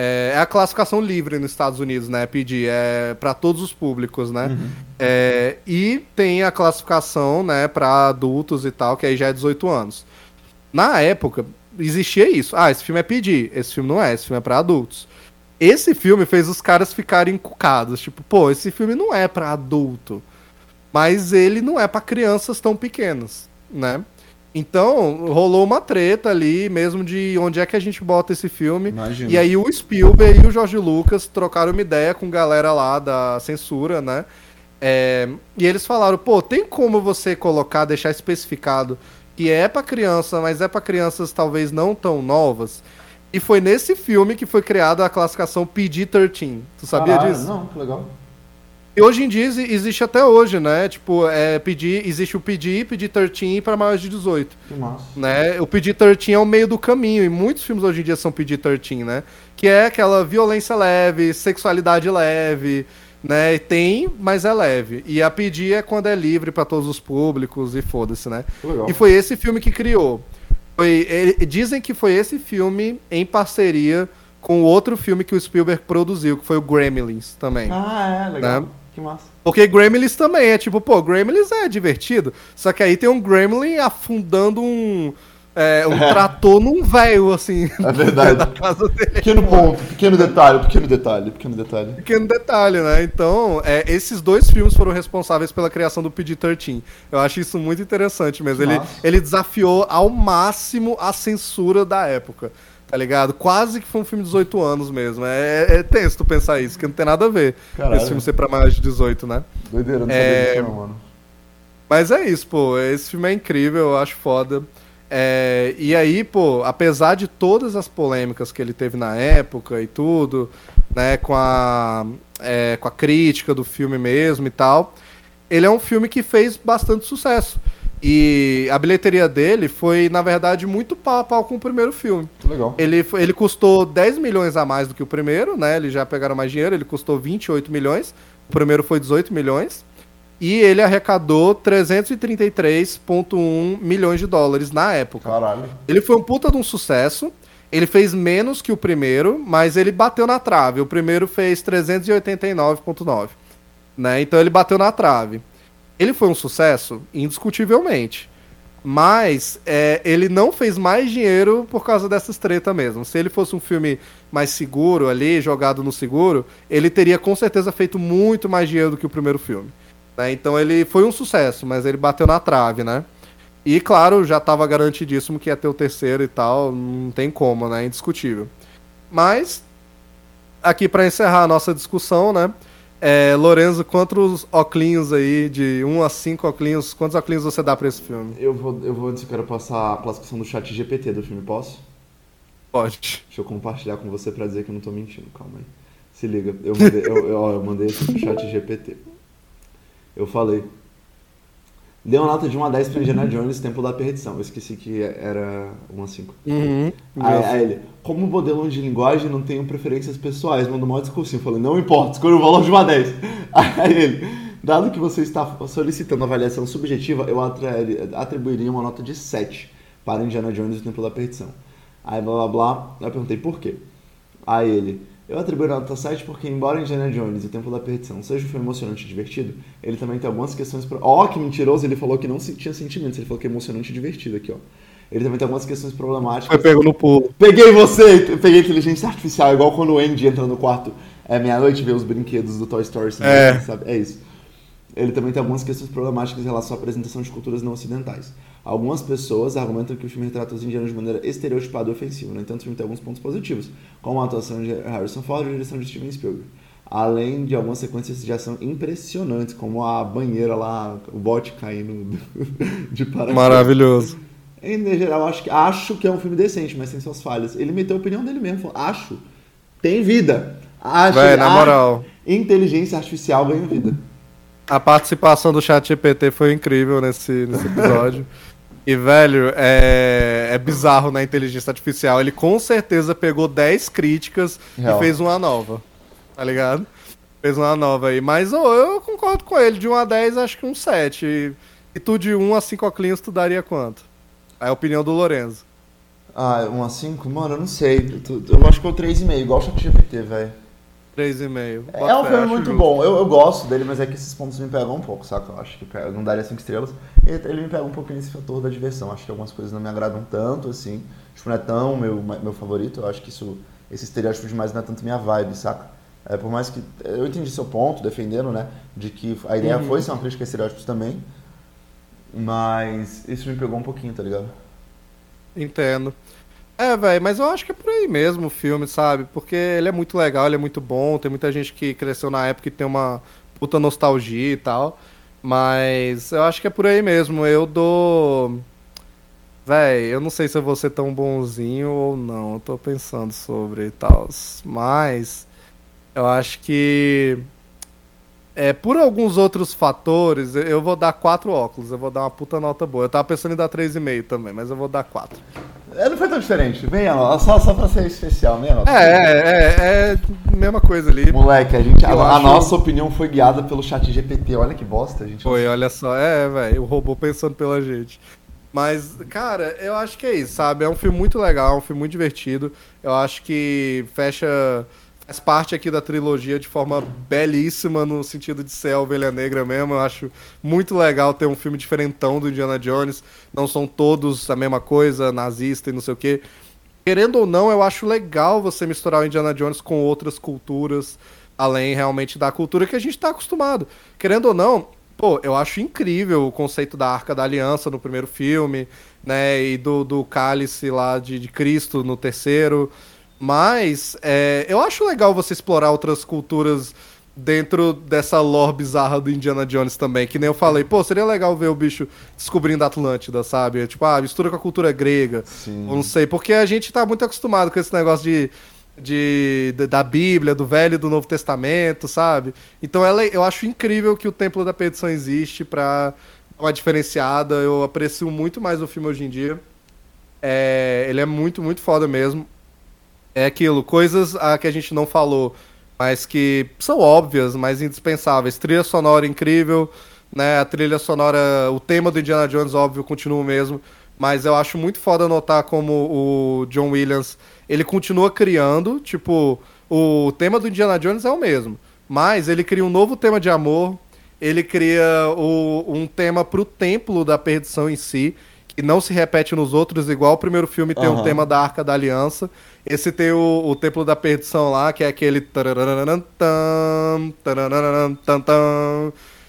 é, é a classificação livre nos Estados Unidos, né? PG é para todos os públicos, né? É, e tem a classificação, né? Para adultos e tal, que aí já é 18 anos. Na época existia isso. Ah, esse filme é PG, esse filme não é, esse filme é para adultos. Esse filme fez os caras ficarem encucados. Tipo, pô, esse filme não é pra adulto. Mas ele não é pra crianças tão pequenas, né? Então, rolou uma treta ali, mesmo de onde é que a gente bota esse filme. Imagina. E aí o Spielberg e o Jorge Lucas trocaram uma ideia com galera lá da censura, né? É, e eles falaram, pô, tem como você colocar, deixar especificado que é pra criança, mas é pra crianças talvez não tão novas. E foi nesse filme que foi criada a classificação PG-13. Tu sabia Caralho, disso? Não, que legal. E hoje em dia exi- existe até hoje, né? Tipo, é PG, existe o PG, PG-13 para maiores de 18 Que massa. né? O PG-13 é o meio do caminho, e muitos filmes hoje em dia são PG-13, né? Que é aquela violência leve, sexualidade leve, né? E tem, mas é leve. E a PG é quando é livre pra todos os públicos e foda-se, né? Legal. E foi esse filme que criou. Foi, ele- dizem que foi esse filme em parceria com o outro filme que o Spielberg produziu, que foi o Gremlins também. Ah, é, legal. Né? Que massa. Porque Gremlins também é tipo, pô, Gremlins é divertido. Só que aí tem um Gremlin afundando um, é, um trator num véio, assim. É verdade. da casa dele. Pequeno ponto, pequeno detalhe, pequeno detalhe, pequeno detalhe. Pequeno detalhe, né? Então, é, esses dois filmes foram responsáveis pela criação do PG-13. Eu acho isso muito interessante mesmo. Ele, ele desafiou ao máximo a censura da época. Tá ligado? Quase que foi um filme de 18 anos mesmo. É, é tenso tu pensar isso, que não tem nada a ver Caralho. esse filme ser pra mais de 18, né? Doideira, não É, sabia disso mano. Mas é isso, pô. Esse filme é incrível, eu acho foda. É, e aí, pô, apesar de todas as polêmicas que ele teve na época e tudo, né, com a, é, com a crítica do filme mesmo e tal, ele é um filme que fez bastante sucesso. E a bilheteria dele foi, na verdade, muito pau a pau com o primeiro filme. Legal. Ele, ele custou 10 milhões a mais do que o primeiro, né? Eles já pegaram mais dinheiro, ele custou 28 milhões. O primeiro foi 18 milhões. E ele arrecadou 333,1 milhões de dólares na época. Caralho. Ele foi um puta de um sucesso. Ele fez menos que o primeiro, mas ele bateu na trave. O primeiro fez 389,9. Né? Então ele bateu na trave. Ele foi um sucesso? Indiscutivelmente. Mas é, ele não fez mais dinheiro por causa dessas treta mesmo. Se ele fosse um filme mais seguro ali, jogado no seguro, ele teria com certeza feito muito mais dinheiro do que o primeiro filme. né? Então ele foi um sucesso, mas ele bateu na trave, né? E claro, já estava garantidíssimo que ia ter o terceiro e tal, não tem como, né? Indiscutível. Mas, aqui para encerrar a nossa discussão, né? É, Lorenzo, quantos oclinhos aí, de 1 a 5 oclinhos, quantos oclinhos você dá pra esse filme? Eu vou, eu vou antes eu quero passar a classificação do chat GPT do filme, posso? Pode. Deixa eu compartilhar com você pra dizer que eu não tô mentindo, calma aí. Se liga, eu mandei, eu, eu, ó, eu mandei pro chat GPT. Eu falei. Deu uma nota de 1 a 10 pra Indiana Jones, Tempo da Perdição. Eu esqueci que era 1 a 5. Uhum. Aí, aí ele, como modelo de linguagem, não tenho preferências pessoais, manda um discursinho. Eu falei, não importa, escolha o valor de uma 10. Aí ele, dado que você está solicitando avaliação subjetiva, eu atribuiria uma nota de 7 para Indiana Jones e o Templo da Perdição. Aí blá blá blá, eu perguntei por quê. Aí ele, eu atribuo a nota 7 porque, embora Indiana Jones e o Templo da Perdição seja um filme emocionante e divertido, ele também tem algumas questões. Pro... Ó, que mentiroso, ele falou que não tinha sentimentos, ele falou que é emocionante e divertido aqui, ó. Ele também tem algumas questões problemáticas. Foi pego no pulo. Peguei você! Peguei inteligência artificial, igual quando o Andy entra no quarto é meia-noite vê os brinquedos do Toy Story, assim, É. sabe? É isso. Ele também tem algumas questões problemáticas em relação à apresentação de culturas não ocidentais. Algumas pessoas argumentam que o filme retrata os indianos de maneira estereotipada e ofensiva. No entanto, o filme tem alguns pontos positivos, como a atuação de Harrison Ford e a direção de Steven Spielberg. Além de algumas sequências de ação impressionantes, como a banheira lá, o bote caindo de paraquedas. Maravilhoso. Em geral, acho que, acho que é um filme decente, mas tem suas falhas. Ele meteu a opinião dele mesmo, falou, acho, tem vida. Acho, Véi, na moral. Inteligência artificial ganha vida. A participação do chat GPT foi incrível nesse, nesse episódio. E, velho, é, é bizarro na inteligência artificial. Ele com certeza pegou 10 críticas Real. e fez uma nova. Tá ligado? Fez uma nova aí. Mas ô, eu concordo com ele. De 1 a 10, acho que um 7. E, e tu de 1 a 5 oclinhos, tu daria quanto? É a opinião do Lorenzo. Ah, um a 5? Mano, eu não sei. Eu, eu acho que é o 3,5, igual o ChatGPT, velho. 3,5. É um filme muito bom. Eu, eu gosto dele, mas é que esses pontos me pegam um pouco, saca? Eu acho que pega- não daria 5 estrelas. Ele, ele me pega um pouquinho nesse fator da diversão. Acho que algumas coisas não me agradam tanto, assim. Tipo, não é tão meu, meu favorito. Eu acho que isso, esse estereótipo demais não é tanto minha vibe, saca? É, por mais que. Eu entendi seu ponto, defendendo, né? De que a ideia foi ser uma crítica a estereótipos também. Mas isso me pegou um pouquinho, tá ligado? Entendo. É, velho, mas eu acho que é por aí mesmo o filme, sabe? Porque ele é muito legal, ele é muito bom. Tem muita gente que cresceu na época e tem uma puta nostalgia e tal. Mas eu acho que é por aí mesmo. Eu dou. Véi, eu não sei se eu vou ser tão bonzinho ou não. Eu tô pensando sobre e tal. Mas eu acho que. É, por alguns outros fatores, eu vou dar quatro óculos. Eu vou dar uma puta nota boa. Eu tava pensando em dar 3,5 também, mas eu vou dar quatro. É, não foi tão diferente. Meia nota, só, só pra ser especial, meia nota. É, é, é, é mesma coisa ali. Moleque, a, gente, a, a nossa opinião foi guiada pelo chat GPT. Olha que bosta, a gente. Foi, olha só. É, velho, o robô pensando pela gente. Mas, cara, eu acho que é isso, sabe? É um filme muito legal, um filme muito divertido. Eu acho que fecha. Faz parte aqui da trilogia de forma belíssima, no sentido de ser a ovelha negra mesmo. Eu acho muito legal ter um filme diferentão do Indiana Jones. Não são todos a mesma coisa, nazista e não sei o quê. Querendo ou não, eu acho legal você misturar o Indiana Jones com outras culturas, além realmente da cultura que a gente tá acostumado. Querendo ou não, pô, eu acho incrível o conceito da Arca da Aliança no primeiro filme, né, e do, do cálice lá de, de Cristo no terceiro. Mas é, eu acho legal você explorar outras culturas dentro dessa lore bizarra do Indiana Jones também. Que nem eu falei, pô, seria legal ver o bicho descobrindo a Atlântida, sabe? Tipo, ah, mistura com a cultura grega. Sim. Não sei, porque a gente tá muito acostumado com esse negócio de, de, de- da Bíblia, do Velho e do Novo Testamento, sabe? Então ela, eu acho incrível que o Templo da Perdição existe pra dar uma diferenciada. Eu aprecio muito mais o filme hoje em dia. É, ele é muito, muito foda mesmo. É aquilo, coisas ah, que a gente não falou, mas que são óbvias, mas indispensáveis. Trilha sonora incrível, né? A trilha sonora, o tema do Indiana Jones, óbvio, continua o mesmo. Mas eu acho muito foda notar como o John Williams, ele continua criando, tipo, o tema do Indiana Jones é o mesmo. Mas ele cria um novo tema de amor, ele cria o- um tema pro templo da perdição em si, que não se repete nos outros, igual o primeiro filme tem o Aham. tema da Arca da Aliança. Esse tem o, o Templo da Perdição lá, que é aquele.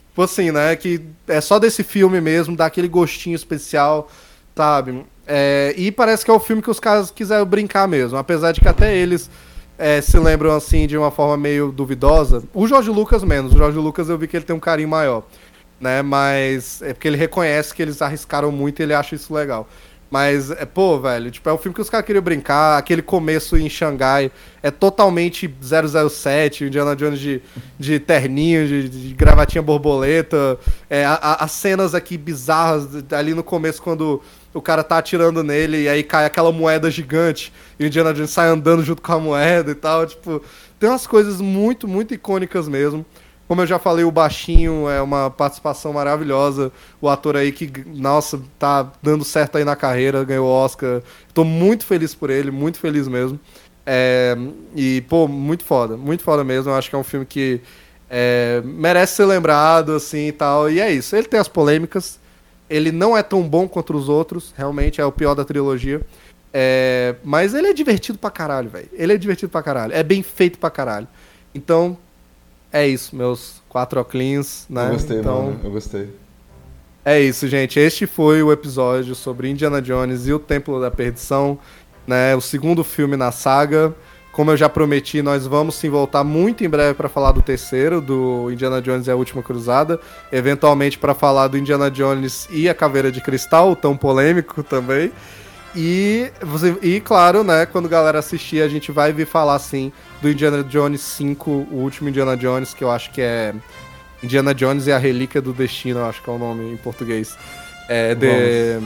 Tipo assim, né? Que é só desse filme mesmo, dá aquele gostinho especial, sabe? É, e parece que é o filme que os caras quiseram brincar mesmo. Apesar de que até eles é, se lembram assim de uma forma meio duvidosa. O Jorge Lucas menos. O Jorge Lucas eu vi que ele tem um carinho maior. Né? Mas é porque ele reconhece que eles arriscaram muito e ele acha isso legal. Mas, é, pô, velho, tipo, é um filme que os caras queriam brincar. Aquele começo em Xangai é totalmente 007, Indiana Jones de, de terninho, de, de gravatinha borboleta. É, a, a, as cenas aqui bizarras ali no começo, quando o cara tá atirando nele e aí cai aquela moeda gigante e o Indiana Jones sai andando junto com a moeda e tal. Tipo, tem umas coisas muito, muito icônicas mesmo. Como eu já falei, o Baixinho é uma participação maravilhosa. O ator aí que, nossa, tá dando certo aí na carreira, ganhou o Oscar. Tô muito feliz por ele, muito feliz mesmo. É, e, pô, muito foda, muito foda mesmo. Eu acho que é um filme que é, merece ser lembrado, assim e tal. E é isso. Ele tem as polêmicas. Ele não é tão bom contra os outros, realmente é o pior da trilogia. É, mas ele é divertido pra caralho, velho. Ele é divertido pra caralho. É bem feito pra caralho. Então, é isso, meus quatro oclinhos, né? Eu gostei, então, mano. Eu gostei. É isso, gente. Este foi o episódio sobre Indiana Jones e o Templo da Perdição, né? O segundo filme na saga. Como eu já prometi, nós vamos sim voltar muito em breve para falar do terceiro, do Indiana Jones e a Última Cruzada. Eventualmente para falar do Indiana Jones e a Caveira de Cristal, tão polêmico também. E, e claro, né, quando a galera assistir, a gente vai vir falar sim do Indiana Jones 5, o último Indiana Jones, que eu acho que é Indiana Jones e a Relíquia do Destino, eu acho que é o nome em português. É The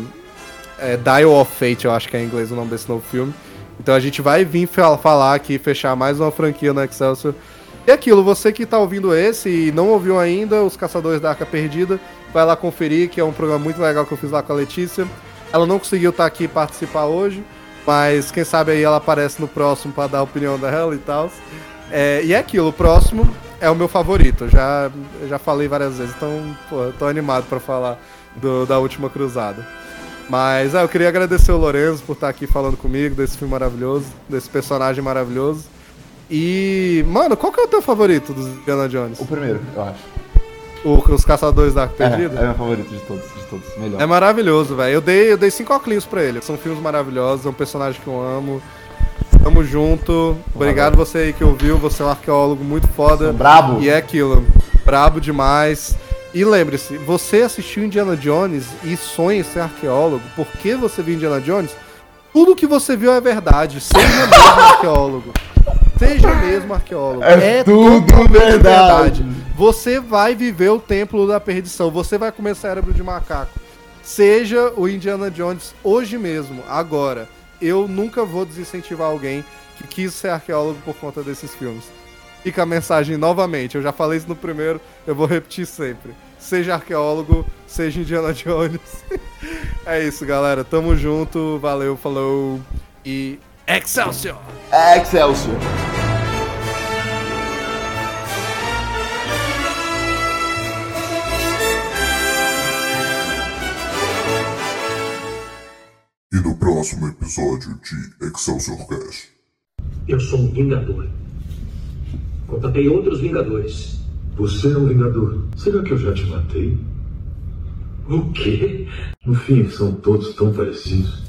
é, Dial of Fate, eu acho que é em inglês o nome desse novo filme. Então a gente vai vir falar aqui, fechar mais uma franquia no Excelsior. E aquilo, você que tá ouvindo esse e não ouviu ainda, Os Caçadores da Arca Perdida, vai lá conferir, que é um programa muito legal que eu fiz lá com a Letícia. Ela não conseguiu estar tá aqui participar hoje, mas quem sabe aí ela aparece no próximo para dar a opinião dela e tal. É, e é aquilo, o próximo é o meu favorito. Já, já falei várias vezes, então pô, tô animado para falar do, da última cruzada. Mas é, eu queria agradecer o Lorenzo por estar tá aqui falando comigo desse filme maravilhoso, desse personagem maravilhoso. E, mano, qual que é o teu favorito dos Indiana Jones? O primeiro, eu acho. O, os Caçadores da Arca Perdida? É, é meu favorito de todos, de todos. Melhor. É maravilhoso, velho. Eu dei, eu dei cinco óculos pra ele. São filmes maravilhosos, é um personagem que eu amo. Tamo junto. Obrigado você aí que ouviu. Você é um arqueólogo muito foda. Sou brabo. E é aquilo. Brabo demais. E lembre-se, você assistiu Indiana Jones e sonha ser arqueólogo. Por que você viu Indiana Jones? Tudo que você viu é verdade. Seja mesmo arqueólogo. Seja mesmo arqueólogo. É, é tudo verdade. verdade. Você vai viver o templo da perdição. Você vai comer cérebro de macaco. Seja o Indiana Jones hoje mesmo, agora. Eu nunca vou desincentivar alguém que quis ser arqueólogo por conta desses filmes. Fica a mensagem novamente. Eu já falei isso no primeiro, eu vou repetir sempre. Seja arqueólogo, seja Indiana Jones. é isso, galera. Tamo junto. Valeu, falou e Excelsior! Excelsior! E no próximo episódio de Excelsior Cast. Eu sou um Vingador. Contatei outros Vingadores. Você é um Vingador. Será que eu já te matei? O quê? No fim, são todos tão parecidos.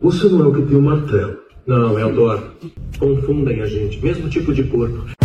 Você não é o que tem o um martelo. Não, é o Thor. Confundem a gente. Mesmo tipo de corpo.